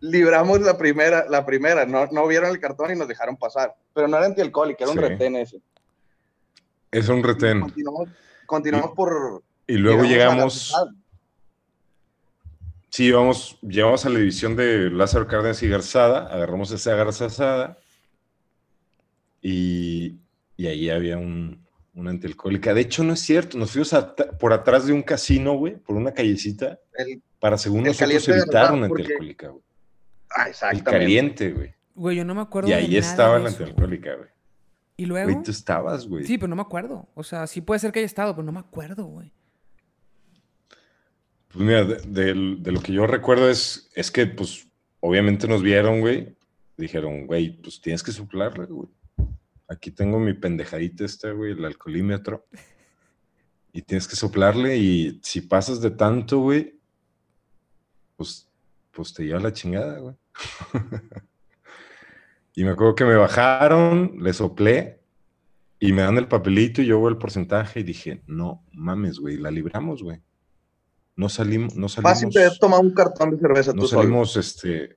libramos la primera, la primera, no, no vieron el cartón y nos dejaron pasar, pero no era antialcohólico, era un retén ese. Es un retén. Continuamos, continuamos por... Y luego llegamos, sí, vamos, llegamos a la división de Lázaro Cárdenas y Garzada, agarramos esa garzazada y, y ahí había un, una antialcohólica. De hecho, no es cierto, nos fuimos a- por atrás de un casino, güey, por una callecita, El- para según El nosotros evitar una porque- antialcohólica, güey. ah, El exactamente. caliente, güey. Güey, yo no me acuerdo Y de ahí nada estaba de la antialcohólica, güey. ¿Y luego? Güey, tú estabas, güey. Sí, pero no me acuerdo. O sea, sí puede ser que haya estado, pero no me acuerdo, güey. Pues mira, de, de- de lo que yo recuerdo es, es que, pues, obviamente nos vieron, güey. Dijeron, güey, pues tienes que soplarle, güey. Aquí tengo mi pendejadita esta, güey, el alcoholímetro. Y tienes que soplarle y si pasas de tanto, güey, pues, pues te lleva la chingada, güey. y me acuerdo que me bajaron, le soplé y me dan el papelito y yo veo el porcentaje y dije, no mames, güey, la libramos, güey. No salimos, no salimos. Fácil te tomado un cartón de cerveza No tú solo. salimos, este.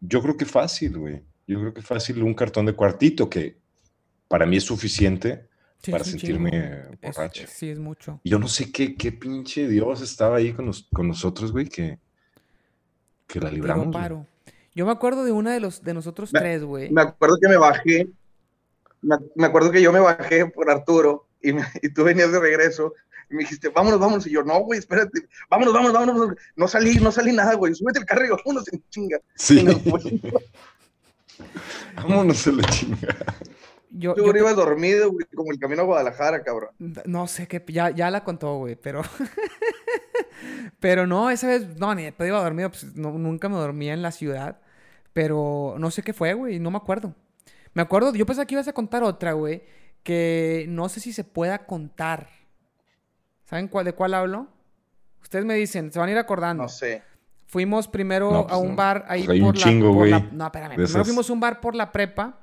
Yo creo que fácil, güey. Yo creo que fácil un cartón de cuartito que para mí es suficiente Sí, para es sentirme borracho. es- sí, es mucho. Y yo no sé qué, qué pinche Dios estaba ahí con, nos- con nosotros, güey, que, que la libramos. paro. Yo me acuerdo de una de los de nosotros Me- tres, güey. Me acuerdo que me bajé, me, me acuerdo que yo me bajé por Arturo y, me- y tú venías de regreso y me dijiste, vámonos, vámonos. Y yo, no, güey, espérate, vámonos, vámonos, vámonos. No salí, no salí nada, güey. Súbete el carro y vámonos en chinga. Sí, Y nos fuimos. vámonos a la chingada. Yo, Tú yo- ibas dormido, güey, como el camino a Guadalajara, cabrón. no sé qué, ya, ya la contó, güey, pero. pero no, esa vez, no, ni de pedo iba dormido, pues no- nunca me dormía en la ciudad. Pero no sé qué fue, güey, no me acuerdo. Me acuerdo, yo pensaba que ibas a contar otra, güey, que no sé si se pueda contar. ¿Saben cuál, de cuál hablo? Ustedes me dicen, se van a ir acordando. No sé. Fuimos primero No, a pues un bar ahí Pues hay por un la, chingo, por la- No, espérame. Primero esas. fuimos a un bar por la prepa,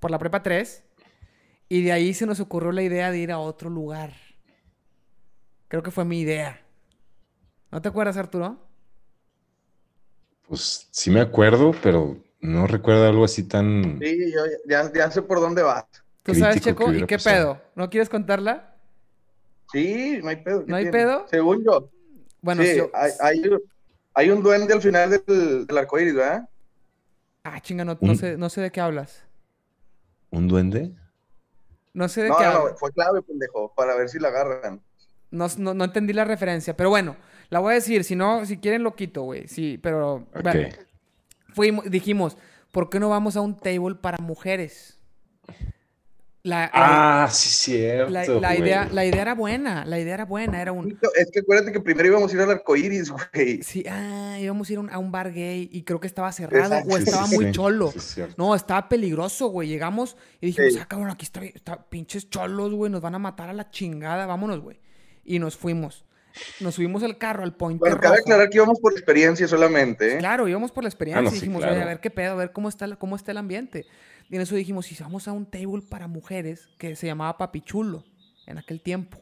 por la prepa 3, y de ahí se nos ocurrió la idea de ir a otro lugar. Creo que fue mi idea. ¿No te acuerdas, Arturo? Pues sí me acuerdo, pero no recuerdo algo así tan. Sí, yo ya, ya sé por dónde vas. ¿Tú sabes, Checo? ¿Y qué pasado. pedo? ¿No quieres contarla? Sí, no hay pedo. ¿qué ¿No hay tiene? pedo? Según yo. Bueno, sí, yo- hay, hay, hay un duende al final del, del arcoíris, ¿verdad? Ah, chinga, no, no sé, no sé de qué hablas. ¿Un duende? No sé de No, qué no, hablas. fue clave, pendejo, para ver si la agarran. No, no, no entendí la referencia, pero bueno, la voy a decir. Si no, si quieren lo quito, güey. Sí, pero... Ok. bueno, fuimos, dijimos, ¿por qué no vamos a un table para mujeres? La, la- Ah, sí, cierto. la, la idea, la idea era buena, la idea era buena, era un... Es que acuérdate que primero íbamos a ir al arcoíris, güey. Sí, ah, íbamos a ir a un, a un bar gay y creo que estaba cerrado Exacto. o estaba sí, muy sí. cholo. Sí, es. No, estaba peligroso, güey. Llegamos y dijimos, Sí. ah, cabrón, aquí está, está pinches cholos, güey, nos van a matar a la chingada, vámonos, güey. Y nos fuimos. Nos subimos al carro, al Pointer Bueno, cabe Rojo. aclarar que íbamos por experiencia solamente, ¿eh? Claro, íbamos por la experiencia Ah, no, y sí, dijimos, claro. oye, a ver qué pedo, a ver cómo está, la- cómo está el ambiente. Y en eso dijimos, si vamos a un table para mujeres que se llamaba Papichulo en aquel tiempo.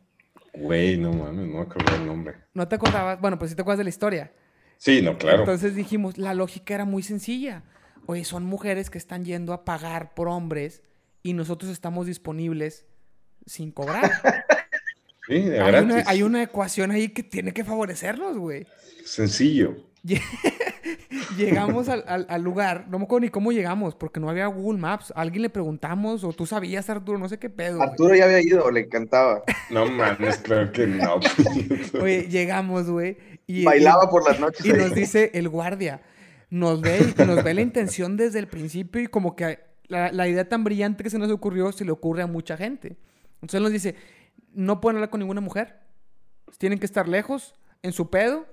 Güey, no mames, no me acuerdo el nombre. ¿No te acordabas? Bueno, pues sí te acuerdas de la historia. Sí, no, claro. Entonces dijimos, la lógica era muy sencilla. Oye, son mujeres que están yendo a pagar por hombres y nosotros estamos disponibles sin cobrar. Sí, de Hay una, hay una ecuación ahí que tiene que favorecernos, güey. Sencillo. Lle- Llegamos al, al- al lugar, no me acuerdo ni cómo llegamos, porque no había Google Maps. A alguien le preguntamos, o tú sabías, Arturo, no sé qué pedo. güey. Arturo ya había ido, le encantaba. No mames, claro que no. Oye, llegamos, güey. Y, Bailaba por las noches. Y, ahí. nos dice el guardia, nos ve, y nos ve la intención desde el principio y como que la, la idea tan brillante que se nos ocurrió se le ocurre a mucha gente. Entonces nos dice, no pueden hablar con ninguna mujer, tienen que estar lejos, en su pedo,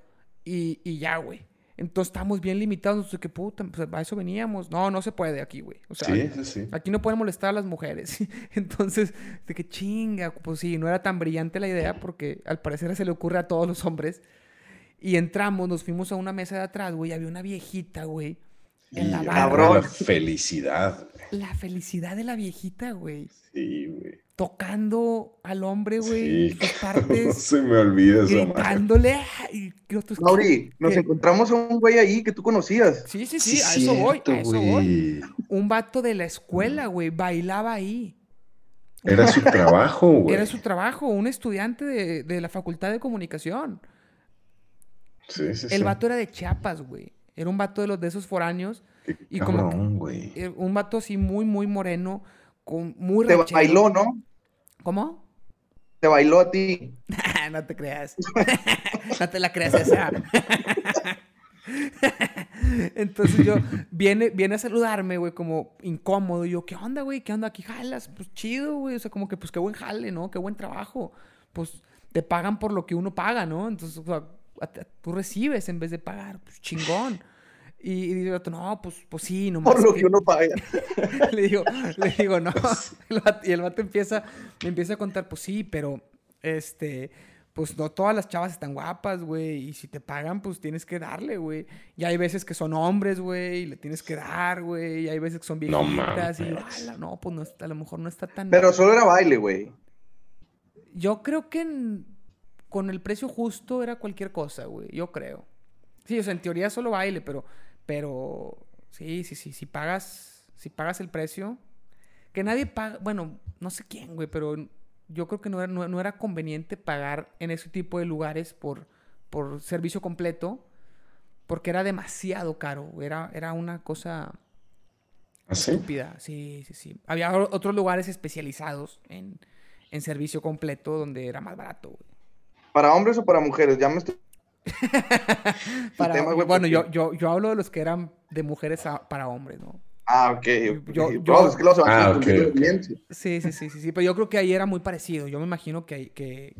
y, y ya, güey. Entonces estamos bien limitados, entonces, ¿qué puta? Pues a eso veníamos. No, no se puede aquí, güey. O sea, Sí, sí, sí. Aquí no pueden molestar a las mujeres. Entonces, de que chinga, pues sí, no era tan brillante la idea porque al parecer se le ocurre a todos los hombres. Y entramos, nos fuimos a una mesa de atrás, güey, había una viejita, güey. En la Y barra. La felicidad. La felicidad de la viejita, güey. Sí, güey. Tocando al hombre, güey, Sí. sus No partes, se me olvida esa madre. gritándole. Y Mauri, nos ¿qué? encontramos a un güey ahí que tú conocías. Sí, sí, sí, a eso voy, a eso voy. Un vato de la escuela, güey, bailaba ahí. Era su trabajo, güey. Era su trabajo, un estudiante de, de la Facultad de Comunicación. Sí, sí, El sí. vato era de Chiapas, güey. Era un vato de los de esos foráneos. Qué y como que- eh, Un vato así muy, muy moreno, con muy Te ranchero. bailó, ¿no? ¿Cómo? Te bailó a ti. no te creas. no te la creas esa. Entonces yo, viene, viene a saludarme, güey, como incómodo. Y yo, ¿qué onda, güey? ¿Qué onda? ¿Aquí jalas? Pues chido, güey. O sea, como que, pues qué buen jale, ¿no? Qué buen trabajo. Pues te pagan por lo que uno paga, ¿no? Entonces, o sea, tú recibes en vez de pagar. Pues chingón. Y, y digo, no, pues, pues sí, nomás. Por lo que- que uno paga. le digo, le digo, no. Y el vato empieza, me empieza a contar, pues sí, pero este, pues no todas las chavas están guapas, güey. Y si te pagan, pues tienes que darle, güey. Y hay veces que son hombres, güey, y le tienes que dar, güey. Y hay veces que son No viejitas. y yo, mames. "Ala, no, pues no, está- a lo mejor no está tan. Pero solo era baile, güey. Yo creo que en- con el precio justo era cualquier cosa, güey. Yo creo. Sí, o sea, en teoría solo baile, pero, pero sí, sí, sí. Si pagas, si pagas el precio, que nadie paga, bueno, no sé quién, güey, pero yo creo que no era, no, no era conveniente pagar en ese tipo de lugares por, por servicio completo, porque era demasiado caro. Era, era una cosa ¿Ah, sí? estúpida. Sí, sí, sí. Había otros lugares especializados en, en servicio completo donde era más barato, güey. ¿Para hombres o para mujeres? Ya me estoy. Para- tema, güey, bueno, porque- yo, yo, yo hablo de los que eran de mujeres a- para hombres, ¿no? Ah, ok. Yo- ok. yo- No, es que los Ah, evangelistas ok, tienen ok. audiencia. Sí, sí, sí, sí, sí. Pero yo creo que ahí era muy parecido. Yo me imagino que... que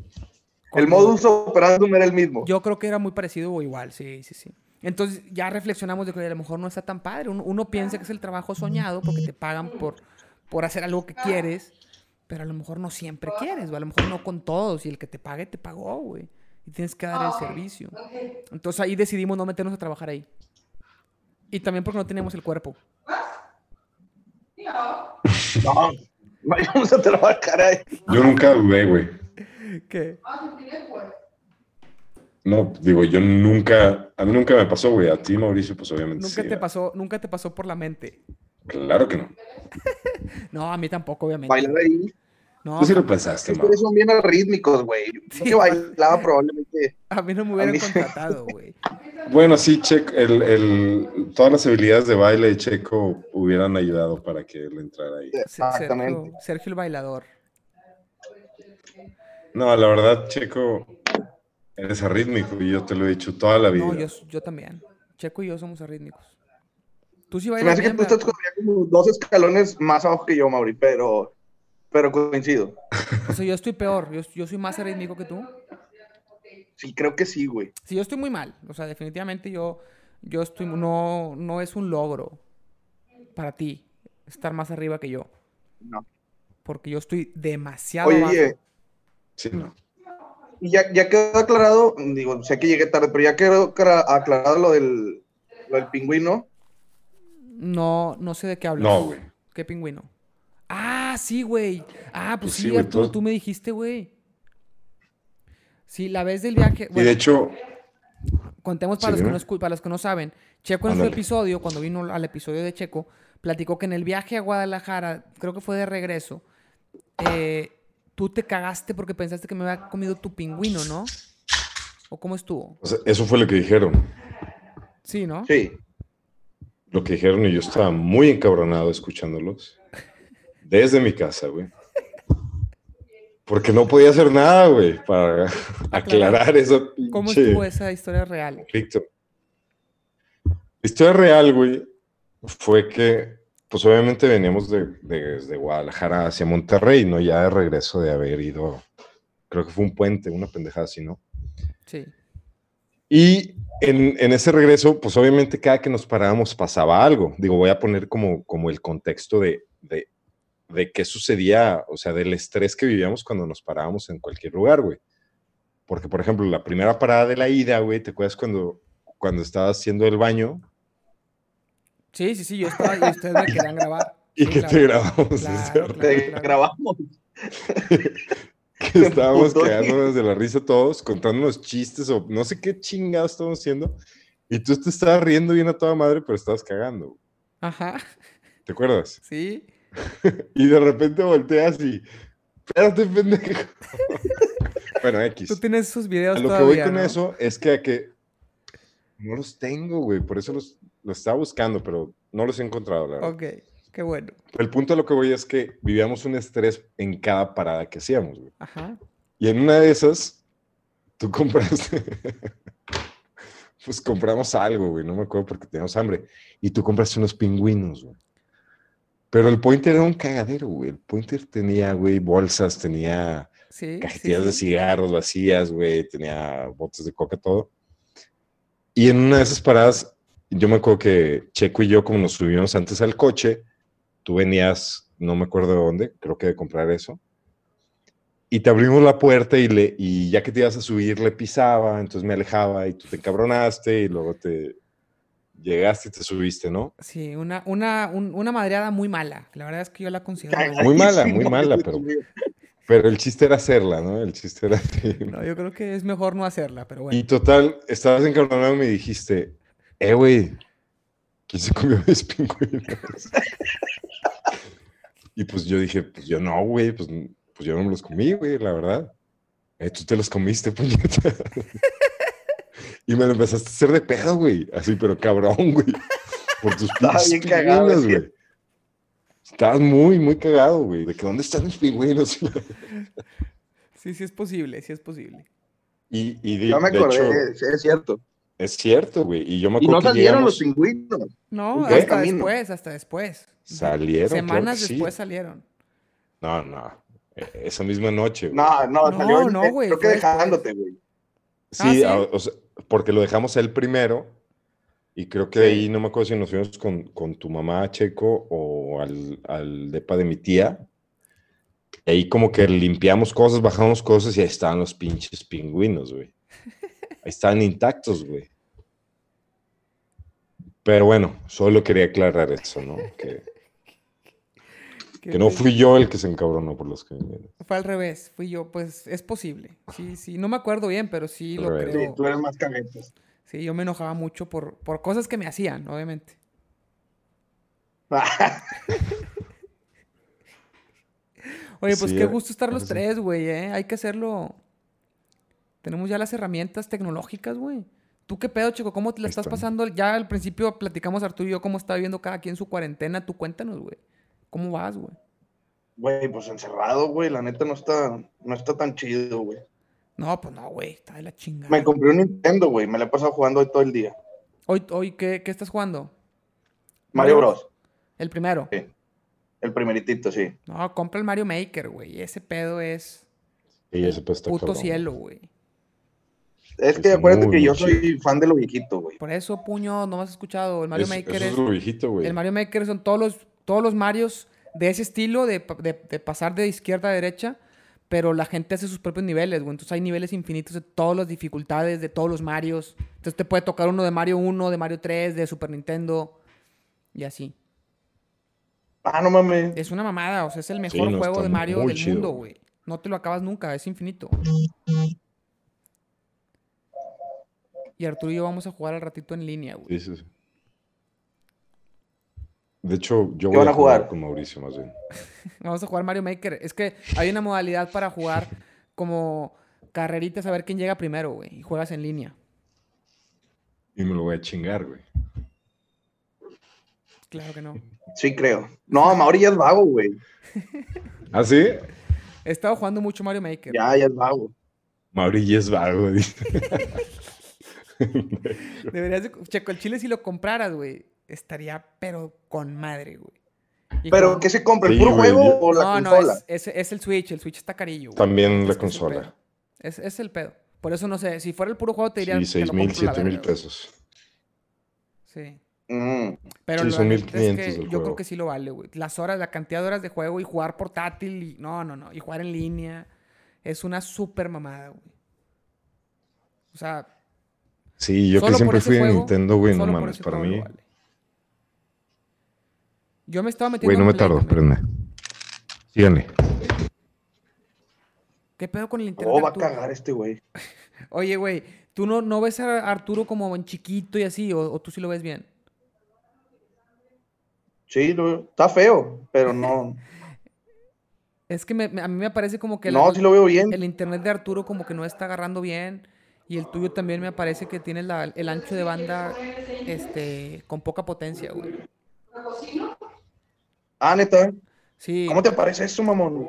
El modus operandum era el mismo. Yo creo que era muy parecido o igual, sí, sí, sí. Entonces ya reflexionamos de que a lo mejor no está tan padre. Uno, uno piensa que es el trabajo soñado porque te pagan por, por hacer algo que quieres, pero a lo mejor no siempre quieres, o a lo mejor no con todos. Y el que te pague, te pagó, güey. Y tienes que dar el servicio. Entonces ahí decidimos no meternos a trabajar ahí. Y también porque no teníamos el cuerpo. No, vayamos a trabajar ahí. Yo nunca dudé, güey. ¿Qué? No, digo, yo nunca, a mí nunca me pasó, güey. A ti, Mauricio, pues obviamente Nunca sí, te pasó, nunca te pasó por la mente. Claro que no. No, a mí tampoco, obviamente. Bailar ahí. No, Tú sí lo pensaste. Ustedes son bien rítmicos, güey. Yo que bailaba probablemente. a mí no me hubieran mí- contratado, güey. Bueno, sí, Checo, el, el- todas las habilidades de baile de Checo hubieran ayudado para que él entrara ahí. Exactamente. Sergio, Sergio el bailador. No, la verdad, Checo, eres arrítmico y yo te lo he dicho toda la vida. No, yo, yo también. Checo y yo somos arrítmicos. Tú sí Se me bailas hace que tú estás como dos escalones más abajo que yo, Mauri, pero, pero coincido. O sea, yo estoy peor. Yo, yo soy más arrítmico que tú. Sí, creo que sí, güey. Sí, yo estoy muy mal. O sea, definitivamente yo, yo estoy... No, no es un logro para ti estar más arriba que yo. No. Porque yo estoy demasiado. Oye, Sí, no. y ya, ya quedó aclarado, digo, sé que llegué tarde, pero ya quedó aclarado lo del, lo del pingüino. No, no sé de qué hablas. No, güey. ¿Qué pingüino? Ah, sí, güey. Ah, pues Pues sí, Arturo, todo- tú me dijiste, güey. Sí, la vez del viaje. Y de hecho, contemos para, Sí, los que no, escu- para los que no saben. Checo en su episodio, cuando vino al episodio de Checo, platicó que en el viaje a Guadalajara, creo que fue de regreso, eh, tú te cagaste porque pensaste que me había comido tu pingüino, ¿no? ¿O cómo estuvo? O sea, eso fue lo que dijeron. Sí, ¿no? Sí. Lo que dijeron y yo estaba muy encabronado escuchándolos. Desde mi casa, güey. Porque no podía hacer nada, güey, para aclarar eso. ¿Cómo estuvo esa historia real? Víctor. La historia real, güey, fue que, pues obviamente veníamos de, desde Guadalajara hacia Monterrey, ¿no? Ya de regreso de haber ido, creo que fue un puente, una pendejada así, ¿no? Sí. Y en, en, ese regreso, pues obviamente cada que nos parábamos pasaba algo. Digo, voy a poner como, como el contexto de, de, de qué sucedía, o sea, del estrés que vivíamos cuando nos parábamos en cualquier lugar, güey. Porque, por ejemplo, la primera parada de la ida, güey, ¿te acuerdas cuando, cuando estabas haciendo el baño? Sí, sí, sí, yo estaba y ustedes me querían grabar. Y Sí, que claro. te grabamos. Claro, Te claro. grabamos. que estábamos quedándonos de la risa todos, contándonos chistes o no sé qué chingados estábamos haciendo. Y tú te estabas riendo bien a toda madre, pero estabas cagando. güey. Ajá, ¿Te acuerdas? sí. Y de repente volteas y. Espérate, pendejo. bueno, X. Tú tienes esos videos A lo que todavía, voy con ¿no? eso es que, que no los tengo, güey. Por eso los, los estaba buscando, pero no los he encontrado, la verdad. Ok, qué bueno. El punto a lo que voy es que vivíamos un estrés en cada parada que hacíamos, güey. Ajá. Y en una de esas, tú compraste. pues compramos algo, güey. No me acuerdo porque teníamos hambre. Y tú compraste unos pingüinos, güey. Pero el Pointer era un cagadero, güey. El Pointer tenía, güey, bolsas, tenía Sí. sí, cajetillas de cigarros vacías, güey. Tenía botes de coca, todo. Y en una de esas paradas, yo me acuerdo que Checo y yo, como nos subimos antes al coche, tú venías, no me acuerdo de dónde, creo que de comprar eso. Y te abrimos la puerta y, le, y ya que te ibas a subir, le pisaba, entonces me alejaba y tú te encabronaste y luego te llegaste y te subiste, ¿no? Sí, una, una, un- una madreada muy mala. La verdad es que yo la considero. Muy mala, muy mala, pero-. Pero el chiste era hacerla, ¿no? El chiste era así. No, yo creo que es mejor no hacerla, pero bueno. Y total, estabas encabronado y me dijiste, eh, güey, ¿quién se comió mis pingüinos? y pues yo dije, pues yo no, güey, pues, pues yo no me los comí, güey, la verdad. Eh, tú te los comiste, puñeta. y me lo empezaste a hacer de pedo, güey, así, pero cabrón, güey. Por tus Estaba pinches bien cagado, pingüinos, güey. Estabas muy, muy cagado, güey. De que, ¿dónde están mis pingüinos? Sí, sí es posible, sí es posible. y, y de, No me de acordé, hecho, es, es cierto. es cierto, güey. Y yo me Y acuerdo no que salieron llegamos- los pingüinos. No, hasta camino. después, hasta después. Salieron, claro Semanas sí. después salieron. No, no. e- Esa misma noche. güey. No, no, No, salió. no, güey, Creo que dejándote, güey. Sí, Ah, o sea, porque lo dejamos él primero. Y creo que Sí. ahí no me acuerdo si nos fuimos con, con tu mamá, Checo, o al, al depa de mi tía. Y ahí como que limpiamos cosas, bajamos cosas y ahí estaban los pinches pingüinos, güey. Ahí estaban intactos, güey. Pero bueno, solo quería aclarar eso, ¿no? Que, Que que no fue- fui yo el que se encabronó por los pingüinos. Fue al revés, fui yo, pues es posible. Sí, sí, no me acuerdo bien, pero sí Al lo revés. Sí, creo. tú eres más caguetas. Sí, yo me enojaba mucho por, por cosas que me hacían, obviamente. Oye, pues Sí, qué gusto estar los sí. tres, güey, ¿eh? Hay que hacerlo. Tenemos ya las herramientas tecnológicas, güey. ¿Tú qué pedo, chico? ¿Cómo te la estás pasando? Ya al principio platicamos Arturo y yo cómo está viviendo cada quien su cuarentena. Tú cuéntanos, güey. ¿Cómo vas, güey? Güey, pues encerrado, güey. La neta no está, no está tan chido, güey. No, pues no, güey. Está de la chingada. Me compré un Nintendo, güey. Me la he pasado jugando hoy todo el día. Hoy, hoy ¿qué, qué estás jugando? Mario Bros. El primero. Sí. El primeritito, sí. No, compra el Mario Maker, güey. Ese pedo es Y ese pues está puto cabrón. cielo, güey. Es que Es acuérdate que yo soy fan de lo viejito, güey. Por eso, puño, no me has escuchado. El Mario Es- Maker eso es. es lo viejito, güey. El Mario Maker son todos los, todos los Marios de ese estilo, de, de- de pasar de izquierda a derecha, pero la gente hace sus propios niveles, güey. Entonces hay niveles infinitos de todas las dificultades, de todos los Marios. Entonces te puede tocar uno de Mario 1, de Mario 3, de Super Nintendo y así. Ah, no mames. Es una mamada, o sea, es el mejor no, juego de Mario del chido, mundo, güey. güey. No te lo acabas nunca, es infinito. Y Arturo y yo vamos a jugar al ratito en línea, güey. Sí, sí, sí. De hecho, yo ¿Qué voy van a jugar? con Mauricio más bien. Vamos a jugar Mario Maker. Es que hay una modalidad para jugar como carreritas a ver quién llega primero, güey. Y juegas en línea. Y me lo voy a chingar, güey. Claro que no. Sí, creo. No, Mauri ya es vago, güey. ¿Ah, sí? He estado jugando mucho Mario Maker. Ya, ya es vago. Mauri ya es vago, dice. Deberías de... Checo, el chile si lo compraras, güey, estaría pero con madre, güey. Y ¿Pero con- qué se compra? ¿El Sí, puro güey, juego yo- o la No, no, consola? es, es, es el Switch. El Switch está carillo, güey. También la Es consola. Es, es el pedo. Por eso no sé. Si fuera el puro juego, te diría. Sí, te seis lo mil, compro la siete mil verga, güey. pesos. Sí. Mm. Pero Sí, son es 1500 que yo creo que sí lo vale, güey. Las horas, la cantidad de horas de juego y jugar portátil y. No, no, no. Y jugar en línea. Es una super mamada, güey. O sea, Sí, yo que siempre fui de Nintendo, güey, no mames, para mí. vale. Yo me estaba metiendo. Güey, no en me tardo, espérenme. Síganle. ¿Qué pedo con el internet? Oh, va a cagar este güey. Oye, güey, ¿tú no, no ves a Arturo como en chiquito y así? ¿O, o tú sí lo ves bien? Sí, lo- está feo, pero no. Es que me- me- a mí me parece como que el, No, sí lo veo bien. el internet de Arturo como que no está agarrando bien. Y el tuyo también me parece que tiene la- el ancho de banda este, con poca potencia, güey. Ah, neta. Sí. ¿Cómo te parece eso, mamón?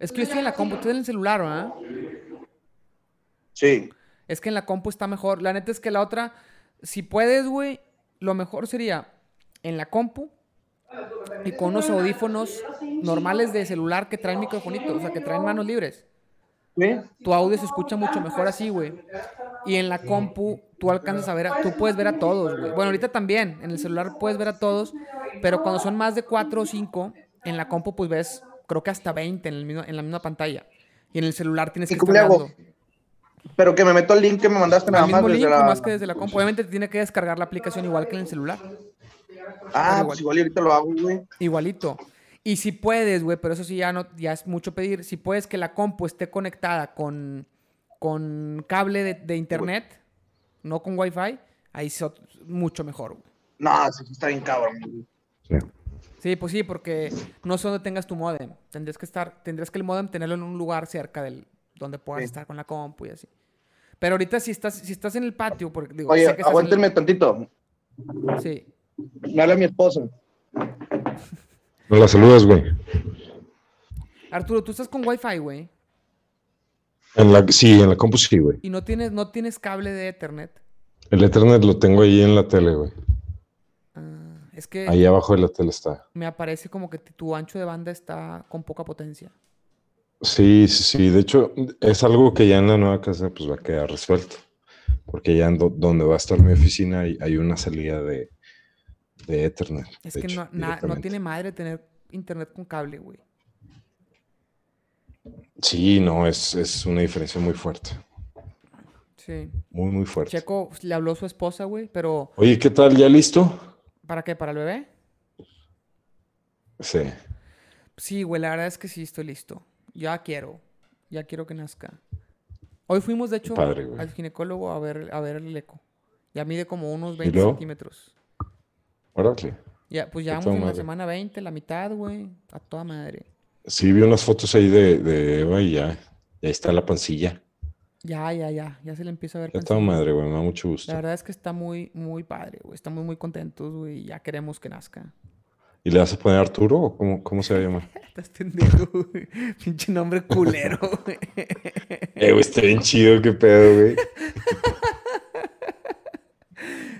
Es que yo estoy en la compu, tú en el celular, ¿verdad? Sí. Es que en la compu está mejor. La neta es que la otra, si puedes, güey, lo mejor sería en la compu y con unos audífonos normales de celular que traen microfonito, o sea, que traen manos libres. ¿Sí? Tu audio se escucha mucho mejor así, güey. Y en la compu tú alcanzas a ver, a- tú puedes ver a todos, güey. Bueno, ahorita también, en el celular puedes ver a todos, pero cuando son más de 4 o 5, en la compu pues ves, creo que hasta 20 en, el mismo- en la misma pantalla. Y en el celular tienes ¿Y que estar hago? Pero que me meto al link que me mandaste nada más mismo desde link, la... más que desde la compu. Obviamente te tiene que descargar la aplicación igual que en el celular. Ah, pues igual ahorita lo hago, güey. Igualito. Y si puedes, güey, pero eso sí ya no, ya es mucho pedir. Si puedes que la compu esté conectada con, con cable de, de internet, no con wifi, ahí es mucho mejor, güey. No, está bien cabrón. güey. Sí. Sí, pues sí, porque no sé dónde tengas tu modem. Tendrías que estar, tendrías que el modem tenerlo en un lugar cerca del donde puedas Sí. estar con la compu y así. Pero ahorita si estás, si estás en el patio, porque digo, Oye, sé que estás en el- aguántenme tantito. Sí. Me habla mi esposa. No la saludas, güey. Arturo, tú estás con wifi, güey. En la, sí, en la compu sí, güey. Y no tienes, no tienes cable de Ethernet. El Ethernet lo tengo ahí en la tele, güey. Ah, es que Ahí abajo de la tele está. me aparece como que tu ancho de banda está con poca potencia. Sí, sí, sí. De hecho, es algo que ya en la nueva casa pues va a quedar resuelto. Porque ya en do- donde va a estar mi oficina hay, hay una salida de, de Ethernet. Es de que hecho, no, na- no directamente. tiene madre tener internet con cable, güey. Sí, no, es, es una diferencia muy fuerte. Sí. Muy, muy fuerte. Checo le habló a su esposa, güey, pero Oye, ¿qué tal? ¿Ya listo? ¿para qué? ¿Para el bebé? Sí. Sí, güey, la verdad es que sí estoy listo. Ya quiero. Ya quiero que nazca. Hoy fuimos, de hecho, padre, al ginecólogo a ver, a ver el eco. Ya mide como unos ¿Y 20 luego? centímetros. Órale. Ya, pues ya vamos en la semana 20, la mitad, güey. A toda madre. Sí, vi unas fotos ahí de, de Eva y ya. Ya está la pancilla. Ya, ya, ya. Ya se le empieza a ver. Ya está madre, güey. Me da mucho gusto. La verdad es que está muy, muy padre, güey. Estamos muy contentos, güey. y Ya queremos que nazca. ¿Y le vas a poner Arturo o cómo, cómo se va a llamar? Estás pendejo, güey. Pinche nombre culero, güey. Eh, güey, está bien chido, qué pedo, güey.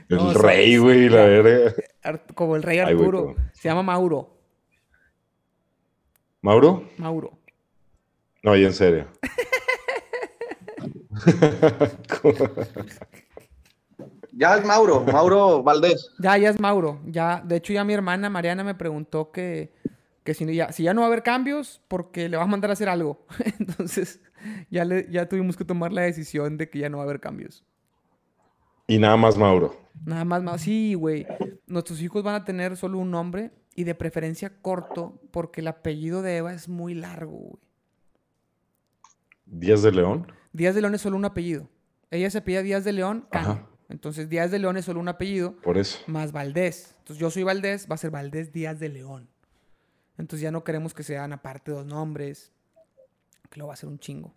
El No, rey, güey, la verga. Como el rey Ay, güey, Arturo. Se llama Mauro. ¿Mauro? Mauro. No, ya en serio. Ya es Mauro, Mauro Valdés. Ya, ya es Mauro. Ya, de hecho, ya mi hermana Mariana me preguntó que, que si, no- ya, si ya no va a haber cambios, porque le va a mandar a hacer algo. Entonces, ya, le, ya tuvimos que tomar la decisión de que ya no va a haber cambios. y nada más Mauro. Nada más, más. Sí, güey. Nuestros hijos van a tener solo un nombre y de preferencia corto, porque el apellido de Eva es muy largo, güey. Díaz de León. Díaz de León es solo un apellido. Ella se apellida Díaz de León Can. Ajá. Entonces Díaz de León es solo un apellido. Por eso. Más Valdés. Entonces yo soy Valdés, va a ser Valdés Díaz de León. Entonces ya no queremos que sean aparte dos nombres. Que lo va a hacer un chingo.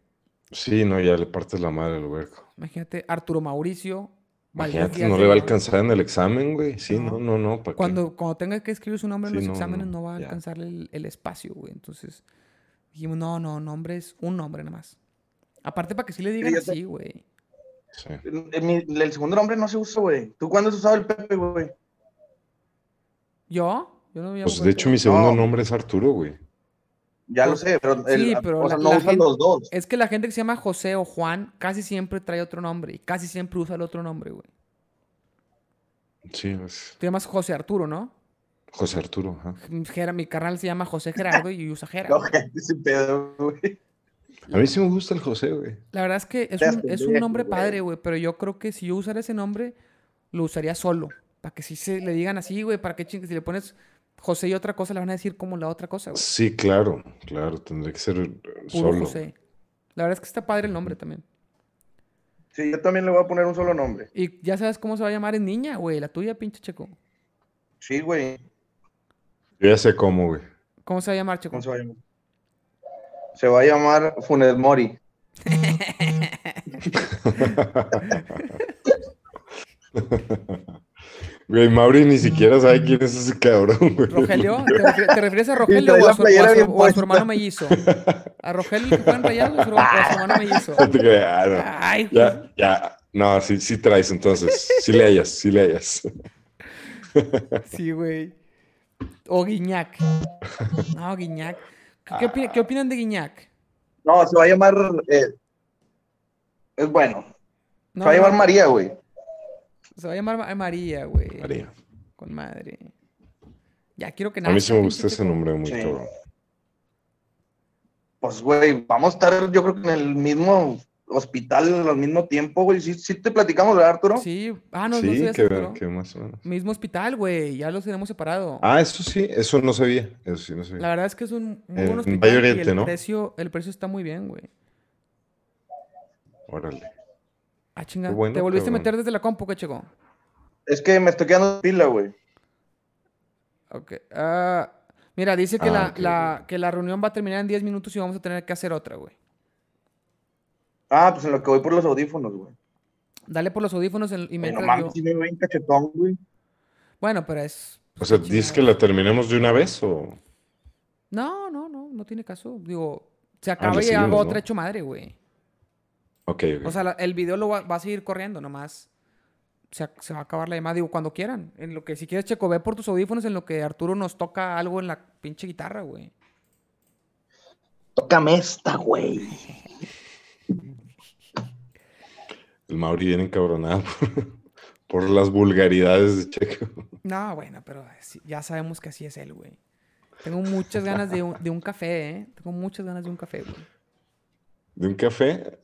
Sí, no, ya le partes la madre al hueco. Imagínate, Arturo Mauricio. Imagínate, no le va a alcanzar en el examen, güey. Sí, no, no, no. cuando, cuando tenga que escribir su nombre en los exámenes no, va a alcanzar el, el, espacio, güey. Entonces dijimos, no, no, nombre es un nombre nada más. Aparte para que sí le digan así, güey. Sí. El, segundo nombre no se usa, güey. ¿Tú cuándo has usado el Pepe, güey? ¿Yo? Yo no Pues de hecho mi segundo nombre es Arturo, güey. Ya lo sé, pero, sí, pero no usan los dos. Es que la gente que se llama José o Juan casi siempre trae otro nombre y casi siempre usa el otro nombre, güey. Sí, pues. Te llamas José Arturo, ¿no? José Arturo, ajá. mi carnal se llama José Gerardo y usa Gerardo. no, ese pedo, güey. A mí sí me gusta el José, güey. La verdad es que es un, es un nombre padre, güey, pero yo creo que si yo usara ese nombre, lo usaría solo. Para que si se le digan así, güey, para que chingue, si le pones José y otra cosa, le van a decir como la otra cosa, güey. Sí, claro, claro, tendría que ser solo. José. La verdad es que está padre el nombre también. Sí, yo también le voy a poner un solo nombre. Y ya sabes cómo se va a llamar en niña, güey, la tuya, pinche Checo. Sí, güey. Yo ya sé cómo, güey. ¿Cómo se va a llamar, Checo? ¿Cómo se va a llamar? Se va a llamar Funes Mori. Güey, Mauri ni siquiera sabe quién es ese cabrón, güey. ¿Rogelio? ¿Te, refieres, a Rogelio o a, su, o, a su, hermano mellizo? ¿A Rogelio que fue en Rayado o a su hermano mellizo? No te creas, Ay, ya, ya. No, sí, sí traes entonces. Sí le hayas, sí le hayas. Sí, güey. O Guiñac. No, Guiñac. ¿Qué, ¿Qué, opinan de Guiñac? No, se va a llamar. Eh, es bueno. se va a llamar María, güey. Se va a llamar María, güey. María. Con madre. Ya quiero que A mí sí me gusta ese nombre muy sí. Pues, güey, vamos a estar, yo creo que en el mismo hospital al mismo tiempo, güey. Sí, sí te platicamos, ¿verdad, Arturo? Sí. Ah, no, sí, no sé que, más o menos. Mismo hospital, güey. Ya los tenemos separado. Ah, eso sí, eso no sabía. Eso sí, no sabía. La verdad es que es un muy buen hospital. Oriente, y el, ¿no? precio, el precio está muy bien, güey. Órale. Ah, chinga. ¿Te volviste a meter desde la compu, qué chico? Es que me estoy quedando pila, güey. Ok. Ah, mira, dice que, ah, la, que la reunión va a terminar en 10 minutos y vamos a tener que hacer otra, güey. Ah, pues en lo que voy por los audífonos, güey. Dale por los audífonos y me bueno, si me ven cachetón, güey. Bueno, pero es... O sea, ¿dices que la terminemos de una vez o...? No, no, no, no tiene caso. Digo, se ah, acaba y hago otra hecho madre, güey. O sea, el video lo va, a seguir corriendo, nomás. Se, se, va a acabar la llamada, digo, cuando quieran. En lo que, si quieres, Checo, ve por tus audífonos en lo que Arturo nos toca algo en la pinche guitarra, güey. Tócame esta, güey. El Mauri viene encabronado por, las vulgaridades de Checo. No, bueno, pero ya sabemos que así es él, güey. Tengo muchas ganas de un, de un café, ¿eh? Tengo muchas ganas de un café, güey. ¿De un café?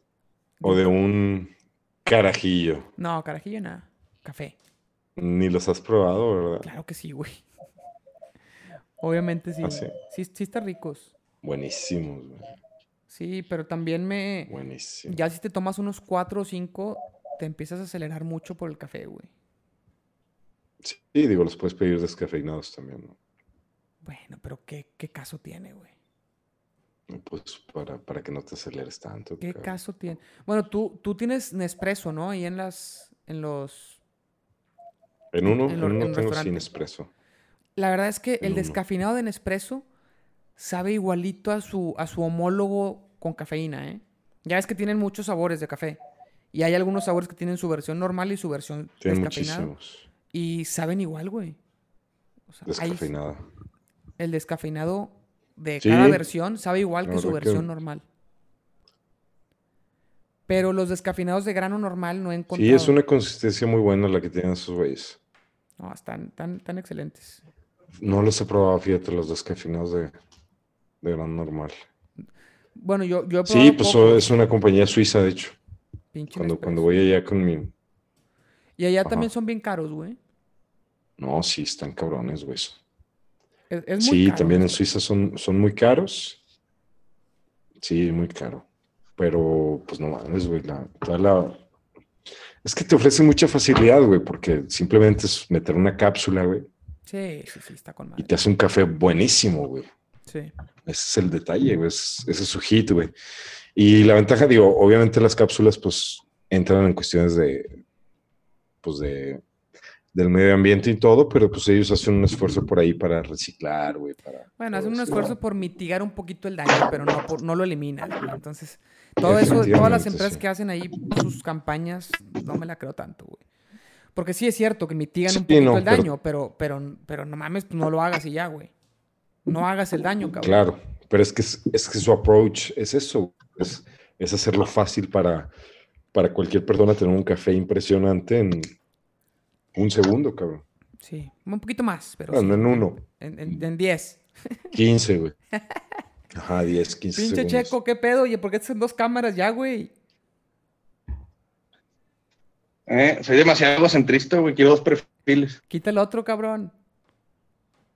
¿O de un carajillo? No, carajillo nada. Café. Ni los has probado, ¿verdad? Claro que sí, güey. Obviamente sí. ¿Ah, sí? sí? Sí, están ricos. Buenísimos, güey. Sí, pero también me... Buenísimo. Ya si te tomas unos cuatro o cinco, te empiezas a acelerar mucho por el café, güey. Sí, digo, los puedes pedir descafeinados también, ¿no? Bueno, pero ¿qué, qué caso tiene, güey? Pues para, para que no te aceleres tanto. ¿Qué caso tiene? Bueno, tú, tú tienes Nespresso, ¿no? Ahí en las, en los... En uno, en, uno tengo sin Nespresso. La verdad es que el descafeinado de Nespresso sabe igualito a su, a su homólogo con cafeína, ¿eh? Ya es que tienen muchos sabores de café. Y hay algunos sabores que tienen su versión normal y su versión tienen Muchísimos. Y saben igual, güey. Descafeinado. el descafeinado de cada versión sabe igual que su versión normal. Pero los descafinados de grano normal no he encontrado. Sí, es una consistencia muy buena la que tienen esos güeyes. No, están tan, tan excelentes. No los he probado, fíjate, los descafinados de, de grano normal. Bueno, yo, yo he Sí, pues es una compañía suiza, de hecho. cuando, cuando voy allá con mi. Y allá también son bien caros, güey. No, sí, están cabrones, güey sí, también en Suiza son, son muy caros. Sí, muy caro. Pero, pues no mames, güey. La, Es que te ofrece mucha facilidad, güey, porque simplemente es meter una cápsula, güey. Sí, sí, sí, está con Y madre. te hace un café buenísimo, güey. Sí. Ese es el detalle, güey. es- Ese es su hit, güey. Y la ventaja, digo, obviamente las cápsulas, pues, entran en cuestiones de, pues, de, del medio ambiente y todo, pero pues ellos hacen un esfuerzo por ahí para reciclar, güey, para... Bueno, hacen un esfuerzo por mitigar un poquito el daño, pero no, por- no lo eliminan. Entonces, todo eso, todas las empresas sí. que hacen ahí sus campañas, no me la creo tanto, güey. Porque sí es cierto que mitigan Sí, un poquito no, el pero- daño, pero, pero, pero no mames, pues no lo hagas y ya, güey. No hagas el daño, cabrón. Claro, pero es que, es, es que su approach es eso, es, es hacerlo fácil para, para cualquier persona tener un café impresionante en un segundo, cabrón. Sí, un poquito más, pero Bueno, sí. en uno, En, en, en 10. 15, güey. Ajá, 10, 15 Pinche segundos. Checo, ¿qué pedo? Oye, ¿por qué estás en dos cámaras ya, güey? Eh, soy demasiado egocentrista, güey. Quiero dos perfiles. Quita el otro, cabrón.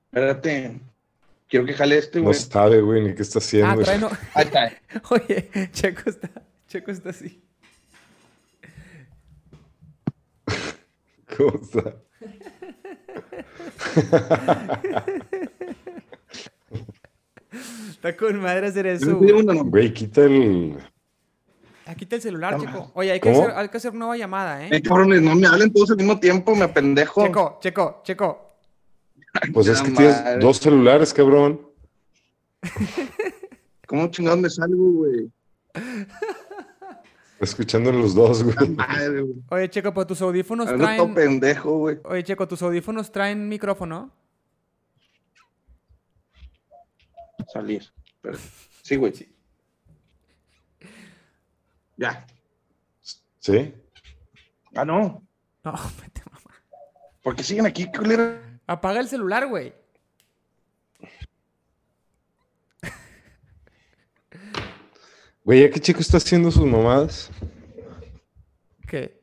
Espérate. Quiero que jale este, No güey. sabe, güey, ni qué está Ah, haciendo. trae no. Ahí está. Oye, Checo está, Checo está así. ¿Cómo está? Con madre hacer eso, ¿No güey. no? Güey, quita el... Ah, Quita el celular, Checo. mames. Oye, hay que, ¿Cómo? hacer, hay que hacer nueva llamada, ¿eh? Eh, cabrones, no me hablen todos al mismo tiempo, me apendejo. Checo, Checo, Checo. Pues es que tienes dos celulares, cabrón. ¿Cómo chingados me salgo, güey? Escuchando los dos, güey. Madre, güey. Oye, Checo, pero tus audífonos todo traen. pendejo, güey. Oye, Checo, tus audífonos traen micrófono. Salir. Pero- Sí, güey. Ya. ¿Sí? Ah, no. No, vete, mamá. ¿Por qué siguen aquí, culero? Apaga el celular, güey. Güey, ya que Chico está haciendo sus mamadas, ¿Qué?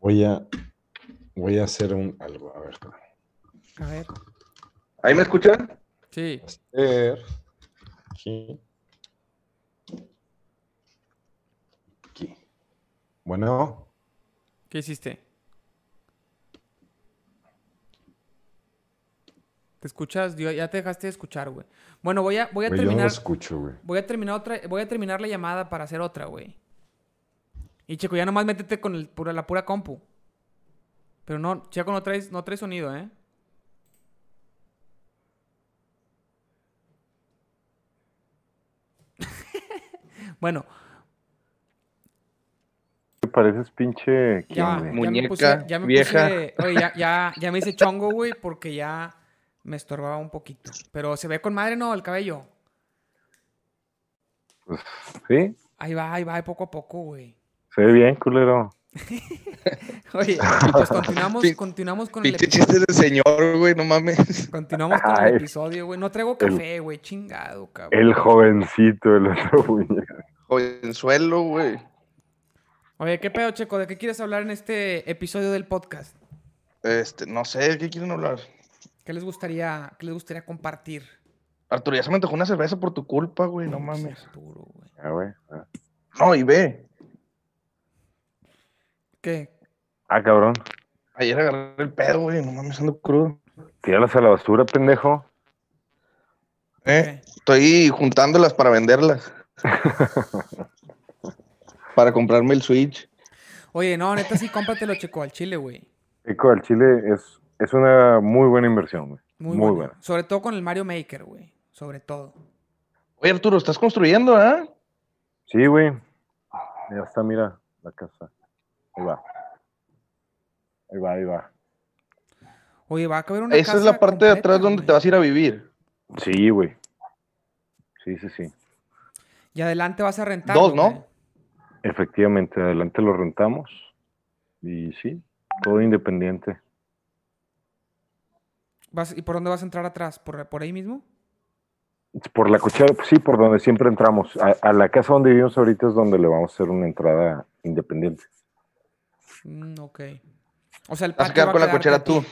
voy a... Voy a hacer un... Algo, a ver. A ver. ¿Ahí me escuchan? Sí. Hacer... Aquí. Aquí. Bueno... ¿Qué hiciste? ¿Te escuchas? Ya te dejaste de escuchar, güey. Bueno, voy a, voy a Güey, yo no terminar. escucho, güey. Voy a terminar otra, voy a terminar la llamada para hacer otra, güey. Y Checo, ya nomás métete con el, pura, la pura compu. Pero no, Checo, no traes, no traes sonido, ¿eh? bueno, Pareces pinche. ¿quién, ya, ya me Muñeca puse, ya me vieja. puse- oye, ya, ya, ya me hice chongo, güey, porque ya me estorbaba un poquito. Pero se ve con madre, ¿no? El cabello. Sí, Ahí va, ahí va, poco a poco, güey. se ve bien, culero. Oye, pues continuamos, continuamos con el Pinche episodio. chiste de señor, güey, no mames. Continuamos con el episodio, güey. No traigo café, güey. Chingado, cabrón. El jovencito, el otro muñeco. Jovenzuelo, güey. Oye, ¿qué pedo, Checo? ¿De qué quieres hablar en este episodio del podcast? Este, no sé, ¿de qué quieren hablar? ¿Qué les gustaría, qué les gustaría compartir? Arturo, ya se me antojó una cerveza por tu culpa, güey, no mames. Arturo, güey. Güey. No, y ve. ¿Qué? Ah, cabrón. Ayer agarré el pedo, güey, no mames, ando crudo. Tíralas a la basura, pendejo. Eh, estoy juntándolas para venderlas. para comprarme el Switch. Oye, no, neta sí, cómpratelo, Checo, al chile, güey. Eco al chile es, es una muy buena inversión, güey. Muy, buena. Sobre todo con el Mario Maker, güey. Sobre todo. Oye, Arturo, ¿estás construyendo, ah? Sí, güey. Ya está, mira, la casa. Ahí va. Ahí va, ahí va. Oye, va a caber una Esa es la parte de atrás donde güey. te vas a ir a vivir. Sí, güey. Sí, sí, sí. Y adelante vas a rentar. Dos, ¿no? güey. Efectivamente, adelante lo rentamos. Y sí, todo independiente. Vas- ¿Y por dónde vas a entrar atrás? ¿Por, por ahí mismo? Por la cochera, sí, por donde siempre entramos. A, a la casa donde vivimos ahorita es donde le vamos a hacer una entrada independiente. Mm, ok. O sea, el Vas a patio quedar va con la cochera tú.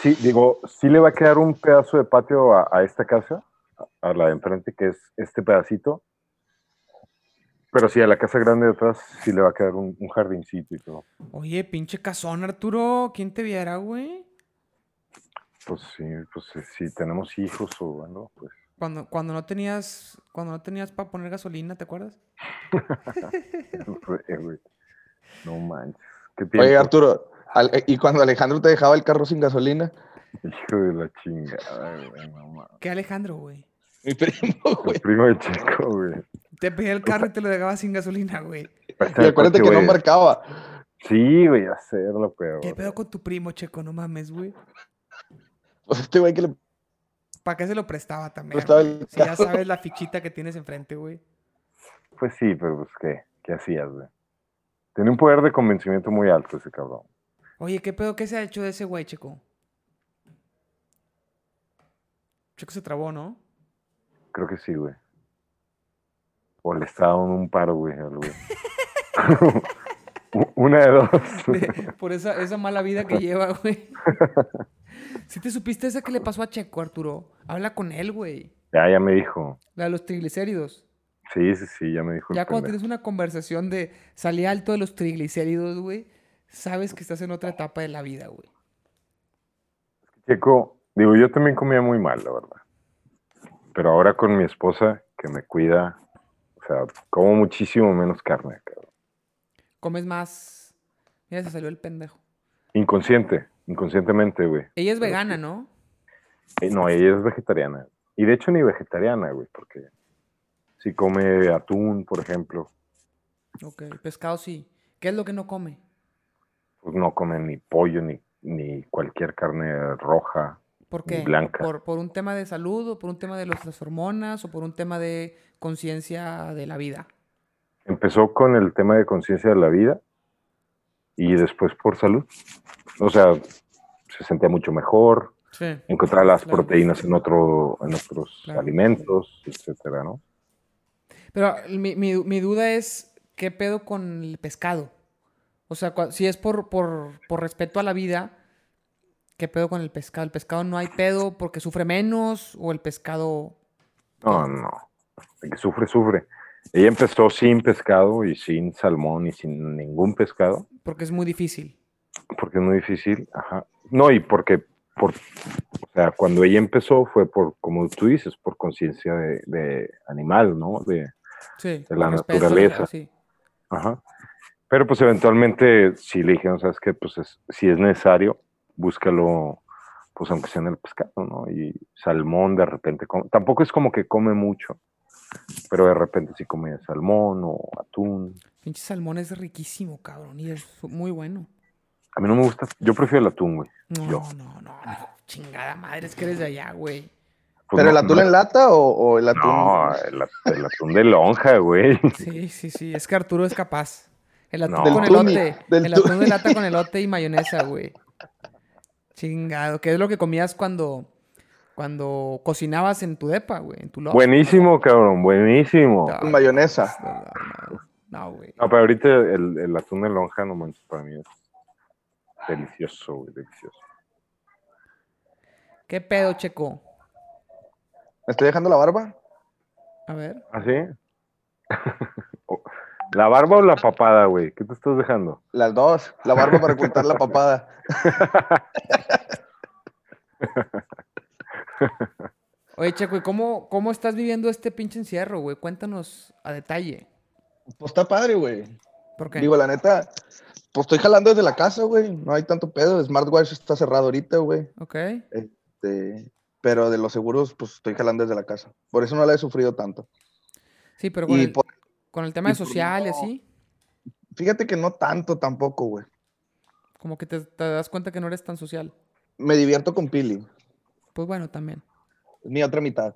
Sí, digo, sí le va a quedar un pedazo de patio a, a esta casa, a, a la de enfrente, que es este pedacito. Pero sí, a la casa grande de atrás sí le va a quedar un, un jardincito y todo. Oye, pinche casón, Arturo. ¿Quién te viera, güey? Pues sí, pues si tenemos hijos o bueno, pues Cuando, cuando no tenías, cuando no tenías para poner gasolina, ¿te acuerdas? No manches. ¿Qué Oye? Arturo, ¿y cuando Alejandro te dejaba el carro sin gasolina? Hijo de la chingada, güey, no mames. ¿Qué Alejandro, güey? Mi primo, güey. El primo de Checo, güey. Te pedía el carro y te lo dejaba sin gasolina, güey. Y acuérdate que no marcaba. Sí, güey, ya sé, era lo peor. ¿Qué pedo con tu primo, Checo? No mames, güey. Pues este güey que le ¿Para qué se lo prestaba también? Prestaba güey? el Si ya sabes la fichita que tienes enfrente, güey. Pues sí, pero pues qué, ¿qué hacías, güey? Tiene un poder de convencimiento muy alto ese cabrón. Oye, ¿qué pedo? ¿Qué se ha hecho de ese güey, Checo? Checo se trabó, ¿no? Creo que sí, güey. O le está dando un paro, güey, al güey. Una de dos. De- por esa, esa mala vida que lleva, güey. ¿Sí te supiste esa que le pasó a Checo, Arturo? Habla con él, güey. Ya, ya me dijo. La de los triglicéridos. Sí, sí, sí, ya me dijo. Ya cuando tienes una conversación de salir alto de los triglicéridos, güey, sabes que estás en otra etapa de la vida, güey. Checo, digo, yo también comía muy mal, la verdad. Pero ahora con mi esposa, que me cuida, o sea, como muchísimo menos carne, cabrón. Comes más. Mira, se salió el pendejo. Inconsciente, inconscientemente, güey. Ella es vegana. ¿no? Eh, no, ella es vegetariana. Y de hecho ni vegetariana, güey, porque si come atún, por ejemplo, Ok, pescado sí. ¿Qué es lo que no come? pues no come ni pollo, ni, ni cualquier carne roja. ¿Por Ni qué? blanca. ¿Por, por un tema de salud o por un tema de los- las hormonas o por un tema de conciencia de la vida? Empezó con el tema de conciencia de la vida y después por salud. O sea, se sentía mucho mejor, Sí. encontrar las Claro. proteínas en, otro, en otros Claro. alimentos, etcétera, ¿no? Pero mi, mi- mi duda es, ¿qué pedo con el pescado? O sea, si es por, por, por respeto a la vida, ¿qué pedo con el pescado? ¿El pescado no hay pedo porque sufre menos o el pescado... No, no. El que sufre, sufre. Ella empezó sin pescado y sin salmón y sin ningún pescado, porque es muy difícil? porque es muy difícil. Ajá. No, y porque, por, o sea, cuando ella empezó fue por, como tú dices, por conciencia de, de animal, ¿no? De, Sí. De la respeto, naturaleza. sí. Ajá. Pero pues eventualmente si le dijeron, ¿sabes qué? Pues es- si es necesario, búscalo, pues aunque sea en el pescado, ¿no? Y salmón de repente, com- tampoco es como que come mucho, pero de repente sí come salmón o atún. Pinche salmón es riquísimo, cabrón, y es muy bueno. A mí no me gusta, yo prefiero el atún, güey. No, Yo. no, no, no. Chingada madre, es que eres de allá, güey. Pues ¿Pero no- el atún no- en lata o, o el atún? No, el, at- el atún de lonja, güey. Sí, sí, sí. Es que Arturo es capaz. El atún No. con elote. del el atún de lata con elote y mayonesa, güey. Chingado. ¿Qué es lo que comías cuando, cuando cocinabas en tu depa, güey? En tu loft. Buenísimo, cabrón, buenísimo. Con mayonesa. No, güey. No, pero ahorita el, el atún de lonja, no manches, para mí es delicioso, güey, delicioso. ¿Qué pedo, Checo? ¿Me estoy dejando la barba? A ver. ¿Ah, sí? O- ¿La barba o la papada, güey? ¿Qué te estás dejando? Las dos. La barba para ocultar la papada. Oye, Checo, ¿y cómo, cómo estás viviendo este pinche encierro, güey? Cuéntanos a detalle. Pues está padre, güey. ¿Por qué? Digo, la neta, pues estoy jalando desde la casa, güey. No hay tanto pedo. Smartwatch está cerrado ahorita, güey. Ok. Este, pero de los seguros, pues estoy jalando desde la casa. Por eso no la he sufrido tanto. Sí, pero con, Y el, por- con el tema y de social y no- así, fíjate que no tanto tampoco, güey. como que te, te das cuenta que no eres tan social. Me divierto con Pili. Pues bueno, también. Mi otra mitad.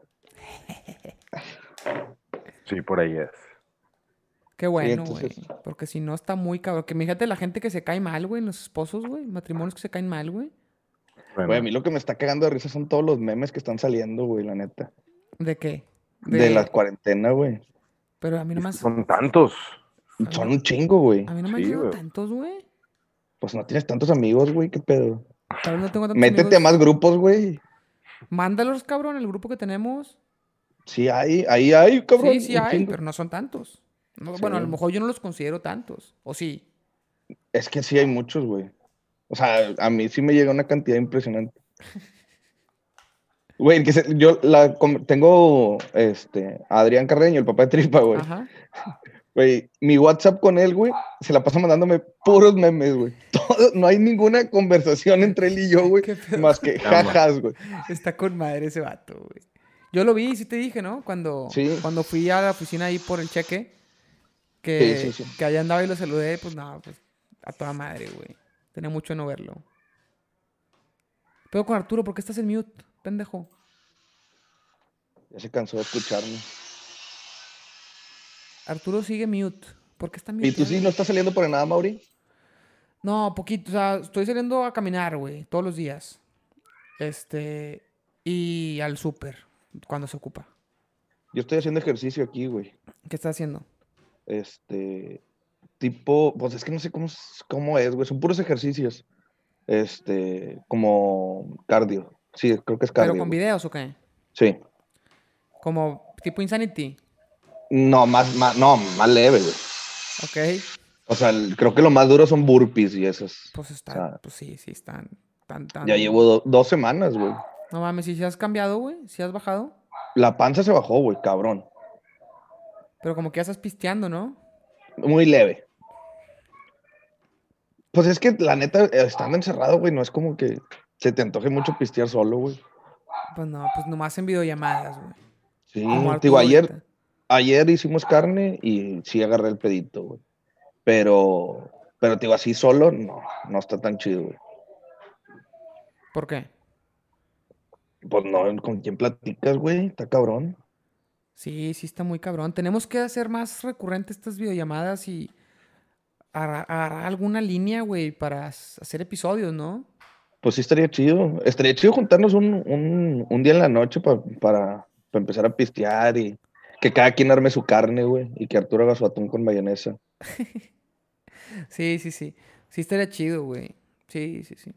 Sí, por ahí es. Qué bueno, güey. entonces- Porque si no está muy cabrón. Que fíjate la gente que se cae mal, güey, los esposos, güey. Matrimonios que se caen mal, güey. Bueno, Güey, a mí lo que me está cagando de risa son todos los memes que están saliendo, güey, la neta. ¿De qué? De, la cuarentena, güey. Pero a mí no me han, son tantos. Son un chingo, güey. a mí no me han Sí, llegado güey. tantos, güey. Pues no tienes tantos amigos, güey, qué pedo. Tal vez no tengo tantos Métete a más grupos, güey. Mándalos, cabrón, el grupo que tenemos. Sí hay, ahí hay, cabrón. Sí, sí hay, chingo. pero no son tantos. No, Bueno, a lo mejor yo no los considero tantos. ¿O sí? Es que sí hay muchos, güey. O sea, a mí sí me llega una cantidad impresionante. Güey, que se- yo la, tengo este, a Adrián Carreño, el papá de Tripa, güey. Ajá. Güey, mi WhatsApp con él, güey, se la pasa mandándome puros memes, güey. Todo- no hay ninguna conversación entre él y yo, güey, más que jajas, güey. Está con madre ese vato, güey. Yo lo vi, sí te dije, ¿no? Cuando, Sí. cuando fui a la oficina ahí por el cheque, que, Sí, sí, sí. que allá andaba y lo saludé, pues nada, pues a toda madre, güey. Tenía mucho de no verlo. Pero con Arturo, ¿por qué estás en mute, pendejo? Ya se cansó de escucharme. Arturo sigue mute. ¿Por qué está mute? ¿Y tú sí no estás saliendo por nada, Mauri? No, poquito. O sea, estoy saliendo a caminar, güey, todos los días. Este. Y al súper, cuando se ocupa. Yo estoy haciendo ejercicio aquí, güey. ¿Qué estás haciendo? Este, tipo, pues es que no sé cómo, es- cómo es, güey. Son puros ejercicios. Este, como cardio. Sí, creo que es cardio. ¿Pero con güey. videos o qué? Sí. Como tipo Insanity. No, más, más, no, más leve, güey. Ok. O sea, el- creo que lo más duro son burpees y esas. Pues está. O sea, pues sí, sí, están. Tan, tan... Ya llevo do- dos semanas, güey. No mames, si has cambiado, güey. Si has bajado. La panza se bajó, güey, cabrón. Pero como que ya estás pisteando, ¿no? Muy leve. Pues es que la neta, estando encerrado, güey, no es como que se te antoje mucho pistear solo, güey. Pues no, pues nomás en videollamadas, güey. Sí, digo, ayer, ayer hicimos carne y sí agarré el pedito, güey. Pero, pero te digo, así solo, no, no está tan chido, güey. ¿Por qué? Pues no, ¿con quién platicas, güey? Está cabrón. Sí, sí está muy cabrón. Tenemos que hacer más recurrentes estas videollamadas y agarrar alguna línea, güey, para hacer episodios, ¿no? Pues sí estaría chido. Estaría chido juntarnos un, un, un día en la noche pa- para, para empezar a pistear y que cada quien arme su carne, güey, y que Arturo haga su atún con mayonesa. Sí, sí, sí. Sí estaría chido, güey. Sí, sí, sí.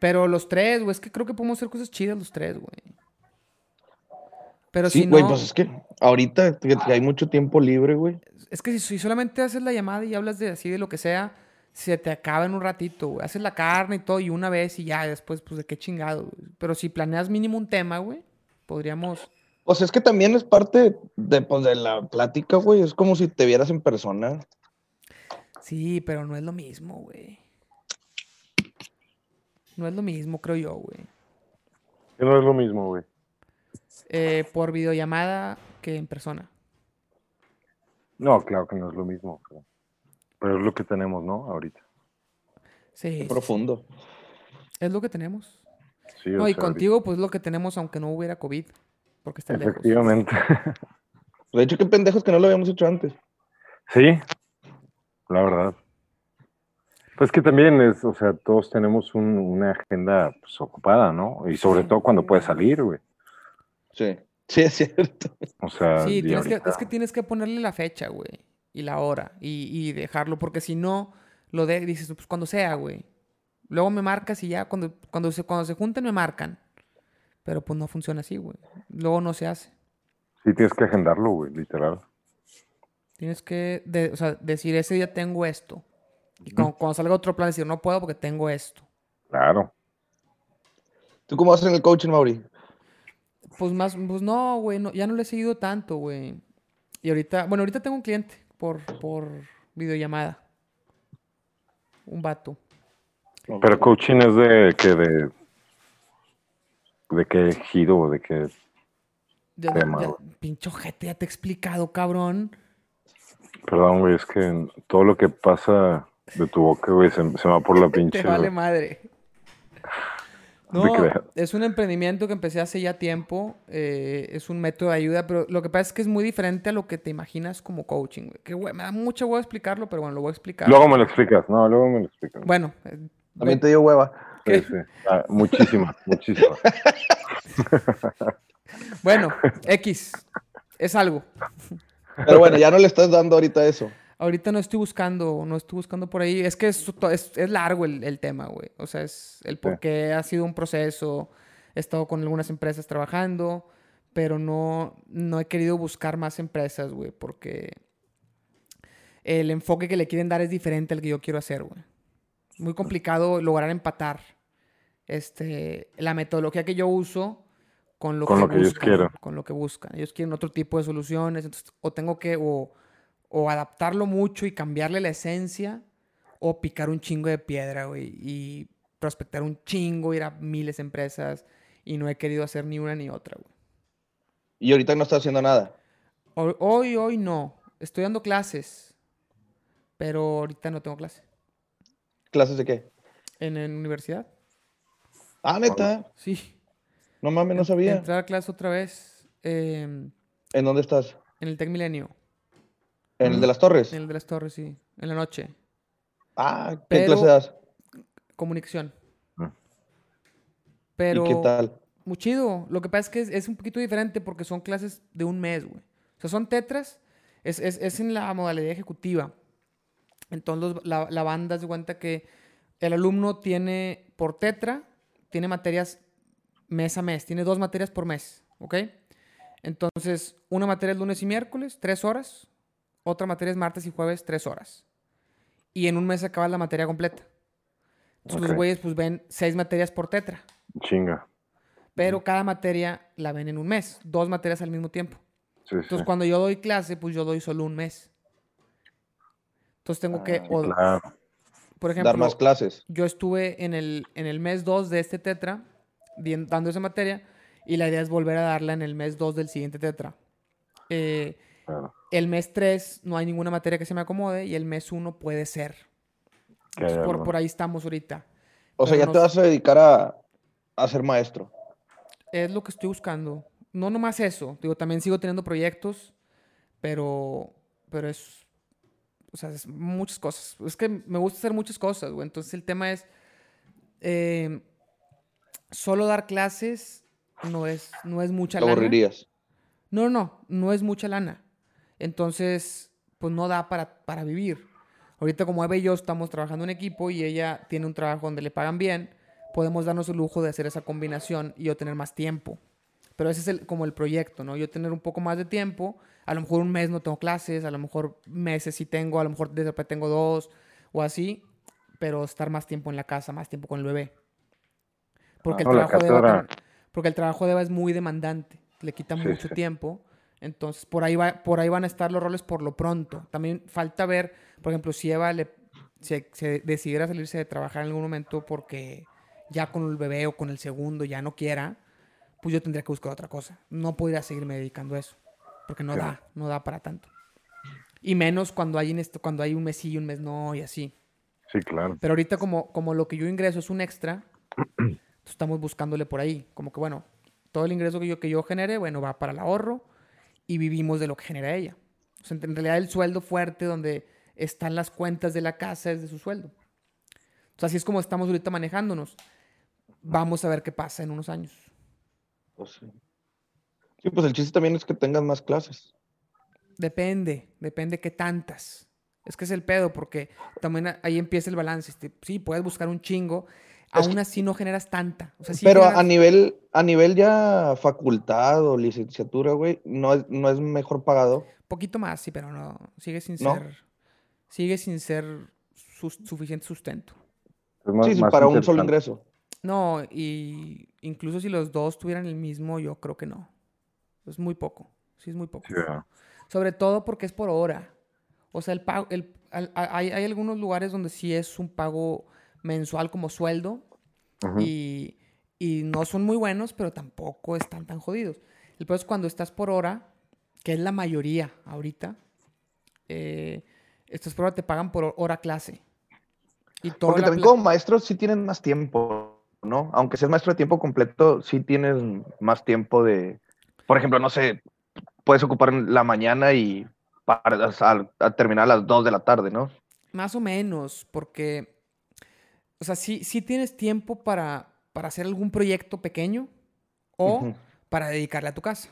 Pero los tres, güey, es que creo que podemos hacer cosas chidas los tres, güey. Pero Sí, si güey, no, pues es que ahorita que hay mucho tiempo libre, güey. es que si, si solamente haces la llamada y hablas de así de lo que sea, se te acaba en un ratito, güey. Haces la carne y todo y una vez y ya, después, pues de qué chingado, güey. Pero si planeas mínimo un tema, güey, podríamos... Pues es que también es parte de, pues, de la plática, güey. Es como si te vieras en persona. Sí, pero no es lo mismo, güey. No es lo mismo, creo yo, güey. No es lo mismo, güey. Eh, por videollamada que en persona. No, claro que no es lo mismo. Pero, pero es lo que tenemos, ¿no? Ahorita. Sí, sí. Profundo. Es lo que tenemos. Sí, No, y sea, contigo, pues es lo que tenemos aunque no hubiera COVID. Porque está lejos. Efectivamente. De hecho, qué pendejos que no lo habíamos hecho antes. sí, la verdad. Pues que también es, o sea, todos tenemos un- una agenda pues, ocupada, ¿no? Y sobre todo cuando puedes salir, güey. Sí. Sí, es cierto. O sea, Sí, tienes que, es que tienes que ponerle la fecha, güey. Y la hora. Y, y dejarlo. Porque si no, lo de, dices, pues cuando sea, güey. Luego me marcas y ya cuando, cuando, se, cuando se junten me marcan. Pero pues no funciona así, güey. Luego no se hace. sí tienes que agendarlo, güey, literal. Tienes que de- o sea, decir, ese día tengo esto. Y cuando, cuando salga otro plan, decir, no puedo porque tengo esto. Claro. ¿Tú cómo vas en el coaching, Mauri? Pues más, pues no, güey, no, ya no le he seguido tanto, güey. Y ahorita, bueno, ahorita tengo un cliente por, por videollamada. Un vato. Pero coaching es de que de de qué giro, de qué Ya, Tema, ya- pinche ojete, ya te he explicado, cabrón. Perdón, güey, es que todo lo que pasa de tu boca, güey, se, se va por la pinche. Te vale madre. No es un emprendimiento que empecé hace ya tiempo. eh, es un método de ayuda, pero lo que pasa es que es muy diferente a lo que te imaginas como coaching. güey. Que güey, me da mucha huevo explicarlo, pero bueno, lo voy a explicar. Luego me lo explicas, no, luego me lo explicas. Bueno, eh, También te dio hueva. Sí, sí. Ah, muchísimas, muchísimas. bueno, X. Es algo. Pero bueno, ya no le estás dando ahorita eso. Ahorita no estoy buscando, no estoy buscando por ahí. Es que es, es, es largo el, el tema, güey. O sea, es el por qué ha sido un proceso. He estado con algunas empresas trabajando, pero no, no he querido buscar más empresas, güey, porque el enfoque que le quieren dar es diferente al que yo quiero hacer, güey. Muy complicado lograr empatar este, la metodología que yo uso con lo, Con que, lo que ellos buscan, quieren. Con lo que buscan. Ellos quieren otro tipo de soluciones, entonces o tengo que o, o adaptarlo mucho y cambiarle la esencia o picar un chingo de piedra, güey, y prospectar un chingo, ir a miles de empresas y no he querido hacer ni una ni otra, güey. Y ahorita no estás haciendo nada. Hoy, hoy, hoy no. Estoy dando clases, pero ahorita no tengo clase. ¿Clases de qué? ¿En, en universidad? Ah, neta. Sí. No mames, no sabía. Entrar a clase otra vez em, ¿En dónde estás? en el Tec Milenio, ¿En el de las torres? en el de las Torres, sí. En la noche. Ah, ¿qué Pero- clase das? Comunicación. Ah. Pero... ¿Y qué tal? Muy chido. Lo que pasa es que es, es un poquito diferente porque son clases de un mes, güey. O sea, son tetras. Es, es- es en la modalidad ejecutiva. Entonces, los- la, la banda se cuenta que el alumno tiene, por tetra, tiene materias mes a mes. Tiene dos materias por mes, ¿ok? Entonces, una materia es lunes y miércoles, tres horas. Otra materia es martes y jueves, tres horas. Y en un mes acaba la materia completa. Entonces, los güeyes, pues, ven seis materias por tetra Chinga. pero cada materia la ven en un mes, dos materias al mismo tiempo. Sí, sí. Entonces, cuando yo doy clase, pues yo doy solo un mes. Entonces, tengo que, Ah, o- Claro. por ejemplo, Dar más clases. yo estuve en el, en el mes 2 de este tetra, dando esa materia, y la idea es volver a darla en el mes 2 del siguiente tetra. Eh, claro. el mes 3 no hay ninguna materia que se me acomode, y el mes 1 puede ser. Entonces, por, ahí estamos ahorita. O sea, ya no te sé. vas a dedicar a, a ser maestro. Es lo que estoy buscando. No nomás eso. Digo, también sigo teniendo proyectos, pero, pero es, o sea, es muchas cosas. Es que me gusta hacer muchas cosas, güey. Entonces el tema es, eh, solo dar clases no es, no es mucha Te lana. aburrirías. No, no, no es mucha lana. Entonces, pues no da para, para vivir. Ahorita como Eva y yo estamos trabajando en equipo y ella tiene un trabajo donde le pagan bien, podemos darnos el lujo de hacer esa combinación y yo tener más tiempo. Pero ese es el, como el proyecto, ¿no? Yo tener un poco más de tiempo, a lo mejor un mes no tengo clases, a lo mejor meses sí tengo, a lo mejor de repente tengo dos o así, pero estar más tiempo en la casa, más tiempo con el bebé. Porque, No, el, trabajo de Eva porque el trabajo de Eva es muy demandante, le quita Sí, mucho sí. tiempo. Entonces, por ahí, va, por ahí van a estar los roles por lo pronto. También falta ver, por ejemplo, si Eva le, se, se decidiera salirse de trabajar en algún momento porque ya con el bebé o con el segundo ya no quiera, pues yo tendría que buscar otra cosa. No podría seguirme dedicando a eso, porque no Claro. da, no da para tanto. Y menos cuando hay, en esto, cuando hay un mes sí y un mes no y así. Sí, claro. Pero ahorita como, como lo que yo ingreso es un extra, estamos buscándole por ahí. Como que, bueno, todo el ingreso que yo, que yo genere, bueno, va para el ahorro y vivimos de lo que genera ella. O sea, en realidad el sueldo fuerte donde están las cuentas de la casa es de su sueldo. O sea, así es como estamos ahorita manejándonos. Vamos a ver qué pasa en unos años. Pues sí. Sí, pues el chiste también es que tengas más clases. Depende, depende qué tantas. Es que es el pedo, porque también ahí empieza el balance. Este, Sí, puedes buscar un chingo, Es aún que- así no generas tanta. O sea, sí Pero a- nivel, a nivel ya facultad o licenciatura, güey, no es, no es mejor pagado. Poquito más, sí, pero no. Sigue sin ¿No? ser. Sigue sin ser suficiente sustento. Es más- sí, sí, más para un solo ingreso. No, y incluso si los dos tuvieran el mismo, yo creo que no. Es muy poco. Sí, es muy poco. Sobre todo porque es por hora. O sea, el pago, el, al- a- hay, hay algunos lugares donde sí es un pago mensual como sueldo y, y no son muy buenos, pero tampoco están tan jodidos. El peor es cuando estás por hora, que es la mayoría ahorita, eh, estás por hora, te pagan por hora clase. Y toda Porque también como maestro sí tienes más tiempo, ¿no? Aunque seas maestro de tiempo completo, sí tienes más tiempo de, por ejemplo, no sé, puedes ocupar la mañana y para, a, a terminar a las 2 de la tarde, ¿no? Más o menos, porque, o sea, sí, sí tienes tiempo para, para hacer algún proyecto pequeño o para dedicarle a tu casa.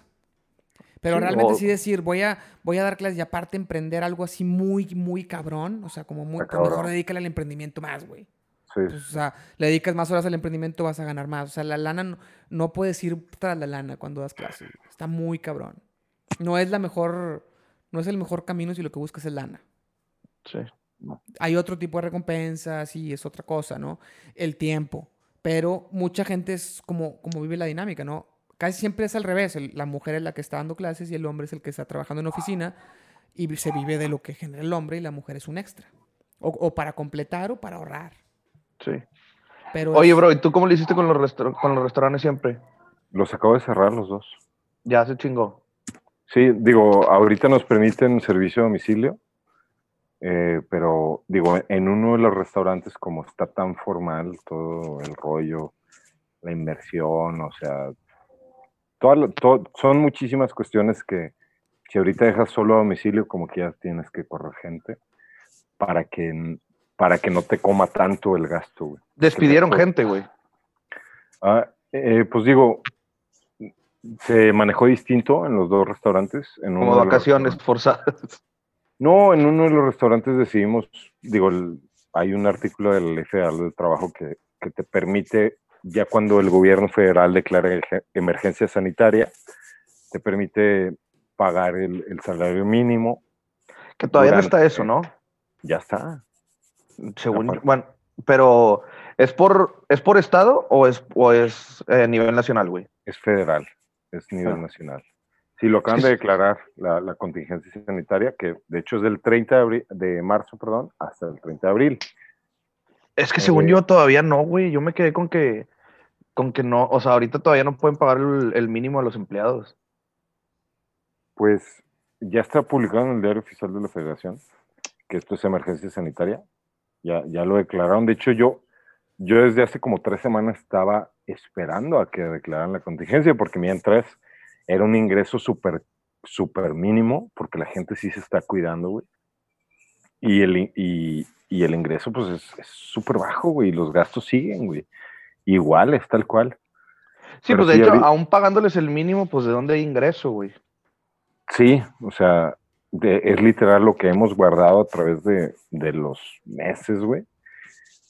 Pero Sí, realmente o- sí decir, voy a, voy a dar clases y aparte emprender algo así muy, muy cabrón, o sea, como muy, Está pues mejor dedícale al emprendimiento más, güey. Sí, Pues, o sea, le dedicas más horas al emprendimiento, vas a ganar más. O sea, la lana no, no puedes ir tras la lana cuando das clases. Está muy cabrón. No es la mejor, no es el mejor camino si lo que buscas es lana. Sí. Hay otro tipo de recompensas y es otra cosa, ¿no? El tiempo. Pero mucha gente es como, como vive la dinámica, ¿no? Casi siempre es al revés. el- la mujer es la que está dando clases y el hombre es el que está trabajando en oficina y se vive de lo que genera el hombre y la mujer es un extra. O, o para completar o para ahorrar. Sí. Pero Oye, es- bro, ¿y tú cómo le hiciste con los, con los restaurantes siempre? Los acabo de cerrar los dos. Ya se chingó. Sí, digo, ahorita nos permiten servicio a domicilio, eh, pero digo, en uno de los restaurantes, como está tan formal todo el rollo, la inversión, o sea, toda la- to- son muchísimas cuestiones que si ahorita dejas solo a domicilio, como que ya tienes que correr gente para que, para que no te coma tanto el gasto, güey. Despidieron gente, güey. Ah, eh, pues digo, se manejó distinto en los dos restaurantes. En Como vacaciones forzadas. No, en uno de los restaurantes decidimos, digo, el- hay un artículo de la Ley Federal del Trabajo que, que te permite, ya cuando el gobierno federal declara emergencia sanitaria, te permite pagar el, el salario mínimo. Que todavía no está eso, ¿no? Ya está. Según yo-. Bueno, pero ¿es por, ¿es por estado o es, o es eh, nivel nacional, güey? Es federal, es nivel Ah. nacional. Sí, lo acaban de declarar la, la contingencia sanitaria, que de hecho es del 30 de, de marzo, perdón, hasta el 30 de abril. Es que según Eh, yo todavía no, güey. Yo me quedé con que, con que no, o sea, ahorita todavía no pueden pagar el, el mínimo a los empleados. Pues ya está publicado en el diario oficial de la Federación que esto es emergencia sanitaria. Ya, ya lo declararon. De hecho, yo, yo desde hace como tres semanas estaba esperando a que declararan la contingencia, porque mientras era un ingreso súper, súper mínimo, porque la gente sí se está cuidando, güey. Y el, y, y el ingreso, pues es súper bajo, güey. Y los gastos siguen, güey. Igual, es tal cual. Sí, Pero pues de hecho, aún pagándoles el mínimo, pues de dónde hay ingreso, güey. Sí, o sea, de- es literal lo que hemos guardado a través de, de los meses, güey.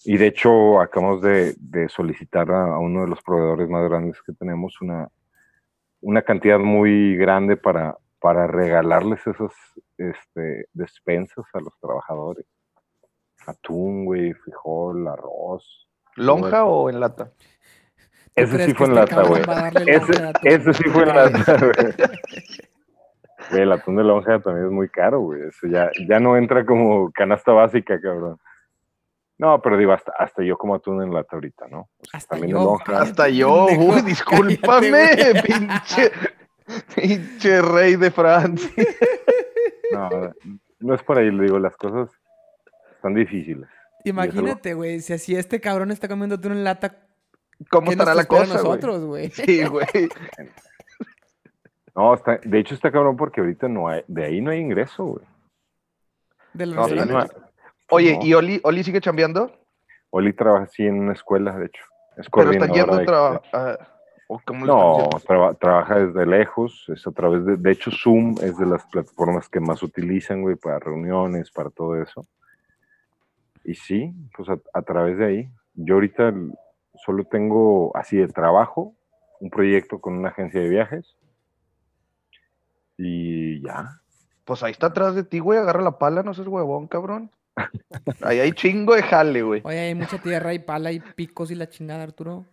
Y de hecho, acabamos de, de solicitar a, a uno de los proveedores más grandes que tenemos una, una cantidad muy grande para, para regalarles esas este, despensas a los trabajadores. Atún, güey, frijol, arroz. ¿Lonja o en lata? ¿tú Ese sí fue en lata, güey. Ese, sí fue en lata, güey. Güey, el atún de lonja también es muy caro, güey. Eso ya, ya no entra como canasta básica, cabrón. No, pero digo, hasta, hasta yo como atún en lata ahorita, ¿no? O sea, Hasta también yo, Hasta yo, uy, discúlpame, pinche, pinche rey de Francia. No, no es por ahí, le digo, las cosas están difíciles. Imagínate, güey, si así este cabrón está comiendo atún en lata, ¿Cómo ¿qué nos estará la cosa, güey? nosotros, güey? Sí, güey. No, está, de hecho está cabrón porque ahorita no hay, de ahí no hay ingreso, güey. Del No, restaurante. no hay- Oye, No. ¿y Oli, Oli sigue chambeando? Oli trabaja así en una escuela, de hecho. Es Pero está yendo a trabajar. ¿O cómo le No, traba- trabaja desde lejos, es a través de, de hecho Zoom es de las plataformas que más utilizan, güey, para reuniones, para todo eso. Y sí, pues a, a través de ahí. Yo ahorita solo tengo así de trabajo, un proyecto con una agencia de viajes. Y ya. Pues ahí está atrás de ti, güey. Agarra la pala, no seas huevón, cabrón. Ahí hay chingo de jale, güey. Oye, hay mucha tierra y pala y picos y la chingada, Arturo.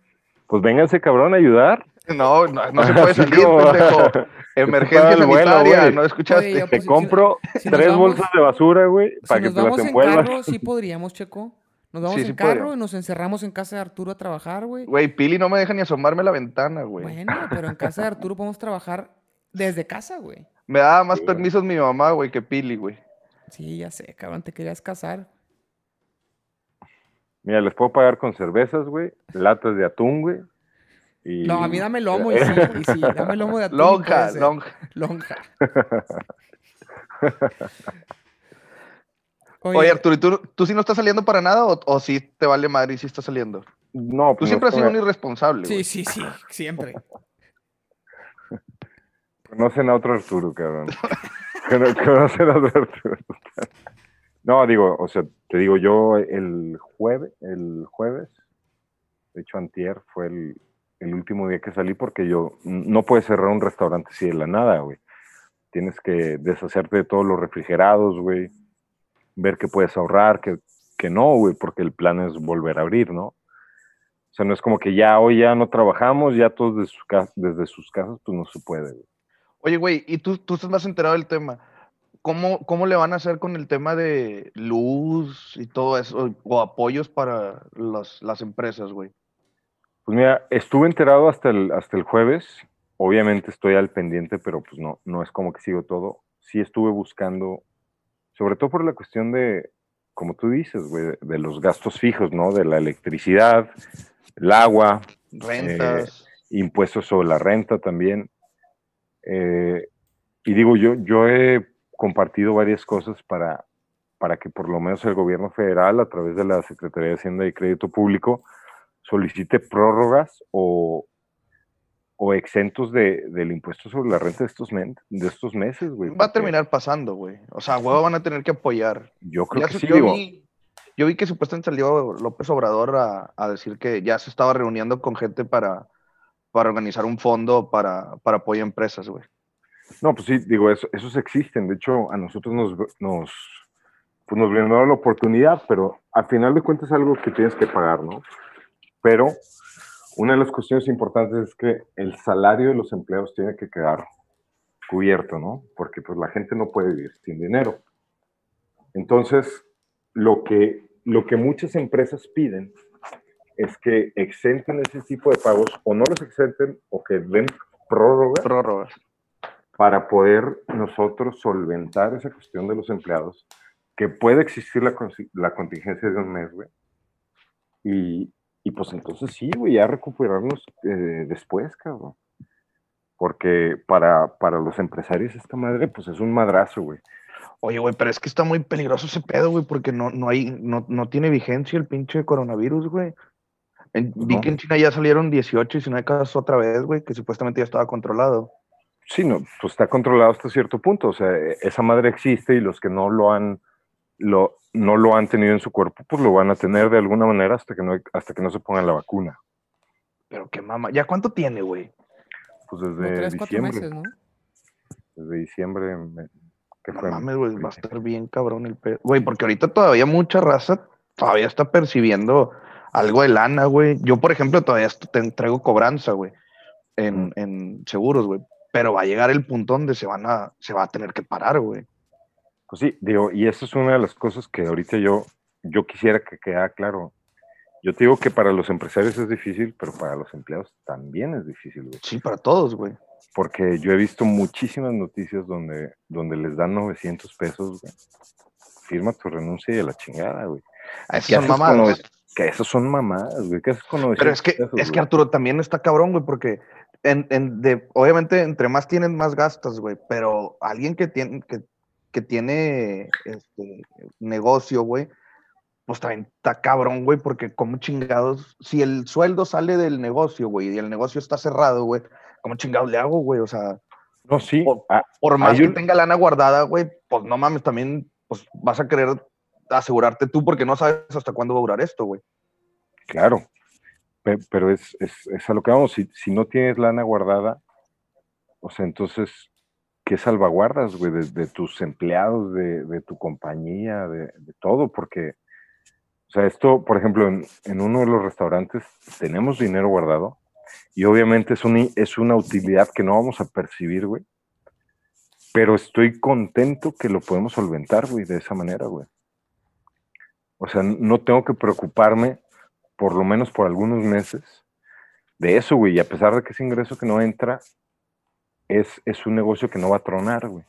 Pues vénganse, cabrón, a ayudar. No, no, no se puede salir, pendejo. Emergencia sanitaria, güey. ¿no escuchaste? Oye, yo- Te Pues, si- compro si tres vamos- bolsas de basura, güey, Si para que nos te las vamos en envuelvas. carro, sí podríamos, Checo. Nos vamos Sí, en sí carro y nos encerramos en casa de Arturo a trabajar, güey. Güey, Pili no me deja ni asomarme a la ventana, güey. Bueno, pero en casa de Arturo podemos trabajar desde casa, güey. Me daba más permisos mi mamá, güey, que Pili, güey. Sí, ya sé, cabrón, te querías casar. Mira, les puedo pagar con cervezas, güey, latas de atún, güey. Y... No, a mí dame lomo y sí, y sí, dame lomo de atún. Lonja, lonja. Lonja. Oye, Arturo, ¿y tú, tú sí no estás saliendo para nada o, o sí te vale madre y sí estás saliendo? No, Tú pues siempre no has sido un irresponsable, Sí, sí, sí, siempre. Conocen a otro Arturo, cabrón. No, digo, o sea, te digo, yo el jueves, el jueves, de hecho antier fue el, último día que salí porque yo no puedes cerrar un restaurante así de la nada, güey. Tienes que deshacerte de todos los refrigerados, güey. ver qué puedes ahorrar, que, que no, güey, porque el plan es volver a abrir, ¿no? O sea, no es como que ya hoy ya no trabajamos, ya todos desde, su desde sus casas, pues no se puede, güey. Oye, güey, y tú, tú estás más enterado del tema. ¿Cómo, ¿Cómo le van a hacer con el tema de luz y todo eso, o apoyos para las, las empresas, güey? Pues mira, estuve enterado hasta el, hasta el jueves. Obviamente estoy al pendiente, pero pues no, no es como que sigo todo. Sí estuve buscando, sobre todo por la cuestión de, como tú dices, güey, de los gastos fijos, ¿no? De la electricidad, el agua, rentas, eh, impuestos sobre la renta también. Eh, y digo, yo, yo he compartido varias cosas para, para que por lo menos el gobierno federal, a través de la Secretaría de Hacienda y Crédito Público, solicite prórrogas o, o exentos de, del impuesto sobre la renta de estos, de estos meses, güey. Va a terminar pasando, güey. O sea, huevo van a tener que apoyar. Yo creo que sí, yo Vi, yo vi que supuestamente salió López Obrador a, a, decir que ya se estaba reuniendo con gente para, para organizar un fondo para, para apoyo a empresas, güey. No, pues sí, digo, eso, esos existen. De hecho, a nosotros nos, nos, pues nos brindaron la oportunidad, pero al final de cuentas es algo que tienes que pagar, ¿no? Pero una de las cuestiones importantes es que el salario de los empleados tiene que quedar cubierto, ¿no? Porque pues la gente no puede vivir sin dinero. Entonces, lo que, lo que muchas empresas piden es que exenten ese tipo de pagos o no los exenten o que den prórrogas. Prórrogas para poder nosotros solventar esa cuestión de los empleados, que puede existir la, la contingencia de un mes, güey. Y, y, pues entonces sí, güey, ya recuperarnos eh, después, cabrón. Porque para, para los empresarios esta madre, pues es un madrazo, güey. Oye, güey, pero es que está muy peligroso ese pedo, güey, porque no, no, hay, no, no tiene vigencia el pinche coronavirus, güey. Vi que en China ya salieron 18 y si no hay casos otra vez, güey, que supuestamente ya estaba controlado. Sí, no, pues está controlado hasta cierto punto. O sea, e, esa madre existe y los que no lo han, lo, no lo han tenido en su cuerpo, pues lo van a tener de alguna manera hasta que no, hasta que no se pongan la vacuna. Pero qué mama, ¿ya cuánto tiene, güey? Pues desde diciembre. Meses, ¿no? Desde diciembre. ¿qué no mames, güey, va a estar bien cabrón el pedo. Güey, porque ahorita todavía mucha raza todavía está percibiendo algo de lana, güey. Yo, por ejemplo, todavía te entrego cobranza, güey, en, en seguros, güey pero va a llegar el punto donde se van a, se va a tener que parar, güey. Pues sí, digo, y eso es una de las cosas que ahorita yo, yo quisiera que quede claro. Yo te digo que para los empresarios es difícil, pero para los empleados también es difícil, güey. Sí, para todos, güey. Porque yo he visto muchísimas noticias donde, donde les dan 900 pesos, güey. Firma tu renuncia y a la chingada, güey. A esos son mamadas. Que esos son mamadas, güey. ¿Qué haces con 900 Pero es que, es que Arturo también está cabrón, güey, porque en, de, obviamente, entre más tienen, más gastas, güey, pero alguien que tiene, que, que tiene este, negocio, güey, pues también está cabrón, güey, porque como chingados, si el sueldo sale del negocio, güey, y el negocio está cerrado, güey, ¿cómo chingados le hago, güey? O sea, no, sí. Por, ah, más que tenga lana guardada, güey, pues no mames, también pues vas a querer asegurarte tú porque no sabes hasta cuándo va a durar esto, güey. Claro, pero es, es, a lo que vamos, si, si, no tienes lana guardada, o sea, entonces, ¿qué salvaguardas, güey, de, tus empleados, de, tu compañía, de, todo? Porque, o sea, esto, por ejemplo, en, en, uno de los restaurantes tenemos dinero guardado y obviamente es, un, es una utilidad que no vamos a percibir, güey. Pero estoy contento que lo podemos solventar, güey, de esa manera, güey. O sea, no tengo que preocuparme por lo menos por algunos meses, de eso, güey. Y a pesar de que ese ingreso que no entra, es, es un negocio que no va a tronar, güey.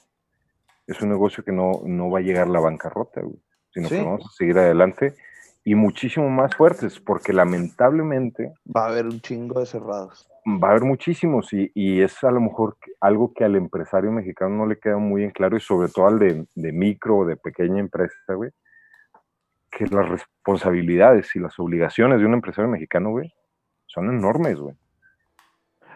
Es un negocio que no, no va a llegar a la bancarrota, güey. Sino que vamos a seguir adelante y muchísimo más fuertes, porque lamentablemente... Va a haber un chingo de cerrados. Va a haber muchísimos y, y es a lo mejor algo que al empresario mexicano no le queda muy en claro y sobre todo al de, de micro o de pequeña empresa, güey que las responsabilidades y las obligaciones de un empresario mexicano, güey, son enormes, güey.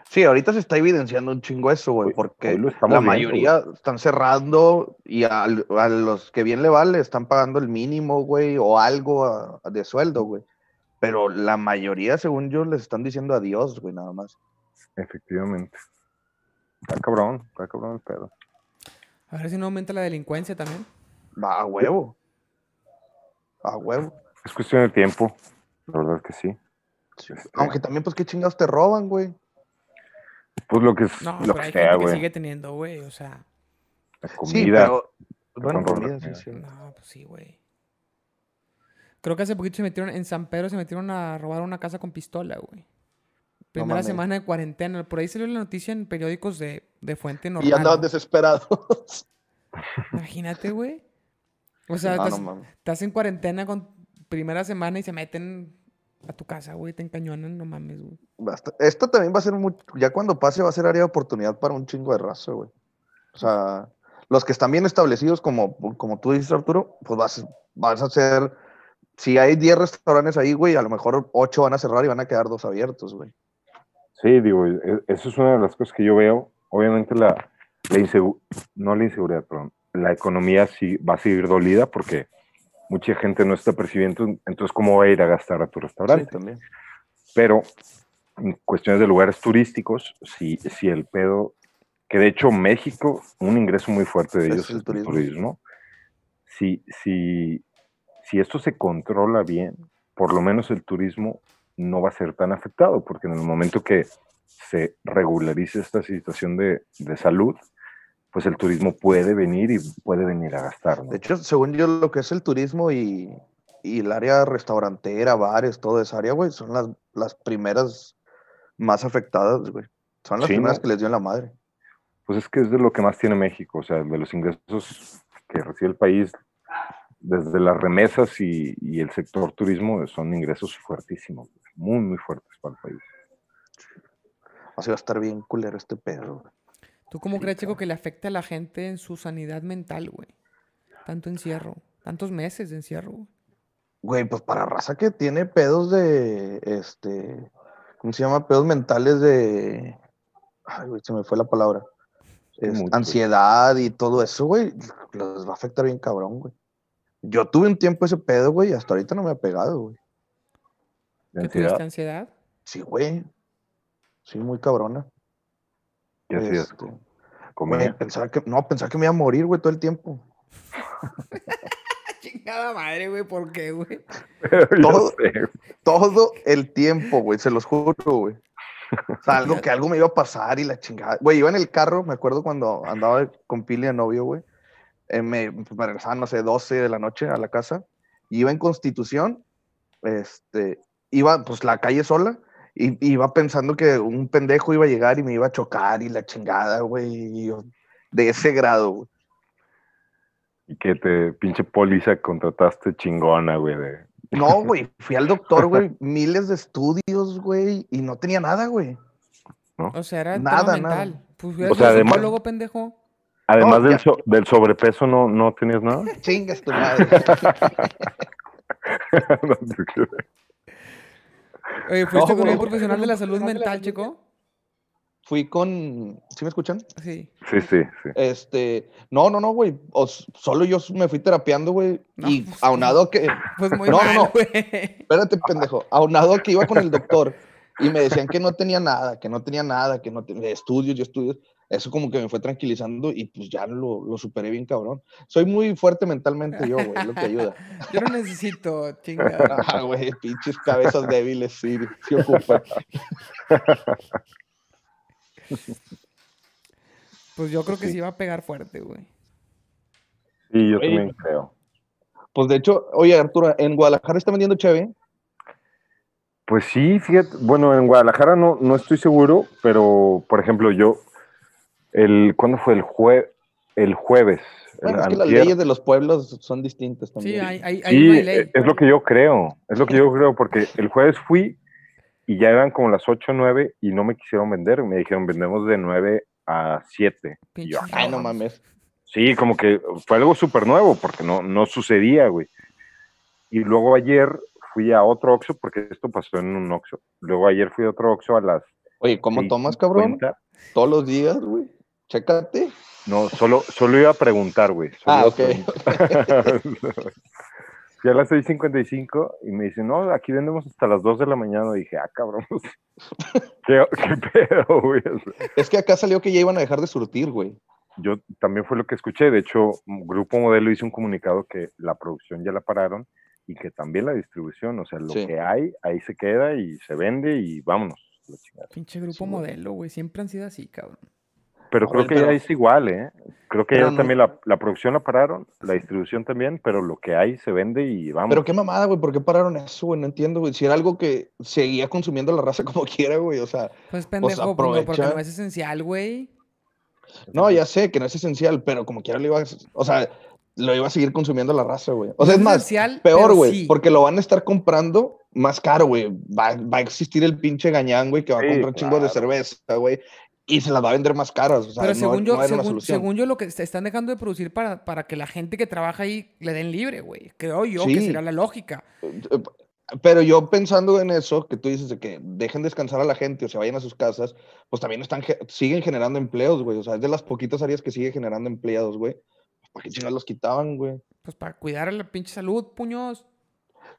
Sí, ahorita se está evidenciando un chingo eso, güey, porque la mayoría están cerrando y a, los que bien le vale están pagando el mínimo, güey, o algo de sueldo, güey. Pero la mayoría, según yo, les están diciendo adiós, güey, nada más. Efectivamente. Está cabrón, está cabrón el pedo. A ver si no aumenta la delincuencia también. Va a huevo. A huevo. Es cuestión de tiempo, la verdad es que sí. Sí. Este- Aunque también, pues, qué chingados te roban, güey. Pues lo que es, No, lo pero que hay sea, gente que sigue teniendo, güey. O sea, La Sí, comida. pero. Bueno, comida, sí, no, pues sí, güey. Creo que hace poquito se metieron, en San Pedro se metieron a robar una casa con pistola, güey. Primera semana de cuarentena. Por ahí salió la noticia en periódicos de, de fuente normal. Y andaban desesperados. Imagínate, güey. O sea, no, estás, no mames. estás en cuarentena con primera semana y se meten a tu casa, güey. Te encañonan, no mames, güey. Basta. Esto también va a ser muy. Ya cuando pase, va a ser área de oportunidad para un chingo de raza, güey. O sea, los que están bien establecidos, como, como tú dices, Arturo, pues vas, vas a hacer. Si hay 10 restaurantes ahí, güey, a lo mejor 8 van a cerrar y van a quedar dos abiertos, güey. Sí, digo, e- eso es una de las cosas que yo veo. Obviamente la, la insegu- no la inseguridad, perdón, la economía sí va a seguir dolida porque mucha gente no está percibiendo, entonces cómo va a ir a gastar a tu Sí, restaurante. también. Pero en cuestiones de lugares turísticos, si, si el pedo, que de hecho México, un ingreso muy fuerte de ellos el es el turismo. turismo, si, si, si esto se controla bien, por lo menos el turismo no va a ser tan afectado, porque en el momento que se regularice esta situación de, de salud, pues el turismo puede venir y puede venir a gastar. ¿no? De hecho, según yo, lo que es el turismo y, y el área restaurantera, bares, toda esa área, güey, son las, las primeras más afectadas, güey. Son las Sí, primeras ¿no? que les dio en la madre. Pues es que es de lo que más tiene México, o sea, de los ingresos que recibe el país, desde las remesas y, y el sector turismo, son ingresos fuertísimos, muy, muy fuertes para el país. Así va a estar bien culero este pedo, güey. ¿Tú cómo crees, Chico, que le afecta a la gente en su sanidad mental, güey? Tanto encierro. Tantos meses de encierro, güey. Güey, pues para raza que tiene pedos de, este, ¿cómo se llama? Pedos mentales de, ay, güey, se me fue la palabra. Es- ansiedad y todo eso, güey, los va a afectar bien cabrón, güey. Yo tuve un tiempo ese pedo, güey, y hasta ahorita no me ha pegado, güey. ¿Qué ansiedad, tuviste ansiedad? Sí, güey. Sí, muy cabrona. ¿Qué hacías? Este, pensaba que, no, pensaba que me iba a morir, güey, todo el tiempo. Chingada madre, güey, ¿por qué, güey? Todo-. Todo el tiempo, güey, se los juro, güey. O sea, algo que algo me iba a pasar y la chingada. Güey, iba en el carro, me acuerdo cuando andaba con Pili de novio, güey. eh, me, me regresaba, no sé, 12 de la noche a la casa. y iba en Constitución, este, iba pues la calle sola. Y iba pensando que un pendejo iba a llegar y me iba a chocar y la chingada, güey. De ese grado, güey. Y que te pinche póliza contrataste chingona, güey. de- No, güey, fui al doctor, güey, miles de estudios, güey, y no tenía nada, güey. O sea, era Nada, mental. Pues O sea, además- psicólogo, pendejo. Además No, del, so- del sobrepeso, ¿no, ¿no tenías nada? Chingas tu madre. No. Oye, ¿fuiste No, con un profesional de la salud mental, chico? Fui con. ¿Sí me escuchan? Sí. sí, sí, sí. Este. No, no, no, güey. Solo yo me fui terapeando, güey. No, y pues, aunado a que. Pues muy No, no, mal, no. güey. Espérate, pendejo. Aunado que iba con el doctor y me decían que no tenía nada, que no tenía nada, que no tenía estudios, yo estudios. Eso como que me fue tranquilizando y pues ya lo, lo superé bien cabrón. Soy muy fuerte mentalmente yo, güey, es lo que ayuda. Yo no necesito, chingada. Ah, güey, pinches cabezas débiles, sí, sí ocupan. Pues yo creo que Sí. sí iba a pegar fuerte, güey. Sí, yo Oye, también creo. Pues de hecho, oye, Arturo, en Guadalajara está vendiendo cheve. Pues sí, fíjate, bueno, en Guadalajara no, no estoy seguro, pero por ejemplo, yo, el, ¿cuándo fue? El, jue, el jueves. Bueno, el es que las leyes de los pueblos son distintas Sí, también. hay, hay, ahí Sí, no hay ley. es lo que yo creo, es lo que yo creo, porque el jueves fui y ya eran como las 8 o 9 y no me quisieron vender, me dijeron vendemos de 9 a 7. Y yo, Pinches Ay, no mames. Sí, como que fue algo súper nuevo, porque no, no sucedía, güey. Y luego ayer fui a otro Oxxo, porque esto pasó en un Oxxo. Luego ayer fui a otro Oxxo a las Oye, ¿cómo tomas, cabrón? 6:50. Todos los días, güey. Chécate. No, solo, solo iba a preguntar, güey. Ah, ok. Fui a las 6.55 y me dicen, no, aquí vendemos hasta las 2 de la mañana. Y dije, ah, cabrón, ¿qué, qué pedo, güey? Es que acá salió que ya iban a dejar de surtir, güey. yo también fue lo que escuché. De hecho, Grupo Modelo hizo un comunicado que la producción ya la pararon y que también la distribución, o sea, lo Sí. que hay, ahí se queda y se vende y vámonos. Pinche grupo Sí, modelo, güey. Siempre han sido así, cabrón. Pero creo que pero- ya es igual, ¿eh? Creo que ya no- también la, la producción la pararon, la distribución también, pero lo que hay se vende y vamos. Pero qué mamada, güey, ¿por qué pararon eso, güey? No entiendo, güey. Si era algo que seguía consumiendo la raza como quiera, güey, o sea, Pues pendejo, porque- porque no es esencial, güey. no, ya sé que no es esencial, pero como quiera lo iba a, o sea, lo iba a seguir consumiendo la raza, güey. O sea, No es más, esencial, peor, güey, sí. porque lo van a estar comprando más caro, güey. Va, va a existir el pinche gañán, güey, que va a comprar un chingo de claro. cerveza, güey, y se las va a vender más caras, o sea, Pero no- según, no, yo, una según, según yo, lo que se están dejando de producir para, para que la gente que trabaja ahí le den libre, güey. Creo yo que Sí. sería la lógica. Pero yo pensando en eso, que tú dices de que dejen descansar a la gente o se vayan a sus casas, pues también están, siguen generando empleos, güey. O sea, es de las poquitas áreas que sigue generando empleados, güey. ¿Para qué chingados los quitaban, güey? Pues para cuidar la pinche salud, puños.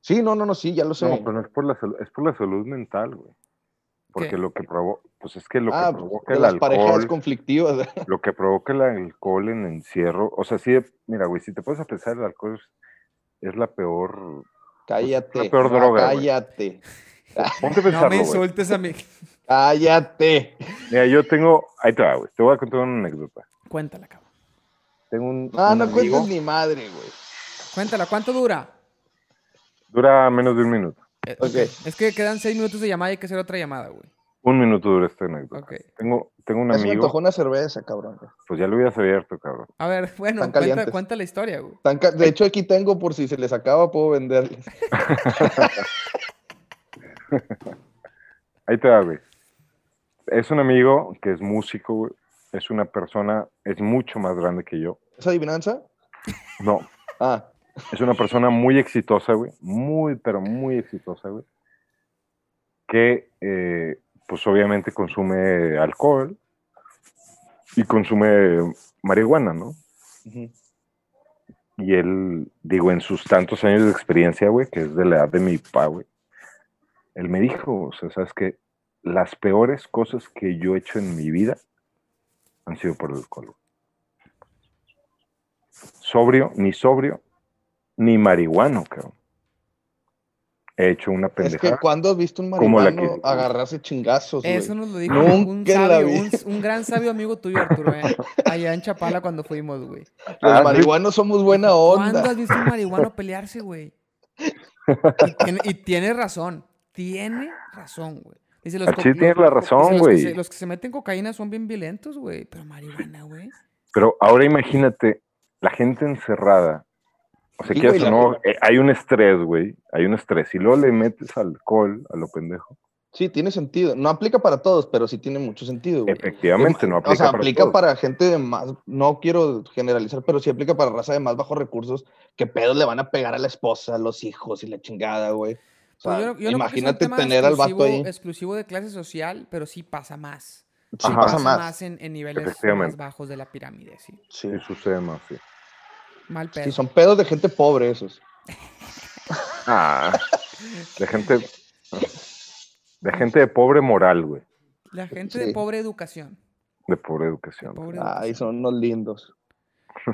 Sí, no, no, no, sí, ya lo sé. No, pero no es por la salud, es por la salud mental, güey. Porque ¿Qué? lo que provoca, pues es que lo ah, que provoca el las parejas alcohol, conflictivas. lo que provoca el alcohol en encierro, o sea, sí, mira, güey, si te puedes a pensar, el alcohol es, es la peor, cállate. peor no, droga, güey. cállate. ponte a No me insultes a mí. Cállate. Mira, yo tengo, ahí te va, güey, te voy a contar una anécdota. Cuéntala, cabrón. Tengo un, No, un no amigo, cuentes ni madre, güey. Cuéntala, ¿cuánto dura? dura menos de un minuto. Eh, Ok. Es que quedan seis minutos de llamada y hay que hacer otra llamada, güey. Un minuto dura esta anécdota. Tengo, tengo un se me amigo, antojó una cerveza, cabrón. pues ya lo hubieras abierto, cabrón. A ver, bueno, cuenta, calientes. cuenta la historia, güey. De hecho, aquí tengo por si se les acaba, puedo venderles. Ahí te va, güey. Es un amigo que es músico, güey. Es una persona, es mucho más grande que yo. ¿Es adivinanza? No, Ah, es una persona muy exitosa, güey. Muy, pero muy exitosa, güey. Que, eh, pues obviamente consume alcohol y consume marihuana, ¿no? Y él, digo, en sus tantos años de experiencia, güey, que es de la edad de mi papá, güey, él me dijo, o sea, sabes que las peores cosas que yo he hecho en mi vida han sido por el alcohol. Sobrio, ni sobrio, ni marihuano, cabrón. He hecho una Es pendejada. que cuando has visto un que- agarrarse chingazos, güey? Eso nos lo dijo Nunca un sabio, un, un gran sabio amigo tuyo, Arturo, eh, allá en Chapala cuando fuimos, güey. Los Ah, sí. marihuanos somos buena ¿Cuándo onda. has visto un marihuano pelearse, güey? Y tiene, y tiene razón. Tiene razón, güey. Dice, co- sí, tienes la razón, los güey. Los que se meten cocaína son bien violentos, güey. Pero marihuana, güey. Pero ahora imagínate, la gente encerrada. O sea, güey, o no, eh, hay un estrés, güey. Hay un estrés. Y luego le metes alcohol a lo pendejo. Sí, tiene sentido. No aplica para todos, pero sí tiene mucho sentido, güey. Efectivamente, no aplica o sea, para aplica todos. para gente de más, no quiero generalizar, pero sí aplica para raza de más bajos recursos, que pedos le van a pegar a la esposa, a los hijos y la chingada, güey. O Pues yo yo imagínate tener al vato ahí. Exclusivo de clase social, pero sí pasa más. Sí, Ajá. pasa más. en, en niveles más bajos de la pirámide, sí. Sí. Sí, sucede más, sí. Mal pedo. Sí, son pedos de gente pobre esos. Ah, de gente. De gente de pobre moral, güey. La gente de pobre educación. De pobre de educación. pobre Ay, educación. son unos lindos.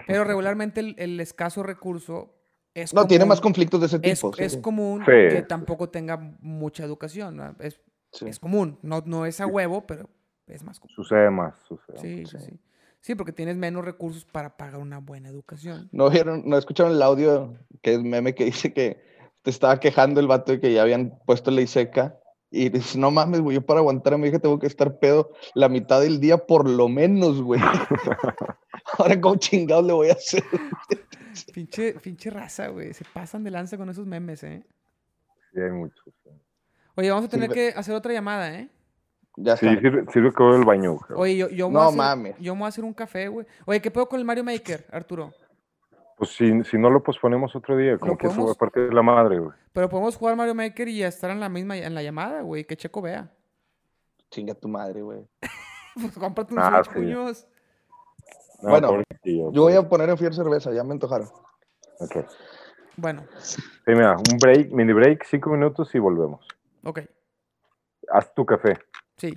Pero regularmente el, el escaso recurso es No, tiene más conflictos de ese es, tipo. sí, es sí. común Sí. que tampoco tenga mucha educación. ¿no? Es, Sí. es común. No, no es a huevo, pero es más común. Sucede más, sucede más. Sí, sí, sí. porque tienes menos recursos para pagar una buena educación. ¿No vieron, no escucharon el audio que es meme que dice que te estaba quejando el vato de que ya habían puesto ley seca? Y dices, no mames, güey, yo para aguantar a mi hija tengo que estar pedo la mitad del día por lo menos, güey. Ahora, ¿cómo chingados le voy a hacer? Pinche, pinche raza, güey. Se pasan de lanza con esos memes, ¿eh? Sí, hay muchos. Oye, vamos a tener que hacer otra llamada, ¿eh? Ya Sí, sirve, sirve que voy al baño, güey. Oye, yo, yo, No voy a hacer- mames. yo me voy a hacer un café, güey. Oye, ¿qué pedo con el Mario Maker, Arturo? Pues si, si no lo posponemos otro día, como que se va podemos? a partir de la madre, güey. Pero podemos jugar Mario Maker y estar en la misma en la llamada, güey. Que Checo vea. Chinga tu madre, güey. Pues cómprate un Ah, Switch, sí. puños. No, Bueno, Yo voy a poner en fiel cerveza, ya me antojaron. Ok. Bueno, Sí, mira, un break, mini break, cinco minutos y volvemos. ok. Haz tu café. Sí.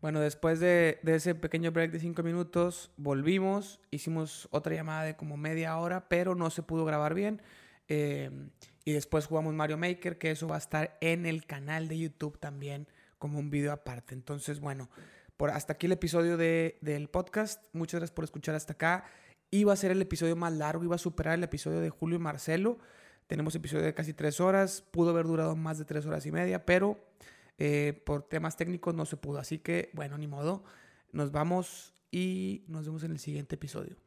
Bueno, después de, ese pequeño break de cinco minutos, volvimos, hicimos otra llamada de como media hora, pero no se pudo grabar bien. Eh, y después jugamos Mario Maker, que eso va a estar en el canal de YouTube también como un video aparte. Entonces, bueno, por hasta aquí el episodio de, del podcast. Muchas gracias por escuchar hasta acá. Iba a ser el episodio más largo, iba a superar el episodio de Julio y Marcelo. Tenemos episodio de casi tres horas, pudo haber durado más de tres horas y media, pero eh, por temas técnicos no se pudo. Así que, bueno, ni modo. Nos vamos y nos vemos en el siguiente episodio.